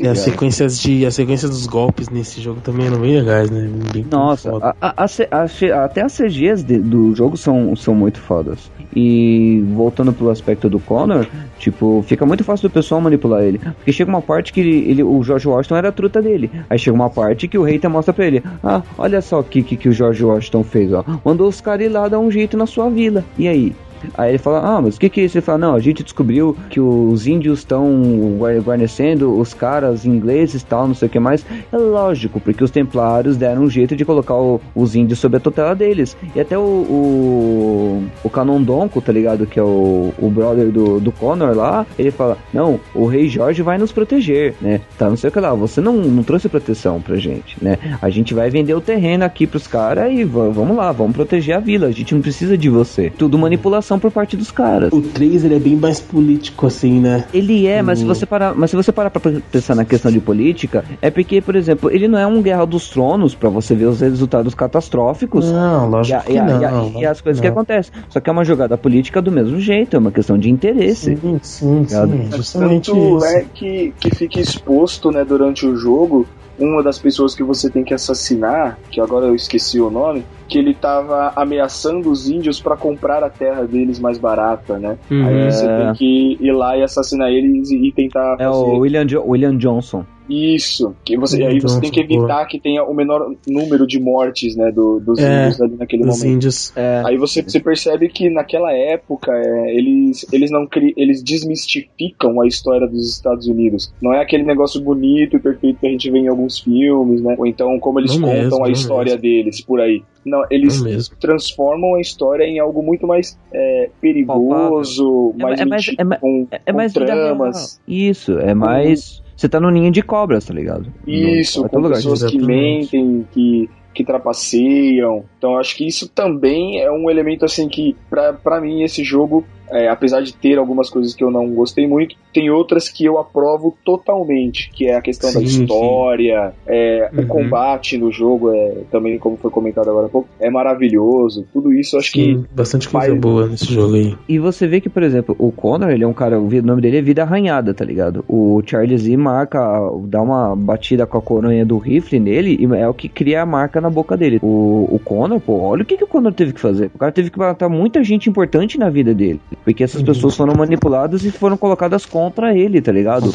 E as sequências de. As sequências dos golpes nesse jogo também eram bem legais, né? Bem Nossa, a- a- a a até as CGs de- do jogo são, são muito fodas. E voltando pro aspecto do Connor, tipo, fica muito fácil do pessoal manipular ele. Porque chega uma parte que ele, o George Washington era a truta dele. Aí chega uma parte que o rei mostra pra ele: Ah, olha só o que, que, que o George Washington fez, ó. Mandou os caras ir lá dar um jeito na sua vila. E aí? Aí ele fala, ah, mas o que que é isso? Ele fala, não, a gente descobriu que os índios estão guar- guarnecendo os caras ingleses tal, não sei o que mais. É lógico, porque os templários deram um jeito de colocar o- os índios sob a tutela deles. E até o, o, o Canondonco, tá ligado? Que é o, o brother do, do Connor lá, ele fala, não, o rei Jorge vai nos proteger, né? Tá, não sei o que lá, você não, não trouxe proteção pra gente, né? A gente vai vender o terreno aqui pros caras e va- vamos lá, vamos proteger a vila, a gente não precisa de você. Tudo manipulação por parte dos caras. O 3 ele é bem mais político, assim, né? Ele é, mas se você parar, mas se você parar pra pensar na questão de política, é porque, por exemplo, ele não é um Guerra dos Tronos pra você ver os resultados catastróficos. Não, E, lógico a- que e a- não. e a- não, e as coisas que não. acontecem. Só que é uma jogada política do mesmo jeito, é uma questão de interesse. Sim, sim, Ligado? sim. Justamente Tanto isso. é que, que fica exposto, né, durante o jogo, uma das pessoas que você tem que assassinar, que agora eu esqueci o nome, que ele tava ameaçando os índios pra comprar a terra deles mais barata, né? Uhum. Aí você É. tem que ir lá e assassinar eles e, e tentar É fazer o William, Jo- William Johnson. Isso. Que você, aí Então, você tem que evitar que tenha o menor número de mortes, né, do- dos É, índios ali naquele Os momento. índios. É, Aí você, você percebe que naquela época é, eles, eles não cri, eles desmistificam a história dos Estados Unidos. Não é aquele negócio bonito e perfeito que a gente vê em alguns filmes, né? Ou então como eles Não contam mesmo, a história mesmo. deles por aí. Não, eles Não mesmo. transformam a história em algo muito mais é, perigoso, É- mais, é mais- é mais- com, é com mais vida tramas. Isso, é mais. Você tá no ninho de cobras, tá ligado? Isso, No- com lugar. pessoas que mentem, que que trapaceiam. Então eu acho que isso também é um elemento assim que, pra mim, esse jogo é, apesar de ter algumas coisas que eu não gostei muito, tem outras que eu aprovo totalmente, que é a questão Sim, da história, é, Uhum. o combate no jogo, é, também como foi comentado agora há pouco, é maravilhoso. Tudo isso eu acho Sim, que bastante coisa faz- boa nesse jogo aí. E você vê que, por exemplo, o Connor, ele é um cara, o nome dele é Vida Arranhada, tá ligado? O Charles E marca, dá uma batida com a coronha do rifle nele e é o que cria a marca na boca dele. O, o Connor, pô, olha o que, que o Connor teve que fazer. O cara teve que matar muita gente importante na vida dele. Porque essas pessoas foram manipuladas e foram colocadas contra ele, tá ligado?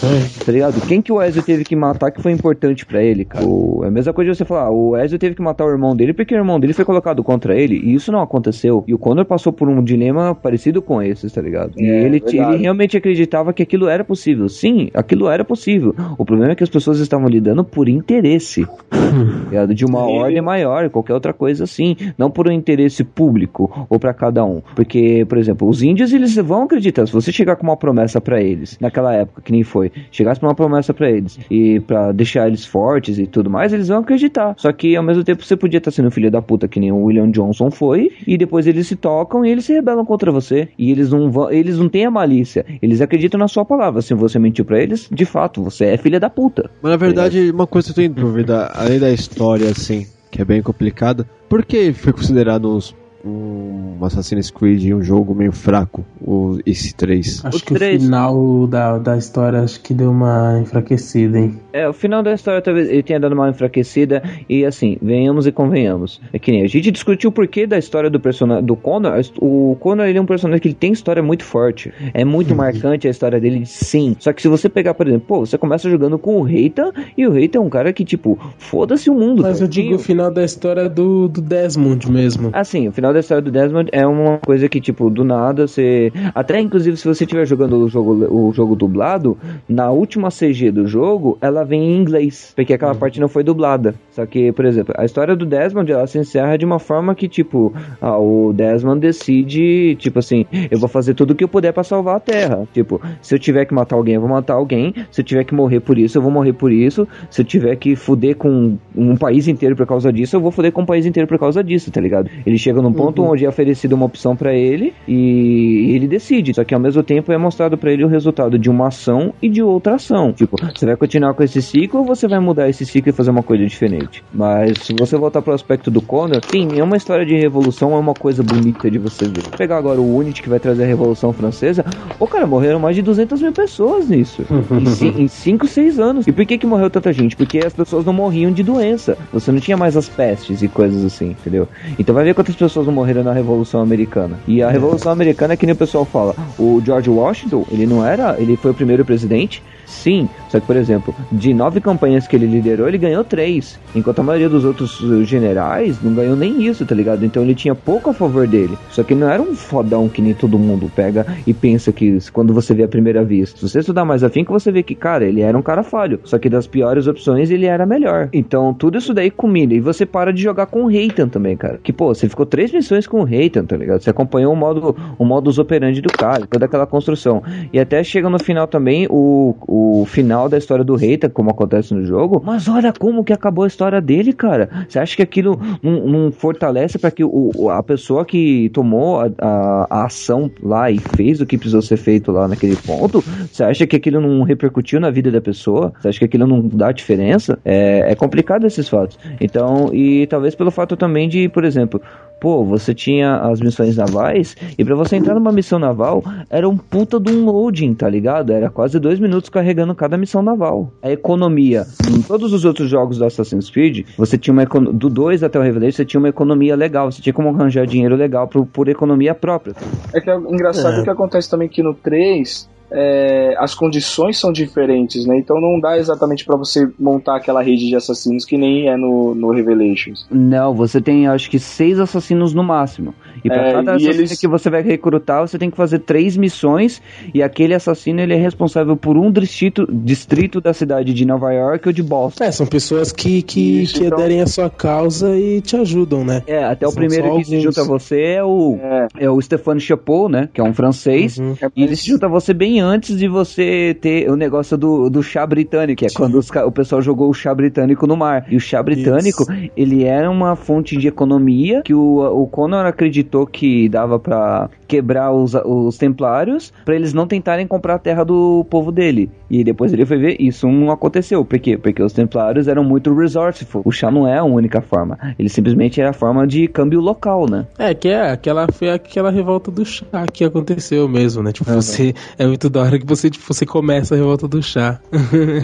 Tá ligado? Quem que o Ezio teve que matar que foi importante pra ele, cara? O- é a mesma coisa de você falar, ah, o Ezio teve que matar o irmão dele porque o irmão dele foi colocado contra ele. E isso não aconteceu. E o Connor passou por um dilema parecido com esses, tá ligado? E É, ele, ele realmente acreditava que aquilo era possível. Sim, aquilo era possível. O problema é que as pessoas estavam lidando por interesse. tá ligado? De uma Ele- ordem maior, qualquer outra coisa assim. Não por um interesse público ou pra cada um. Porque, por exemplo, os índios eles vão acreditar. Se você chegar com uma promessa pra eles, naquela época que nem foi, chegasse com uma promessa pra eles e pra deixar eles fortes e tudo mais, eles vão acreditar. Só que ao mesmo tempo você podia estar sendo filho da puta que nem o William Johnson foi e depois eles se tocam e eles se rebelam contra você. E eles não vão, eles não têm a malícia. Eles acreditam na sua palavra. Se você mentiu pra eles, de fato, você é filha da puta. Mas na verdade, uma coisa que eu tenho dúvida, além da história, assim, que é bem complicada, por que foi considerado uns- um Assassin's Creed um jogo meio fraco, o, esse 3? Acho O que três- o final da, da história acho que deu uma enfraquecida, hein? É, o final da história talvez ele tenha dado uma enfraquecida e assim, venhamos e convenhamos. É que nem a gente discutiu o porquê da história do personagem do Connor. O Connor ele é um personagem que ele tem história muito forte. É muito marcante a história dele, sim. Só que se você pegar, por exemplo, pô, você começa jogando com o Reita e o Reita é um cara que, tipo, foda-se o mundo. Mas eu tadinho. digo o final da história do, do Desmond mesmo. Assim, o final da história do Desmond é uma coisa que, tipo, do nada você. Até inclusive, se você estiver jogando o jogo, o jogo dublado, na última CG do jogo, ela vem em inglês. Porque aquela parte não foi dublada. Só que, por exemplo, a história do Desmond ela se encerra de uma forma que, tipo, ah, o Desmond decide, tipo assim, eu vou fazer tudo o que eu puder pra salvar a Terra. Tipo, se eu tiver que matar alguém, eu vou matar alguém. Se eu tiver que morrer por isso, eu vou morrer por isso. Se eu tiver que fuder com um país inteiro por causa disso, eu vou fuder com um país inteiro por causa disso, tá ligado? Ele chega num ponto onde é oferecido uma opção pra ele e ele decide. Só que ao mesmo tempo é mostrado pra ele o resultado de uma ação e de outra ação. Tipo, você vai continuar com esse ciclo ou você vai mudar esse ciclo e fazer uma coisa diferente? Mas se você voltar pro aspecto do Connor, sim, é uma história de revolução, é uma coisa bonita de você ver. Pegar agora o Unity que vai trazer a Revolução Francesa, o cara morreram mais de 200 mil pessoas nisso. em 5, 6 anos. E por que que morreu tanta gente? Porque as pessoas não morriam de doença. Você não tinha mais as pestes e coisas assim, entendeu? Então vai ver quantas pessoas não morreram na Revolução Americana. E a Revolução Americana é que nem o pessoal fala. O George Washington, ele não era. Ele foi o primeiro presidente. Sim, só que, por exemplo, de nove campanhas que ele liderou, ele ganhou três. Enquanto a maioria dos outros uh, generais não ganhou nem isso, tá ligado? Então ele tinha pouco a favor dele. Só que ele não era um fodão que nem todo mundo pega e pensa que quando você vê a primeira vista. Se você estudar mais afim, que você vê que, cara, ele era um cara falho. Só que das piores opções, ele era melhor. Então tudo isso daí combina. E você para de jogar com o Reitan também, cara. Que, pô, você ficou três missões com o Reitan, tá ligado? Você acompanhou o modo, o modus operandi do cara, toda aquela construção. E até chega no final também o, o final da história do Reita, como acontece no jogo. Mas olha como que acabou a história dele, cara. Você acha que aquilo não, não fortalece para que o, a pessoa que tomou a, a- a ação lá e fez o que precisou ser feito lá naquele ponto? Você acha que aquilo não repercutiu na vida da pessoa? Você acha que aquilo não dá diferença? É, é complicado esses fatos. Então, e talvez pelo fato também de, por exemplo, pô, você tinha as missões navais e pra você entrar numa missão naval era um puta de um loading, tá ligado? Era quase dois minutos carregando cada missão naval. A economia, em todos os outros jogos do Assassin's Creed, você tinha uma do 2 até o Revelation, você tinha uma economia legal, você tinha como arranjar dinheiro legal por, por economia própria. É que é engraçado É. que acontece também que no 3 é, as condições são diferentes, né? Então não dá exatamente pra você montar aquela rede de assassinos que nem é no, no Revelations. Não, você tem acho que seis assassinos no máximo. E pra É, cada assassino eles- que você vai recrutar, você tem que fazer três missões. E aquele assassino ele é responsável por um distrito, distrito da cidade de Nova York ou de Boston. É, são pessoas que, que, Isso, que então- aderem à sua causa e te ajudam, né? É, até o São primeiro só que se alguns. junta a você é o, É, é o Stefano Chapeau, né? Que é um francês. Uhum. é E ele se junta a você bem bem antes de você ter o negócio do, do chá britânico, que é quando os o pessoal jogou o chá britânico no mar. E o chá britânico, ele era uma fonte de economia que o, o Connor acreditou que dava pra quebrar os, os templários pra eles não tentarem comprar a terra do povo dele. E depois ele foi ver, isso não aconteceu. Por quê? Porque os templários eram muito resourceful. O chá não é a única forma. Ele simplesmente era a forma de câmbio local, né? É, que é aquela, foi aquela revolta do chá que aconteceu mesmo, né? Tipo, você. É muito da hora que você, tipo, você começa a revolta do chá.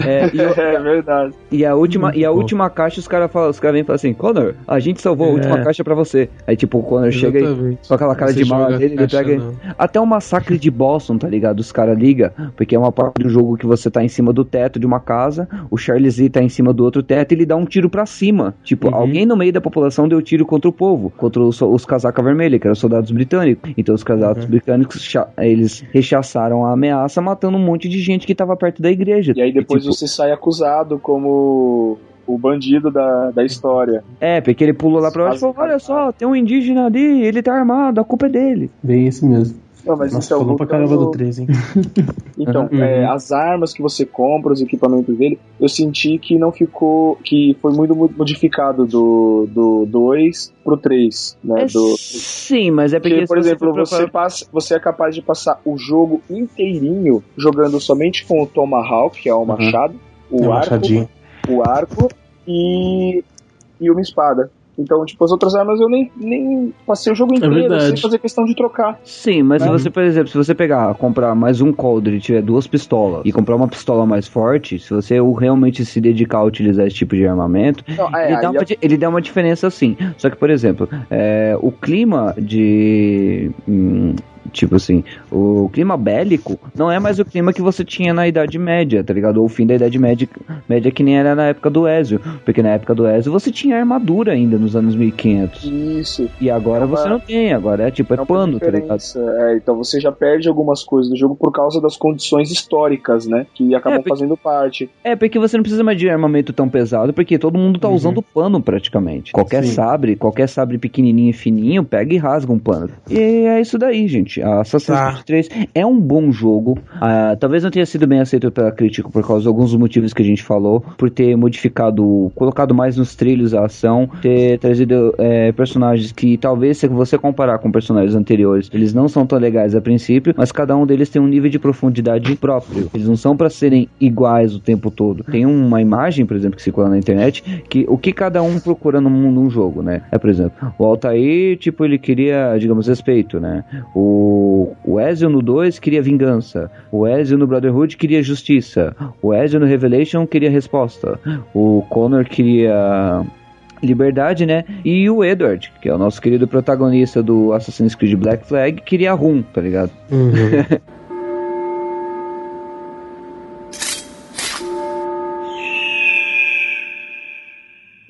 É, e, É verdade. e a última, e a bom. última caixa, os caras falam, os caras vêm e falam assim, Connor, a gente salvou a É. última caixa pra você. Aí tipo, o Connor chega e com aquela cara Você de mala dele, ele pega. no- Até o massacre de Boston, tá ligado? Os caras ligam, porque é uma parte do jogo que você tá em cima do teto de uma casa, o Charles Lee tá em cima do outro teto e ele dá um tiro pra cima. Tipo, Uhum. alguém no meio da população deu tiro contra o povo, contra os, os casaca vermelha, que eram os soldados britânicos. Então os casacos Uhum. britânicos, eles rechaçaram a ameaça, matando um monte de gente que tava perto da igreja. E aí depois tipo, você sai acusado como o bandido da, da história. É, porque ele pulou lá pra baixo e falou: Olha só, tem um indígena ali, ele tá armado, a culpa é dele. Bem isso mesmo. Não, mas Nossa, então, falou pra caramba do 3, hein? Então, Uhum. é, as armas que você compra, os equipamentos dele, eu senti que não ficou. que foi muito mo- modificado do, do 2 pro 3, né? É, do, sim, mas é porque. porque, por exemplo, você, passa, você é capaz de passar o jogo inteirinho jogando somente com o Tomahawk, que é o machado, É o um arco, machadinho. o arco e, e uma espada. Então, tipo, as outras armas eu nem, nem passei o jogo inteiro verdade. sem fazer questão de trocar. Sim, mas se Uhum. você, por exemplo, se você pegar, comprar mais um coldre e tiver duas pistolas e comprar uma pistola mais forte, se você realmente se dedicar a utilizar esse tipo de armamento, Não, é, ele, dá uma, di- ele dá uma diferença sim. Só que, por exemplo, é, o clima de. hum, Tipo assim, o clima bélico não é mais o clima que você tinha na Idade Média, tá ligado? Ou o fim da Idade Média, média que nem era na época do Ezio. Porque na época do Ezio você tinha armadura ainda nos anos 1500. Isso. E agora É uma- você não tem, agora é tipo, é, uma pano, tá ligado? diferença. É, então você já perde algumas coisas do jogo por causa das condições históricas, né? Que acabam porque- fazendo parte. É, porque você não precisa mais de armamento tão pesado, porque todo mundo tá usando pano praticamente. Qualquer Sim. sabre, qualquer sabre pequenininho e fininho, pega e rasga um pano. E é isso daí, gente. Assassin's Tá. Creed 3 é um bom jogo. Ah, talvez não tenha sido bem aceito pela crítica por causa de alguns motivos que a gente falou, por ter modificado, colocado mais nos trilhos a ação, ter trazido é, personagens que talvez se você comparar com personagens anteriores, eles não são tão legais a princípio, mas cada um deles tem um nível de profundidade próprio. Eles não são pra serem iguais o tempo todo. Tem uma imagem, por exemplo, que circula na internet, que o que cada um procura no mundo um jogo, né? É, por exemplo, o Altair, tipo, ele queria, digamos, respeito, né? O, o Ezio no 2 queria vingança. O Ezio no Brotherhood queria justiça. O Ezio no Revelation queria resposta. O Connor queria liberdade, né? E o Edward, que é o nosso querido protagonista do Assassin's Creed Black Flag, queria rum, tá ligado? Uhum.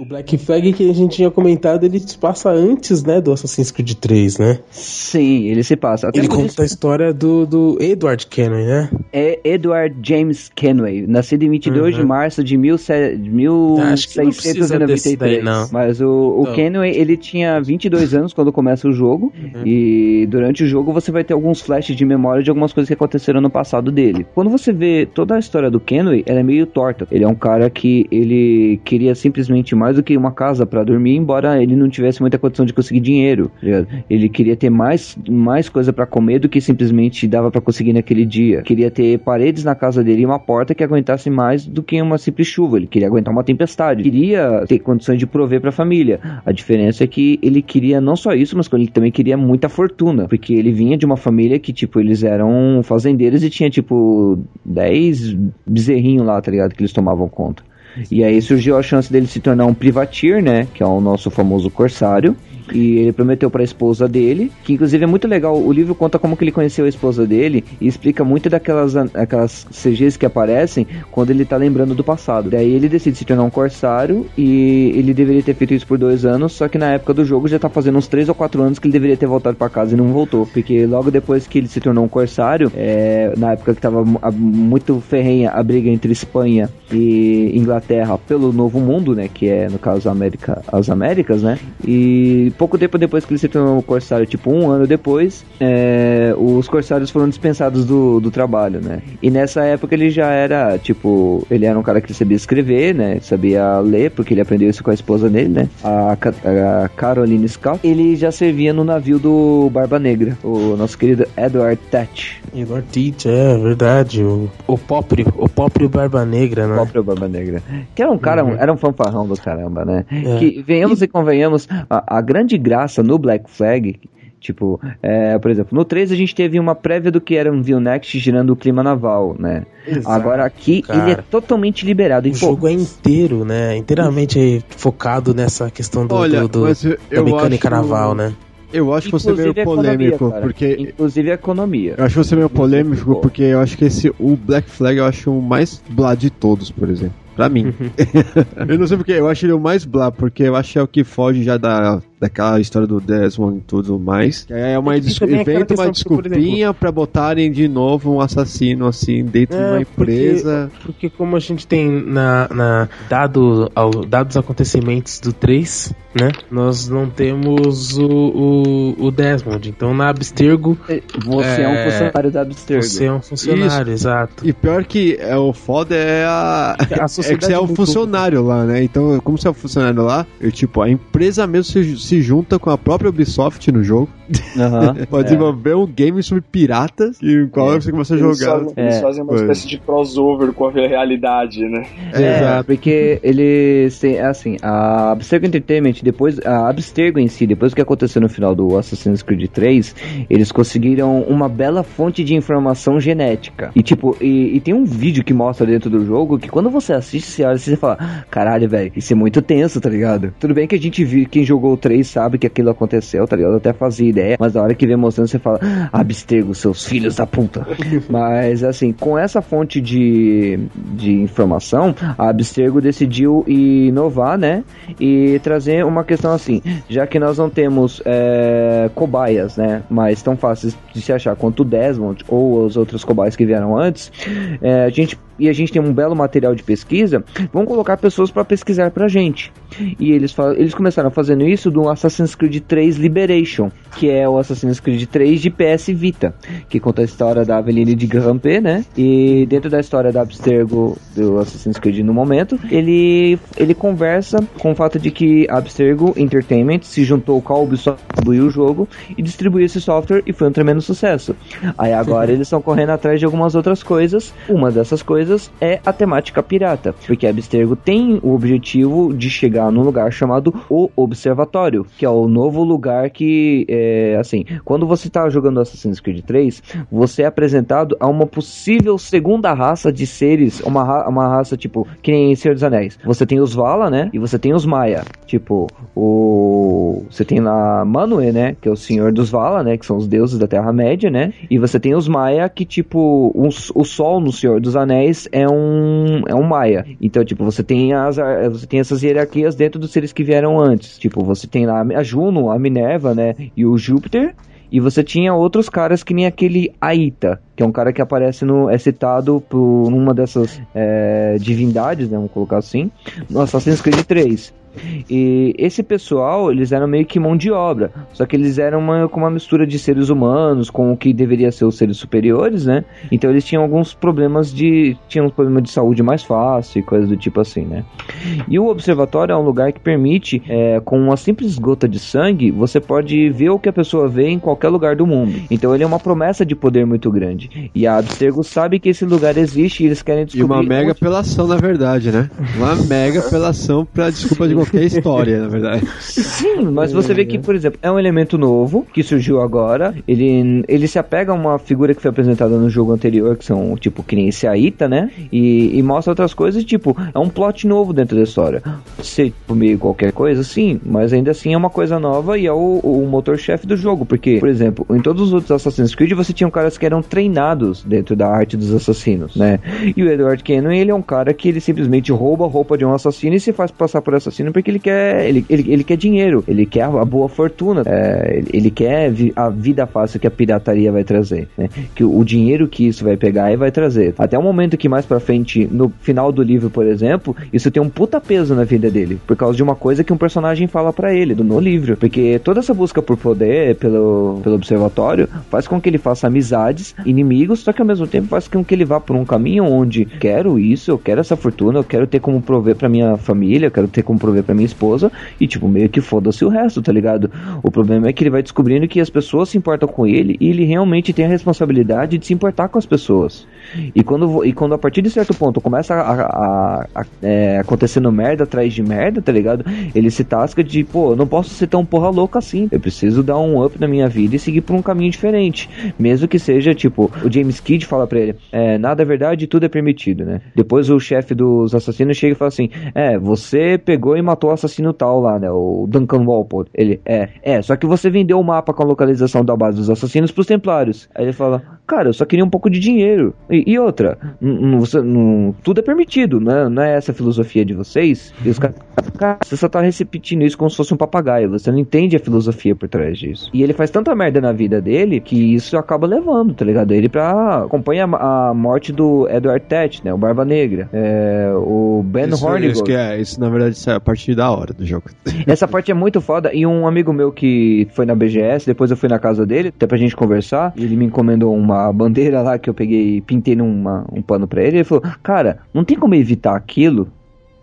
O Black Flag que a gente tinha comentado, ele se passa antes, né, do Assassin's Creed 3, né? Sim, ele se passa. Até Ele por isso- conta a história do, do Edward Kenway, né? É Edward James Kenway, nascido em 22 de Uhum. março de 17- Acho que não precisa desse 1693. daí, não. Mas o, o Não. Kenway, ele tinha 22 anos quando começa o jogo. Uhum. E durante o jogo você vai ter alguns flashes de memória de algumas coisas que aconteceram no passado dele. Quando você vê toda a história do Kenway, ela é meio torta. Ele é um cara que ele queria simplesmente mais do que uma casa pra dormir, embora ele não tivesse muita condição de conseguir dinheiro. tá? Ele queria ter mais, mais coisa pra comer do que simplesmente dava pra conseguir naquele dia. Queria ter paredes na casa dele e uma porta que aguentasse mais do que uma simples chuva. Ele queria aguentar uma tempestade. Queria ter condições de prover pra família. A diferença é que ele queria não só isso, mas ele também queria muita fortuna, porque ele vinha de uma família que tipo eles eram fazendeiros e tinha tipo 10 bezerrinhos lá, tá ligado, que eles tomavam conta. E aí surgiu a chance dele se tornar um privateer, né? Que é o nosso famoso corsário. E ele prometeu para a esposa dele, que inclusive é muito legal. O livro conta como que ele conheceu a esposa dele e explica muito daquelas aquelas CGs que aparecem quando ele tá lembrando do passado. Daí ele decide se tornar um corsário e ele deveria ter feito isso por dois anos, só que na época do jogo já tá fazendo uns três ou quatro anos que ele deveria ter voltado para casa e não voltou. Porque logo depois que ele se tornou um corsário, é, na época que tava muito ferrenha a briga entre Espanha e Inglaterra pelo Novo Mundo, né? Que é, no caso, a América, as Américas, né? E pouco tempo depois que ele se tornou corsário, tipo um ano depois, é, os corsários foram dispensados do, do trabalho, né? E nessa época ele já era, tipo, ele era um cara que sabia escrever, né? Sabia ler, porque ele aprendeu isso com a esposa dele, né? A, a Caroline Scott. Ele já servia no navio do Barba Negra, o nosso querido Edward Thatch. Edward Teach, é verdade. O, o próprio, o próprio Barba Negra, né? O próprio Barba Negra. Que era um cara, Uhum. era um fanfarrão do caramba, né? É. Que venhamos e convenhamos, a, a grande graça no Black Flag. Tipo, é, por exemplo, no 3 a gente teve uma prévia do que era um View Next girando o clima naval, né? Exato, Agora aqui cara. ele é totalmente liberado. E, O pô, jogo é inteiro, né? Inteiramente focado nessa questão do, Olha, do- do- eu- da mecânica acho- naval, né? Eu acho que você é meio economia, polêmico, cara. porque Inclusive a economia. Eu acho você meio polêmico porque eu acho que esse o Black Flag eu acho o mais blá de todos, por exemplo. Pra mim. eu não sei porque, eu acho ele o mais blá, porque eu acho que é o que foge já da, daquela história do Desmond e tudo mais. Que é uma É é inventa uma desculpinha pra botarem de novo um assassino assim dentro de uma É, porque- empresa. Porque como a gente tem na, na dado ao, dados acontecimentos do 3, né? Nós não temos o, o, o Desmond. Então na Abstergo Você é, um É, funcionário da Abstergo. você é um funcionário, exato. E pior que é, o foda é a. A é que você é um funcionário lá, né? Então, como você é um funcionário lá, eu, tipo, a empresa mesmo se, se junta com a própria Ubisoft no jogo. Aham, Pode é. desenvolver um game sobre piratas e qual É. você começa a Eles jogar. fazem, eles É, fazem uma pois. espécie de crossover com a realidade, né? É, porque eles têm, assim, a Abstergo Entertainment, depois, a Abstergo em si, depois do que aconteceu no final do Assassin's Creed 3, eles conseguiram uma bela fonte de informação genética. E tipo, e, e tem um vídeo que mostra dentro do jogo que quando você assiste, você olha e você fala, caralho, velho, isso é muito tenso, tá ligado? Tudo bem que a gente viu, quem jogou o 3 sabe que aquilo aconteceu, tá ligado? Eu até fazia ideia, mas na hora que vem mostrando, você fala, Abstergo, seus filhos da puta. Mas assim, com essa fonte de, de informação, a Abstergo decidiu inovar, né? E trazer uma questão assim, já que nós não temos é, cobaias, né? Mas tão fáceis de se achar quanto o Desmond ou os outros cobaias que vieram antes, é, a gente e a gente tem um belo material de pesquisa, vamos colocar pessoas para pesquisar pra gente. E eles, eles começaram fazendo isso do Assassin's Creed 3 Liberation, que é o Assassin's Creed 3 de PS Vita, que conta a história da Aveline de Grampé, né? E dentro da história da Abstergo do Assassin's Creed no momento, ele, ele conversa com o fato de que a Abstergo Entertainment se juntou com a Ubisoft, distribuiu o jogo e distribuiu esse software e foi um tremendo sucesso. Aí agora eles estão correndo atrás de algumas outras coisas. Uma dessas coisas é a temática pirata, porque Abstergo tem o objetivo de chegar num lugar chamado o Observatório, que é o novo lugar que, é, assim, quando você tá jogando Assassin's Creed 3, você é apresentado a uma possível segunda raça de seres, uma, ra- uma raça tipo, que nem Senhor dos Anéis. Você tem os Vala, né? E você tem os Maia. Tipo, o. Você tem lá Manue, né? Que é o Senhor dos Vala, né? Que são os deuses da Terra-média, né? E você tem os Maia, que, tipo, um- o Sol no Senhor dos Anéis é um. É um Maia. Então, tipo, você tem as. Você tem essas hierarquias dentro dos seres que vieram antes. Tipo, você tem lá a Juno, a Minerva, né? E o Júpiter. E você tinha outros caras que nem aquele Aita, que é um cara que aparece no. é citado por numa dessas é, divindades, né? Vamos colocar assim, no Assassin's Creed 3. E esse pessoal, eles eram meio que mão de obra. Só que eles eram uma, com uma mistura de seres humanos com o que deveria ser os seres superiores, né? Então eles tinham alguns problemas de. tinham uns problemas de saúde mais fácil e coisas do tipo assim, né? E o observatório é um lugar que permite, é, com uma simples gota de sangue, você pode ver o que a pessoa vê em qualquer lugar do mundo. Então ele é uma promessa de poder muito grande. E a Abstergo sabe que esse lugar existe e eles querem E descobrir. uma mega onde- apelação, na verdade, né? Uma mega apelação pra desculpa de qualquer história, na verdade. Sim, mas você vê que, por exemplo, é um elemento novo que surgiu agora. Ele, ele se apega a uma figura que foi apresentada no jogo anterior, que são, tipo, que nem esse Aita, né? E, e mostra outras coisas, tipo, é um plot novo dentro da história. Ser por meio qualquer coisa, sim, mas ainda assim é uma coisa nova e é o, o motor-chefe do jogo. Porque, por exemplo, em todos os outros Assassin's Creed você tinha caras que eram treinados dentro da arte dos assassinos, né? E o Edward Kennan, ele é um cara que ele simplesmente rouba a roupa de um assassino e se faz passar por assassino porque ele quer, ele, ele, ele quer dinheiro, ele quer a, boa fortuna, é, ele, ele quer vi- a vida fácil que a pirataria vai trazer, né? Que o, o dinheiro que isso vai pegar e vai trazer. Até o momento que mais pra frente, no final do livro, por exemplo, isso tem um puta peso na vida dele, por causa de uma coisa que um personagem fala pra ele, do, no livro. Porque toda essa busca por poder, pelo, pelo observatório, faz com que ele faça amizades, inimigos, só que ao mesmo tempo faz com que ele vá por um caminho onde quero isso, eu quero essa fortuna, eu quero ter como prover pra minha família, eu quero ter como prover pra minha esposa, e tipo, meio que foda-se o resto, tá ligado? O problema é que ele vai descobrindo que as pessoas se importam com ele e ele realmente tem a responsabilidade de se importar com as pessoas. E quando, e quando a partir de certo ponto começa a, a- a- é, acontecendo merda atrás de merda, tá ligado? Ele se tasca de, pô, eu não posso ser tão porra louca assim. Eu preciso dar um up na minha vida e seguir por um caminho diferente. Mesmo que seja, tipo, o James Kidd fala pra ele, é, nada é verdade, tudo é permitido, né? Depois o chefe dos assassinos chega e fala assim, é, você pegou e matou o assassino tal lá, né? O Duncan Walpole. Ele, é, é, só que você vendeu o mapa com a localização da base dos assassinos pros templários. Aí ele fala, cara, eu só queria um pouco de dinheiro. E, e outra, você- tudo é permitido, né? Não é essa a filosofia de vocês? E os caras, cara, você só tá repetindo isso como se fosse um papagaio. Você não entende a filosofia por trás disso. E ele faz tanta merda na vida dele que isso acaba levando, tá ligado? Ele pra. acompanha a, a morte do Edward Tet, né? O Barba Negra. É, o Ben isso, Hornigold. isso, que é, isso, na verdade, isso é a partir da hora do jogo. Essa parte é muito foda. E um amigo meu que foi na BGS, depois eu fui na casa dele, até pra gente conversar. Ele me encomendou uma bandeira lá que eu peguei pintei numa, um pano pra ele. Ele falou: Cara, não tem como evitar aquilo.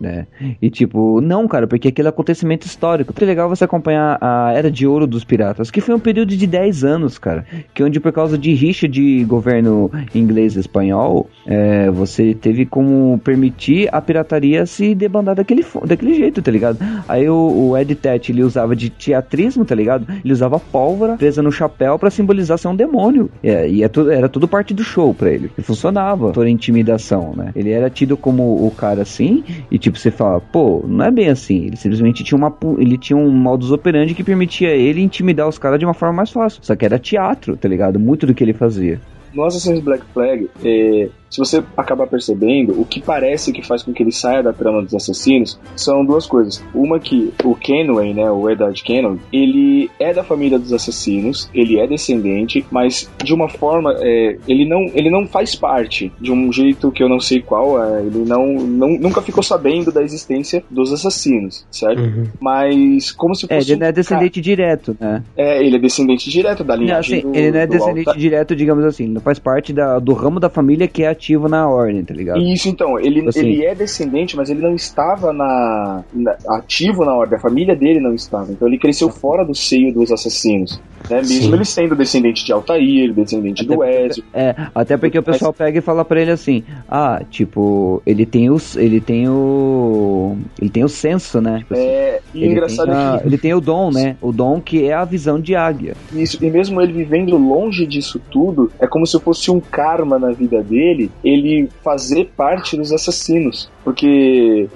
Né? E tipo, não, cara, porque aquele acontecimento histórico. É legal você acompanhar a Era de Ouro dos Piratas, que foi um período de 10 anos, cara. Que onde por causa de rixa de governo inglês e espanhol, é, você teve como permitir a pirataria se debandar daquele, daquele jeito, tá ligado? Aí o, o Ed Tet, ele usava de teatrismo, tá ligado? Ele usava pólvora presa no chapéu pra simbolizar ser um demônio. É, e é tudo, era tudo parte do show pra ele. E funcionava por intimidação, né? Ele era tido como o cara assim, e tipo, você fala, pô, não é bem assim. Ele simplesmente tinha uma ele tinha um modus operandi que permitia ele intimidar os caras de uma forma mais fácil. Só que era teatro, tá ligado? Muito do que ele fazia. No Assassin's Black Flag, é, se você acabar percebendo, o que parece que faz com que ele saia da trama dos assassinos são duas coisas. Uma que o Kenway, né, o Edward Kenway, ele é da família dos assassinos, ele é descendente, mas de uma forma, é, ele, não, ele não faz parte de um jeito que eu não sei qual, é, ele não, não nunca ficou sabendo da existência dos assassinos, certo? Mas como se É, fosse ele não é descendente direto, né? é, ele é descendente direto da Não, linhagem assim, do, ele não é do descendente Alta- direto, digamos assim, não faz parte da, do ramo da família que é ativo na ordem, tá ligado? Isso, então, ele, Assim. ele é descendente, mas ele não estava na, na- ativo na ordem, a família dele não estava. Então ele cresceu fora do seio dos assassinos. Né? Mesmo Sim. ele sendo descendente de Altair, descendente do Ezio. É, até porque o pessoal pega e fala pra ele assim: "Ah, tipo, ele tem os ele tem o ele tem o senso, né? Tipo assim, É, e ele engraçado tem a- que- ele tem o dom, né? O dom que é a visão de águia. Isso, e mesmo ele vivendo longe disso tudo, é como se fosse um karma na vida dele, ele fazer parte dos assassinos. Porque,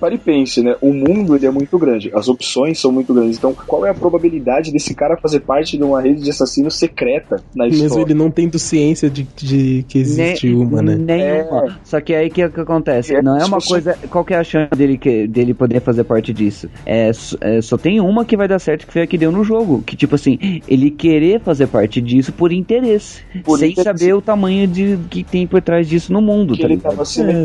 pare e pense, né? O mundo ele é muito grande, as opções são muito grandes. Então, qual é a probabilidade desse cara fazer parte de uma rede de assassinos secreta na Mesmo história? ele não tendo ciência de, de que existe Nem- uma, né? Nenhuma. Só que aí o que, que acontece? É, não é uma fosse- coisa. Qual que é a chance dele, que, dele poder fazer parte disso? É, é, só tem uma que vai dar certo, que foi a que deu no jogo. Que, tipo assim, ele querer fazer parte disso por interesse. Por sem interesse. saber o tamanho de, que tem por trás disso no mundo, que tá ele ligado? tava se É.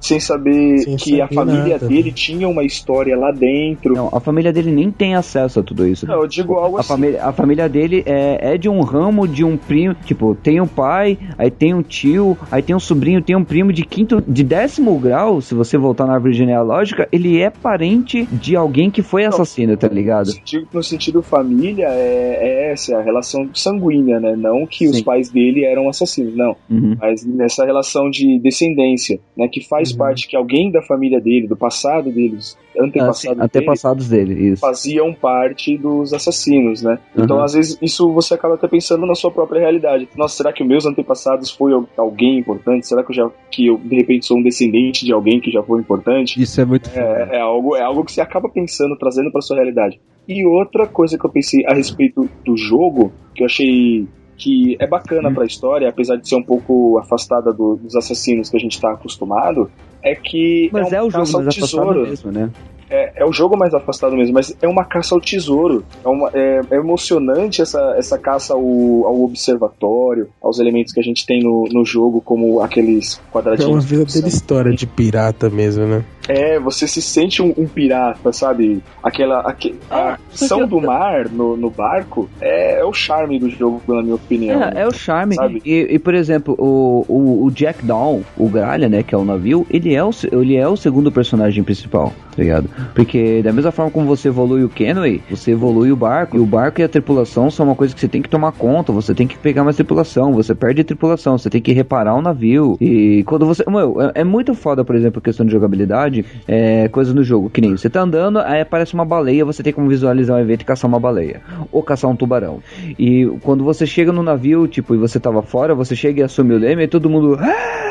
sem saber Sem que a saber família nada. dele tinha uma história lá dentro. Não, a família dele nem tem acesso a tudo isso. Não, eu digo algo A assim. família, a família dele é, é de um ramo, de um primo. Tipo, tem um pai, aí tem um tio, aí tem um sobrinho, tem um primo de quinto, de décimo grau. Se você voltar na árvore genealógica, ele é parente de alguém que foi assassino, tá ligado? No sentido, no sentido família, é, é essa, é a relação sanguínea, né? Não que os Sim. pais dele eram assassinos, não. Uhum. Mas nessa relação de descendência, né? Que faz parte que alguém da família dele, do passado deles, antepassados dele, antepassados dele, isso. faziam parte dos assassinos, né? Então, Uhum. às vezes, isso você acaba até pensando na sua própria realidade. Nossa, será que meus antepassados foi al- alguém importante? Será que eu já, que eu, de repente, sou um descendente de alguém que já foi importante? Isso é muito. É, é algo, é algo que você acaba pensando, trazendo pra sua realidade. E outra coisa que eu pensei a respeito do jogo, que eu achei que é bacana pra história, apesar de ser um pouco afastada do- dos assassinos que a gente tá acostumado, é que Mas é é, um o jogo mais afastado mesmo, né? é, é o jogo mais afastado mesmo, mas é uma caça ao tesouro. É, uma, é, é emocionante essa, essa caça ao, ao observatório, aos elementos que a gente tem no, no jogo, como aqueles É quadradinhos. uma verdadeira história de pirata mesmo, né? É, você se sente um, um pirata, sabe? Aquela. aque- a ação do mar no, no barco é, é o charme do jogo, na minha opinião. É, é o charme. Sabe? E, e, por exemplo, o, o, o Jack Dawn, o Gralha, né, que é o navio, ele é o, ele é o segundo personagem principal, tá ligado? Porque da mesma forma como você evolui o Kenway, você evolui o barco, e o barco e a tripulação são uma coisa que você tem que tomar conta, você tem que pegar mais tripulação, você perde tripulação, você tem que reparar o navio. E quando você. Meu, é, é muito foda, por exemplo, a questão de jogabilidade, é, coisa no jogo, que nem você tá andando, aí aparece uma baleia, você tem como visualizar um evento e caçar uma baleia. Ou caçar um tubarão. E quando você chega no navio, tipo, e você tava fora, você chega e assume o leme, e todo mundo. "Ah,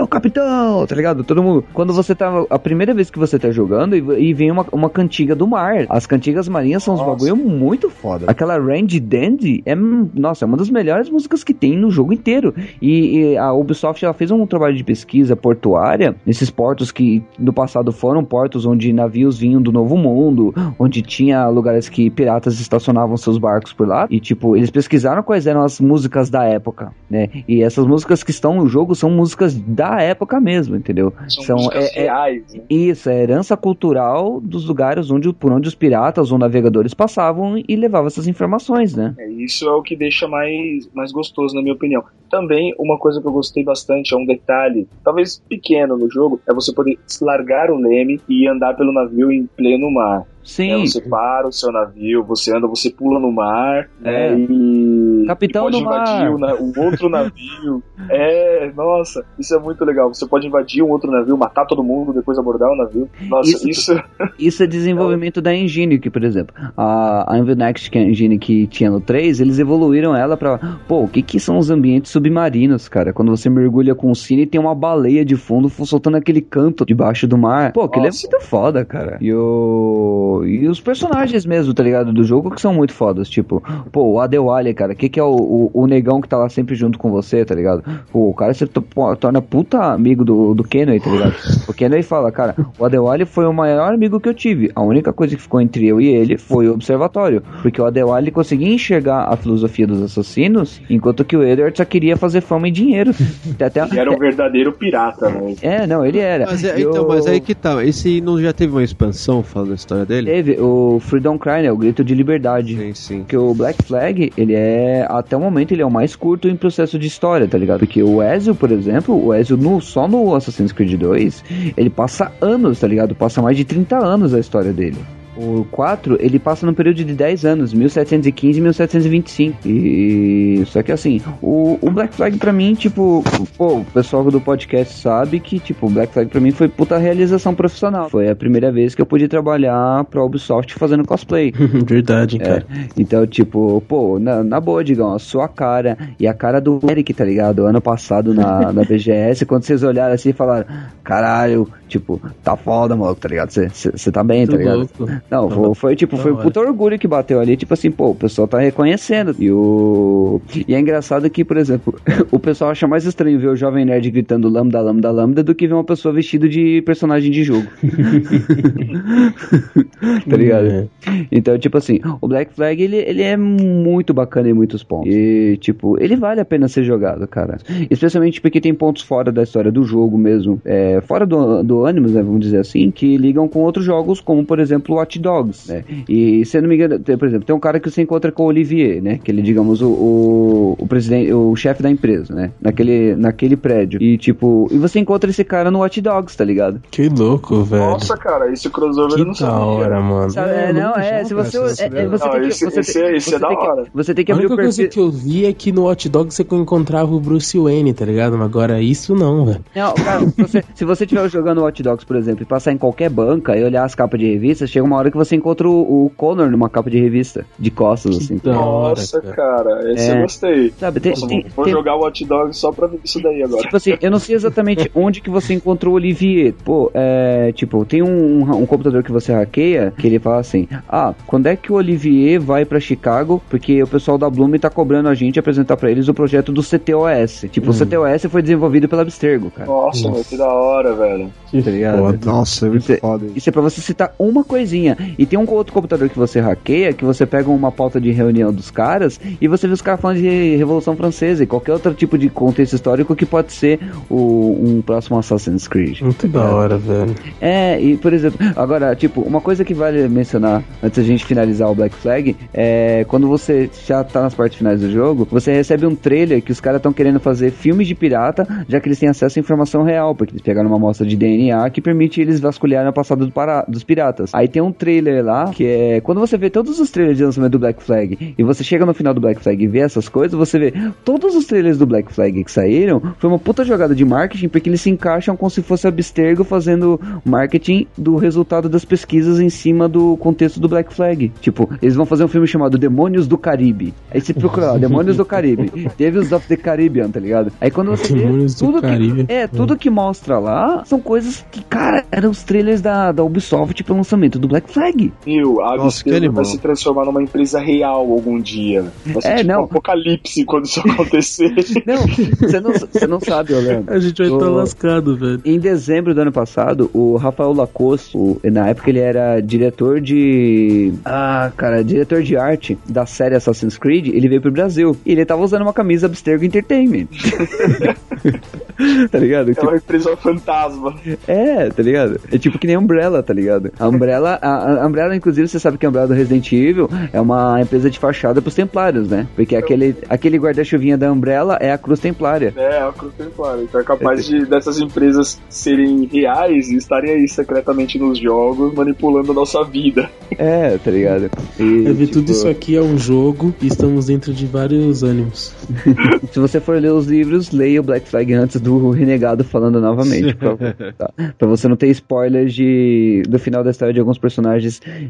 o capitão, tá ligado? Todo mundo. Quando você tá. A primeira vez que você tá jogando e, e vem uma, uma cantiga do mar. As cantigas marinhas são uns bagulho muito foda. Aquela Randy Dandy é. Nossa, é uma das melhores músicas que tem no jogo inteiro. E, e a Ubisoft ela fez um trabalho de pesquisa portuária nesses portos que no passado foram portos onde navios vinham do Novo Mundo, onde tinha lugares que piratas estacionavam seus barcos por lá. E, tipo, eles pesquisaram quais eram as músicas da época, né? E essas músicas que estão no jogo são músicas da época mesmo, entendeu? São músicas é- é- reais, né? isso, é herança cultural dos lugares onde, por onde os piratas ou navegadores passavam e levavam essas informações, né? É, isso é o que deixa mais, mais gostoso, na minha opinião. Também, uma coisa que eu gostei bastante, é um detalhe, talvez pequeno no jogo, é você poder largar o leme e andar pelo navio em pleno mar. Sim. É, você para o seu navio, você anda, você pula no mar, né, É. e, Capitão e pode do mar. invadir o, na- o outro navio. É, nossa, isso é muito legal. Você pode invadir um outro navio, matar todo mundo, depois abordar o navio. Nossa, Isso- isso, Isso é desenvolvimento da engine, que, por exemplo, a, a que é a engine que tinha no 3, eles evoluíram ela pra. Pô, o que que são os ambientes submarinos, cara? Quando você mergulha com o cine e tem uma baleia de fundo soltando aquele canto debaixo do mar. Pô, aquilo Nossa. é muito foda, cara. E o. E os personagens mesmo, tá ligado? Do jogo que são muito fodas. Tipo, pô, o Adewale, cara, o que que é o, o, o negão que tá lá sempre junto com você, tá ligado? Pô, o cara se torna puta amigo do, do Kenway, tá ligado? O Kenway fala, cara, o Adewale foi o maior amigo que eu tive. A única coisa que ficou entre eu e ele foi o observatório. Porque o Adewale conseguia enxergar a filosofia dos assassinos, enquanto que o Edward só queria fazer fama e dinheiro. Até, ele era um verdadeiro pirata, né? É, não, ele era. Mas é- então, o- mas aí que tá. Esse não já teve uma expansão falando da história dele? Teve o Freedom Cry, né? O grito de liberdade. Sim, sim. Porque o Black Flag, ele é, até o momento, ele é o mais curto em processo de história, tá ligado? Porque o Ezio, por exemplo, o Ezio no, só no Assassin's Creed 2, ele passa anos, tá ligado? Passa mais de 30 anos a história dele. O 4, ele passa no período de 10 anos, 1715 e 1725. E só que assim, o, o Black Flag pra mim, tipo, pô, o pessoal do podcast sabe que, tipo, o Black Flag pra mim foi puta realização profissional. Foi a primeira vez que eu pude trabalhar pra Ubisoft fazendo cosplay. Verdade, É, cara. então, tipo, pô, na, na boa, Digão, a sua cara e a cara do Eric, tá ligado? Ano passado na, na BGS, quando vocês olharam assim e falaram, caralho, tipo, tá foda, maluco, tá ligado? Você tá bem, tá ligado? louco. Não, Tá foi, foi, tipo, foi um puta orgulho que bateu ali, tipo assim, pô, o pessoal tá reconhecendo. E o. E é engraçado que, por exemplo, o pessoal acha mais estranho ver o Jovem Nerd gritando lambda, lambda, lambda do que ver uma pessoa vestida de personagem de jogo. tá ligado? É. Então, tipo assim, o Black Flag, ele, ele é muito bacana em muitos pontos. E, tipo, ele vale a pena ser jogado, cara. Especialmente porque tem pontos fora da história do jogo mesmo. É, fora do, do Animus, né, vamos dizer assim, que ligam com outros jogos, como, por exemplo, Dogs, né? E, se eu não me engano, tem, por exemplo, tem um cara que você encontra com o Olivier, né? Que ele, digamos, o, o, o presidente, o chefe da empresa, né? Naquele, naquele prédio. E, tipo, e você encontra esse cara no Watch Dogs, tá ligado? Que louco, velho. Nossa, cara, esse crossover eu não que sabia. da hora, mano. Sabe, é, não, é, se você. é, é, você Não, tem que. esse- Você esse tem- é- esse você é da tem que- hora. Você tem que A abrir o única coisa perfil. que eu vi é que no Hot Dog você encontrava o Bruce Wayne, tá ligado? Mas agora isso não, velho. Não, cara, se você, se você estiver jogando Watch Dogs, por exemplo, e passar em qualquer banca e olhar as capas de revista, chega uma hora que você encontra o, o Connor numa capa de revista, de costas, assim. da hora, Nossa, cara. cara, esse É. eu gostei. Sabe, tem, Nossa, tem- vou vou tem- jogar o Hot Dog só pra ver isso daí agora. Tipo assim, eu não sei exatamente onde que você encontrou o Olivier. Pô, é. Tipo, tem um, um computador que você hackeia que ele fala assim: Ah, quando é que o Olivier vai pra Chicago? Porque o pessoal da Bloom tá cobrando a gente apresentar pra eles o projeto do CTOS. Tipo, o CTOS foi desenvolvido pela Abstergo, cara. Nossa, meu, que da hora, velho. tá ligado? Pô, nossa, é muito Isso é- foda. Isso é pra você citar uma coisinha. E tem um outro computador que você hackeia, que você pega uma pauta de reunião dos caras e você vê os caras falando de Revolução Francesa e qualquer outro tipo de contexto histórico que pode ser o, um próximo Assassin's Creed. Muito da hora, velho. É, e por exemplo, agora, tipo, uma coisa que vale mencionar antes da gente finalizar o Black Flag é quando você já tá nas partes finais do jogo, você recebe um trailer que os caras estão querendo fazer filmes de pirata, já que eles têm acesso à informação real, porque eles pegaram uma amostra de DNA que permite eles vasculharem o passado do para- dos piratas. Aí tem um trailer lá que é quando você vê todos os trailers de lançamento do Black Flag e você chega no final do Black Flag e vê essas coisas, você vê todos os trailers do Black Flag que saíram foi uma puta jogada de marketing porque eles se encaixam como se fosse Abstergo fazendo marketing do resultado das pesquisas em cima do contexto do Black Flag. Tipo, eles vão fazer um filme chamado Demônios do Caribe. Aí você procura lá, Demônios do Caribe. Devils of the Caribbean, tá ligado? Aí quando você vê Demônios tudo que, é, tudo que mostra lá são coisas que, cara, eram os trailers da, da Ubisoft pro lançamento do Black Flag. Meu, a Nossa, vai se transformar numa empresa real algum dia. Vai ser É, tipo não. um apocalipse quando isso acontecer. Não, você não, você não sabe, Orlando. A gente vai estar O- lascado, velho. Em dezembro do ano passado, o Rafael Lacoste, o- na época ele era diretor de. Ah, cara, diretor de arte da série Assassin's Creed, ele veio pro Brasil. E ele tava usando uma camisa Abstergo Entertainment. tá ligado? É Tipo, uma empresa fantasma. é, tá ligado? É tipo que nem Umbrella, tá ligado? A Umbrella, a, a Umbrella, inclusive, você sabe que a Umbrella do Resident Evil é uma empresa de fachada pros Templários, né? Porque aquele, aquele guarda-chuvinha da Umbrella é a Cruz Templária. É, é o Cruz Templário. Então é capaz de dessas empresas serem reais e estarem aí secretamente nos jogos, manipulando a nossa vida. É, tá ligado? E, É ver tipo, tudo isso aqui é um jogo e estamos dentro de vários ânimos. Se você for ler os livros, leia o Black Flag antes do Renegado falando novamente. Pra, tá? Pra você não ter spoilers de, do final da história de alguns personagens,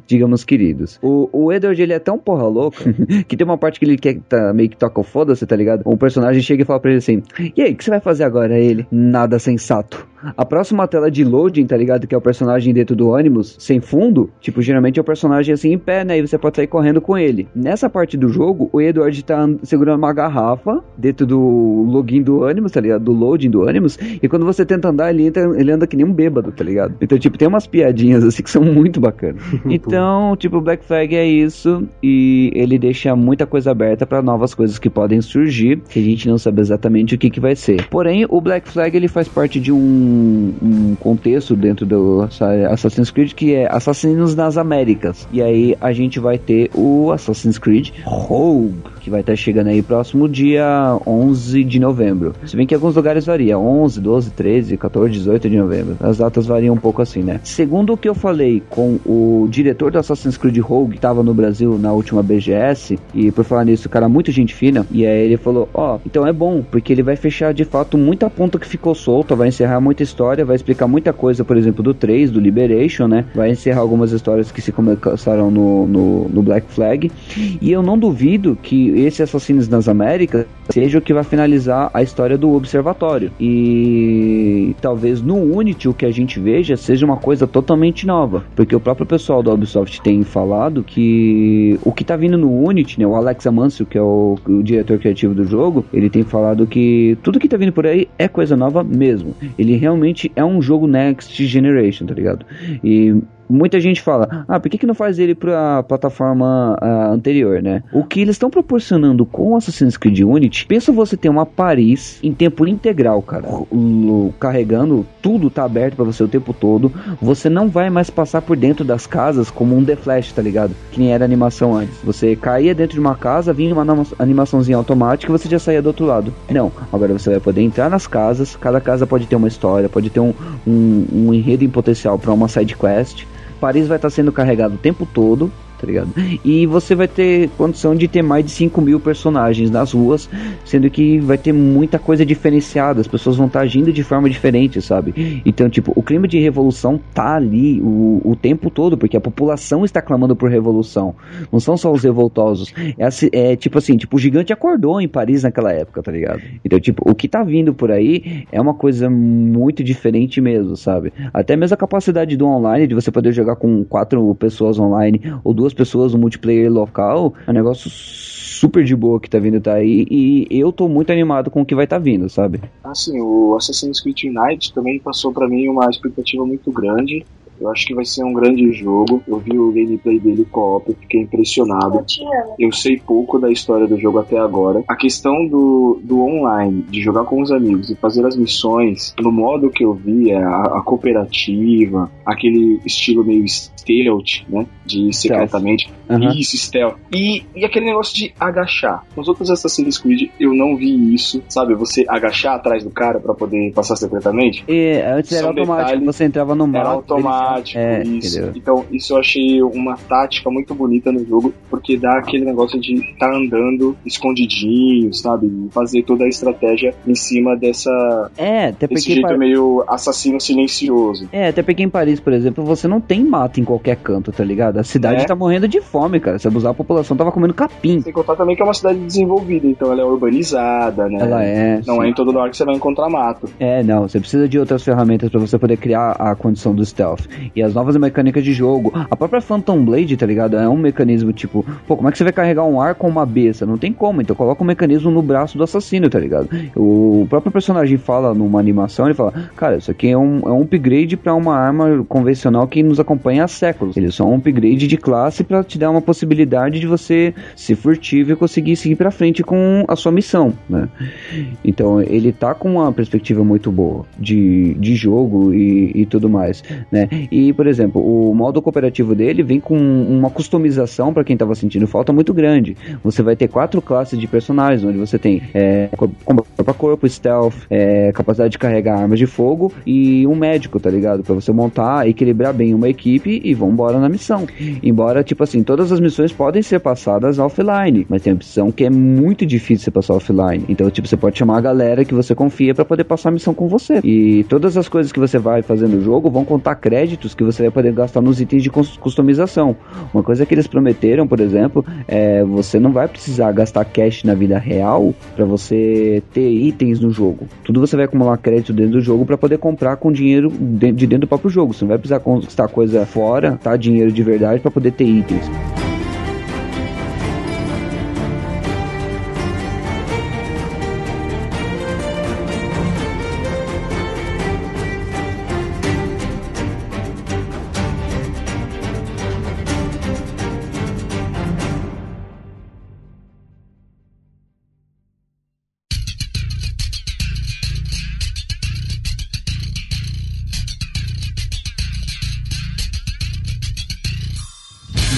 digamos, queridos. O, o Edward, ele é tão porra louca que tem uma parte que ele quer tá, meio que toca o foda-se, tá ligado? Um personagem chega e fala pra ele assim: E aí, o que você vai fazer agora? Ele, nada sensato. A próxima tela de loading, tá ligado? Que é o personagem dentro do ânimos, sem fundo, tipo, geralmente é o personagem assim em pé, né? E você pode sair correndo com ele. Nessa parte do jogo, o Edward tá and- segurando uma garrafa dentro do login do ânimos, tá ligado? Do loading do ânimos. E quando você tenta andar, ele, entra, ele anda que nem um bêbado, tá ligado? Então, tipo, tem umas piadinhas assim que são muito bacanas. Então, tipo, o Black Flag é isso. E ele deixa muita coisa aberta pra novas coisas que podem surgir, que a gente não sabe exatamente o que, que vai ser. Porém, o Black Flag ele faz parte de um, um contexto dentro do Assa- Assassin's Creed que é Assassinos nas Américas. E aí a gente vai ter o Assassin's Creed Rogue, que vai estar chegando aí próximo dia 11 de novembro. Se bem que alguns lugares varia, 11, 12, 13, 14, 18 de novembro. As datas variam um pouco assim, né? Segundo o que eu falei com o diretor do Assassin's Creed Rogue, que estava no Brasil na última BGS, e por falar nisso, o cara é muito gente fina, e aí ele falou, ó, então é bom, porque ele vai fechar de fato muita ponta que ficou solta, vai encerrar muita história, vai explicar muita coisa, por exemplo, do 3, do Liberation, né? Vai encerrar algumas histórias que se começaram no, no, no Black Flag, e eu não duvido que esse Assassinos nas Américas seja o que vai finalizar a história do Observatório. E talvez no Unity o que a gente veja seja uma coisa totalmente nova, porque o próprio pessoal da Ubisoft tem falado que o que tá vindo no Unity, né, o Alex Amancio, que é o, o diretor criativo do jogo, ele tem falado que tudo que tá vindo por aí é coisa nova mesmo. Ele realmente é um jogo next generation, tá ligado? E Muita gente fala, ah, por que, que não faz ele pra plataforma ah, anterior, né? O que eles estão proporcionando com Assassin's Creed Unity, pensa você ter uma Paris em tempo integral, cara. Carregando, tudo tá aberto pra você o tempo todo. Você não vai mais passar por dentro das casas como um The Flash, tá ligado? Que nem era animação antes. Você caía dentro de uma casa, vinha uma anima- animaçãozinha automática e você já saía do outro lado. Não, agora você vai poder entrar nas casas, cada casa pode ter uma história, pode ter um, um, um enredo em potencial pra uma side quest. Paris vai estar sendo carregado o tempo todo, tá ligado? E você vai ter condição de ter mais de 5 mil personagens nas ruas, sendo que vai ter muita coisa diferenciada, as pessoas vão estar agindo de forma diferente, sabe? Então, tipo, o clima de revolução tá ali o, o tempo todo, porque a população está clamando por revolução. Não são só os revoltosos. É, assim- é tipo assim, tipo, o gigante acordou em Paris naquela época, tá ligado? Então, tipo, o que tá vindo por aí é uma coisa muito diferente mesmo, sabe? Até mesmo a capacidade do online, de você poder jogar com quatro pessoas online ou duas pessoas no multiplayer local, é um negócio super de boa que tá vindo tá aí e eu tô muito animado com o que vai tá vindo, sabe? Assim, o Assassin's Creed Unite também passou pra mim uma expectativa muito grande. Eu acho que vai ser um grande jogo. Eu vi o gameplay dele co-op, fiquei impressionado. Eu sei pouco da história do jogo até agora. A questão do, do online, de jogar com os amigos e fazer as missões no modo que eu vi, a, a cooperativa, aquele estilo meio stealth, né? De secretamente. Uhum. Isso, stealth. E, e aquele negócio de agachar. Nos outros Assassin's Creed eu não vi isso, sabe? Você agachar atrás do cara para poder passar secretamente. E antes era São automático, detalhes- você entrava no Era mapa. automático, É, isso. entendeu? Então, isso eu achei uma tática muito bonita no jogo, porque dá aquele negócio de estar andando escondidinho, sabe? E fazer toda a estratégia em cima dessa. É, até Desse porque jeito pa- meio assassino silencioso. É, até porque em Paris, por exemplo, você não tem mato em qualquer canto, tá ligado? A cidade É. tá morrendo de fome, cara. Se abusar, a população tava comendo capim. Sem contar também que é uma cidade desenvolvida, então ela é urbanizada, né? Ela é. Não sim. é em todo lugar que você vai encontrar mato. É, não, você precisa de outras ferramentas pra você poder criar a condição do stealth. E as novas mecânicas de jogo, a própria Phantom Blade, tá ligado? É um mecanismo tipo, pô, como é que você vai carregar um ar com uma besta? Não tem como, então coloca um mecanismo no braço do assassino, tá ligado? O próprio personagem fala numa animação, ele fala, cara, isso aqui é um, é um upgrade pra uma arma convencional que nos acompanha há séculos. Ele é só um upgrade de classe pra te dar uma possibilidade de você ser furtivo e conseguir seguir pra frente com a sua missão, né? Então ele tá com uma perspectiva muito boa de, de jogo e, e tudo mais, né? E, por exemplo, o modo cooperativo dele vem com uma customização para quem tava sentindo falta muito grande. Você vai ter quatro classes de personagens, onde você tem é, corpo a corpo, stealth, é, capacidade de carregar armas de fogo e um médico, tá ligado? Pra você montar, equilibrar bem uma equipe e vambora na missão. Embora, tipo assim, todas as missões podem ser passadas offline, mas tem uma missão que é muito difícil você passar offline. Então, tipo, você pode chamar a galera que você confia pra poder passar a missão com você. E todas as coisas que você vai fazer no jogo vão contar créditos que você vai poder gastar nos itens de cus- customização. Uma coisa que eles prometeram, por exemplo, é você não vai precisar gastar cash na vida real pra você ter itens no jogo. Tudo você vai acumular crédito dentro do jogo pra poder comprar com dinheiro de dentro do próprio jogo. Você não vai precisar conquistar coisa fora, tá? Dinheiro de verdade pra poder ter itens.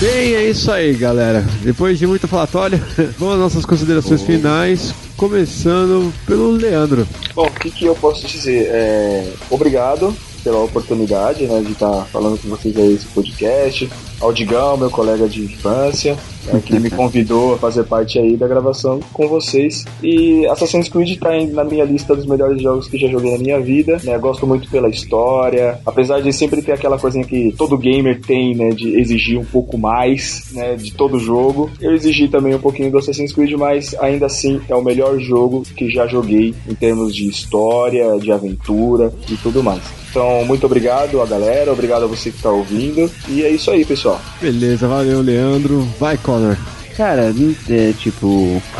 Bem, é isso aí, galera. Depois de muito falatório, vamos às nossas considerações finais, começando pelo Leandro. Bom, o que, que eu posso dizer? É, obrigado pela oportunidade né, de estar falando com vocês aí esse podcast. Ao Digão, meu colega de infância, né, que me convidou a fazer parte aí da gravação com vocês. E Assassin's Creed está na minha lista dos melhores jogos que já joguei na minha vida. Né, gosto muito pela história, apesar de sempre ter aquela coisinha que todo gamer tem, né, de exigir um pouco mais né, de todo jogo. Eu exigi também um pouquinho do Assassin's Creed, mas ainda assim é o melhor jogo que já joguei em termos de história, de aventura e tudo mais. Então, muito obrigado a galera, obrigado a você que está ouvindo. E é isso aí, pessoal. Beleza, valeu, Leandro. Vai, Connor. Cara, é tipo.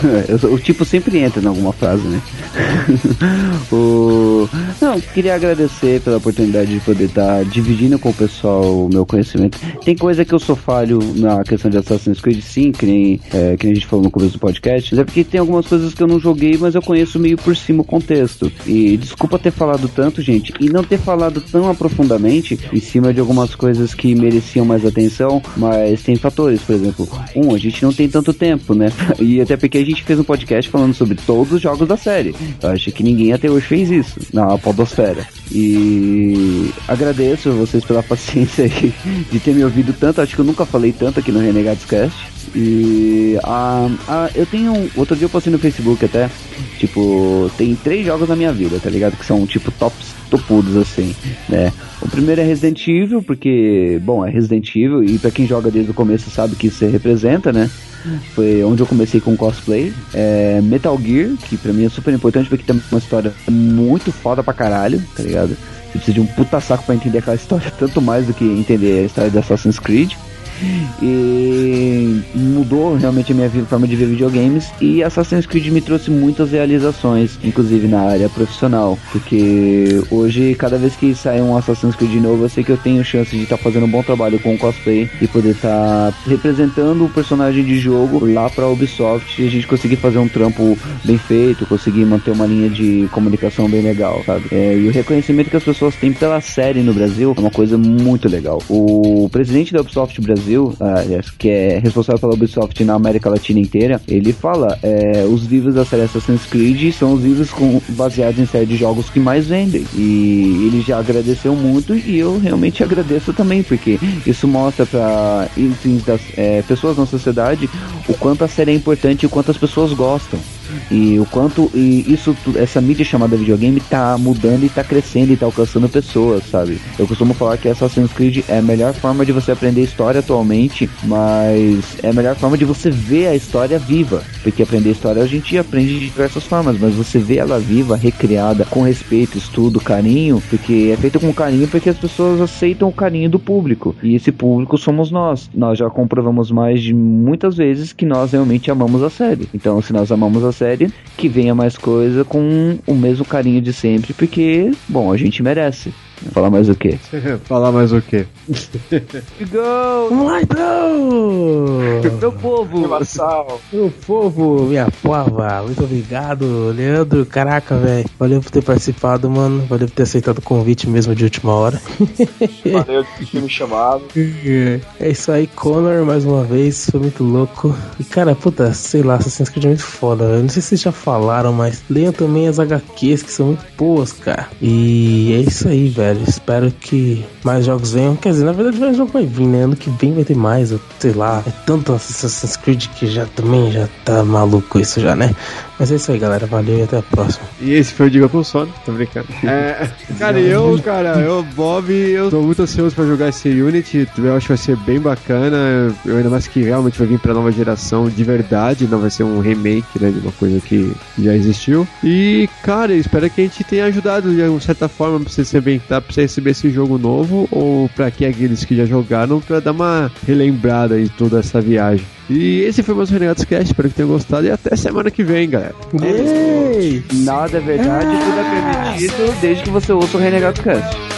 o tipo sempre entra em alguma frase, né? o... Não, queria agradecer pela oportunidade de poder estar dividindo com o pessoal o meu conhecimento. Tem coisa que eu sou falho na questão de Assassin's Creed, sim, que nem, é, que nem a gente falou no começo do podcast. Mas é porque tem algumas coisas que eu não joguei, mas eu conheço meio por cima o contexto. E desculpa ter falado tanto, gente, e não ter falado tão aprofundadamente em cima de algumas coisas que mereciam mais atenção, mas tem fatores, por exemplo, um, a gente não tem tanto tempo, né? E até porque a gente fez um podcast falando sobre todos os jogos da série. Eu acho que ninguém até hoje fez isso na podosfera. E agradeço a vocês pela paciência aí de ter me ouvido tanto. Acho que eu nunca falei tanto aqui no Renegados Cast. E ah, ah, eu tenho. Outro dia eu postei no Facebook até. Tipo, tem três jogos na minha vida, tá ligado? Que são tipo tops topudos assim, né? O primeiro é Resident Evil, porque, bom, é Resident Evil e pra quem joga desde o começo sabe que isso representa, né? Foi onde eu comecei com cosplay. É Metal Gear, que pra mim é super importante porque tem uma história muito foda pra caralho, tá ligado? Você precisa de um puta saco pra entender aquela história, tanto mais do que entender a história de Assassin's Creed. E mudou realmente a minha forma de ver videogames. E Assassin's Creed me trouxe muitas realizações, inclusive na área profissional. Porque hoje, cada vez que sai um Assassin's Creed novo, eu sei que eu tenho chance de estar tá fazendo um bom trabalho com o cosplay e poder estar tá representando o personagem de jogo lá pra Ubisoft e a gente conseguir fazer um trampo bem feito, conseguir manter uma linha de comunicação bem legal, sabe? É, e o reconhecimento que as pessoas têm pela série no Brasil é uma coisa muito legal. O presidente da Ubisoft Brasil, uh, que é responsável pela Ubisoft na América Latina inteira, ele fala: é, os livros da série Assassin's Creed são os livros com, baseados em série de jogos que mais vendem. E ele já agradeceu muito e eu realmente agradeço também, porque isso mostra para é, pessoas na sociedade o quanto a série é importante e o quanto as pessoas gostam. E o quanto e isso, essa mídia chamada videogame tá mudando e tá crescendo e tá alcançando pessoas, sabe? Eu costumo falar que Assassin's Creed é a melhor forma de você aprender história atualmente, mas é a melhor forma de você ver a história viva. Porque aprender história a gente aprende de diversas formas, mas você vê ela viva, recriada, com respeito, estudo, carinho, porque é feito com carinho porque as pessoas aceitam o carinho do público. E esse público somos nós. Nós já comprovamos mais de muitas vezes que nós realmente amamos a série. Então, se nós amamos a série, que venha mais coisa com o mesmo carinho de sempre, porque, bom, a gente merece. Falar mais o quê? Falar mais o quê? Go! Vamos lá então! Meu povo! Meu povo, minha pova, muito obrigado, Leandro. Caraca, velho. Valeu por ter participado, mano. Valeu por ter aceitado o convite mesmo de última hora. Valeu por ter me chamado. É isso aí, Connor, mais uma vez. Foi muito louco. E cara, puta, sei lá, Assassin's Creed é muito foda, velho. Não sei se vocês já falaram, mas leiam também as HQs que são muito boas, cara. E é isso aí, velho velho. Espero que mais jogos venham. Quer dizer, na verdade, mais jogo vai vir, né? Ano que vem vai ter mais, sei lá. É tanto Assassin's Creed que já também já tá maluco isso já, né? Mas é isso aí, galera. Valeu e até a próxima. E esse foi o Diga com Sono, tô brincando. É, cara, eu, cara, eu, Bob, eu tô muito ansioso pra jogar esse Unity. Eu acho que vai ser bem bacana. Eu ainda mais que realmente vai vir pra nova geração de verdade, não vai ser um remake, né, de uma coisa que já existiu. E, cara, espero que a gente tenha ajudado de alguma certa forma pra você se ambientar, pra você receber esse jogo novo, ou pra que aqueles que já jogaram, pra dar uma relembrada em toda essa viagem. E esse foi o mais Renegados Cast, espero que tenham gostado e até semana que vem, galera. Ei! Nada é verdade, tudo é permitido, desde que você ouça o Renegados Cast.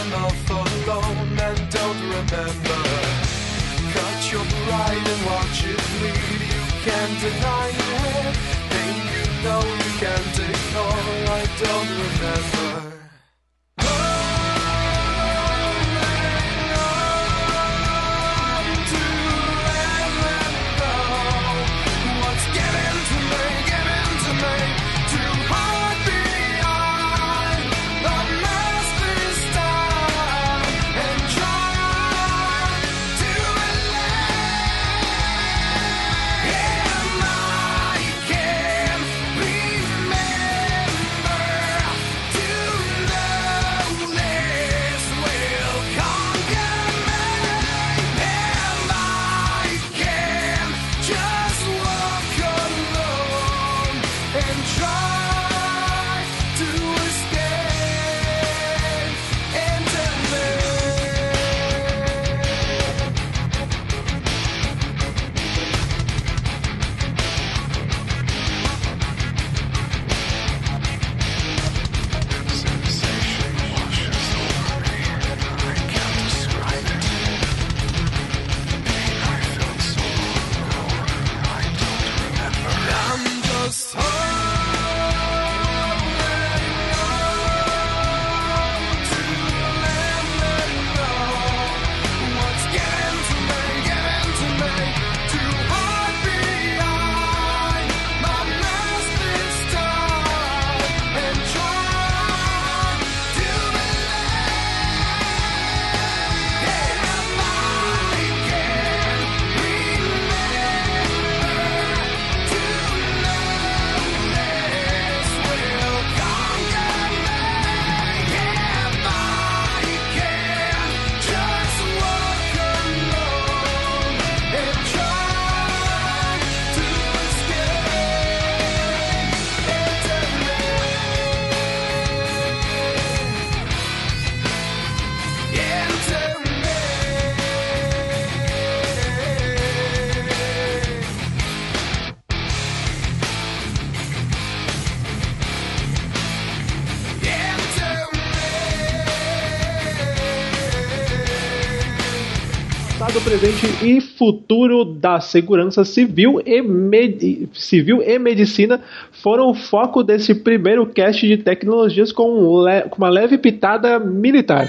Presente e futuro da segurança civil e, med- civil e medicina foram o foco desse primeiro cast de tecnologias com, le- com uma leve pitada militar.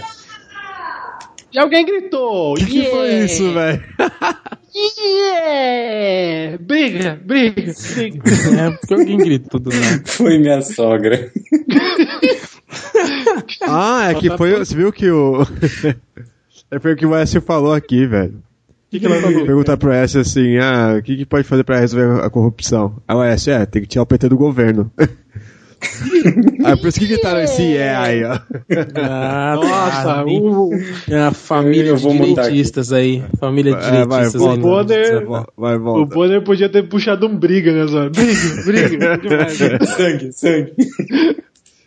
E alguém gritou! O que, que foi isso, velho? Yeah! Briga, briga, briga. É, porque alguém gritou do nada. Foi minha sogra. Ah, é que foi. Você viu que o. é foi o que o Écio falou aqui, velho. O que, que ela falou? Perguntar pro Écio assim: ah, o que, que pode fazer pra resolver a corrupção? Aí o Écio, é, tem que tirar o PT do governo. Aí por isso que gritaram esse é aí, ó. Ah, Nossa, tá. o, É a família Eu de direitistas aí. Família de É, vai, direitistas aí. volta. no- Bonner- Vai, Vai, o volta. Bonner podia ter puxado um briga nessa hora. Briga, briga. demais. sangue, sangue.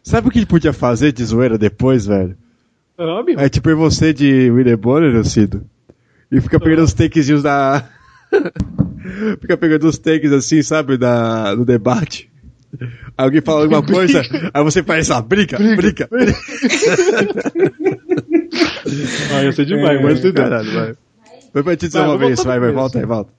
Sabe o que ele podia fazer de zoeira depois, velho? Ah, amigo. É tipo você de William Bonner, Cido. E fica pegando os takezinhos da. fica pegando os takes assim, sabe, da, do debate. Alguém fala alguma coisa, aí você faz essa briga, briga, briga. Ah, ia ser demais, mas tudo bem. Caralho, vai. Vai pra te dizer Vai, uma vez, voltar vai, vai, volta aí, volta.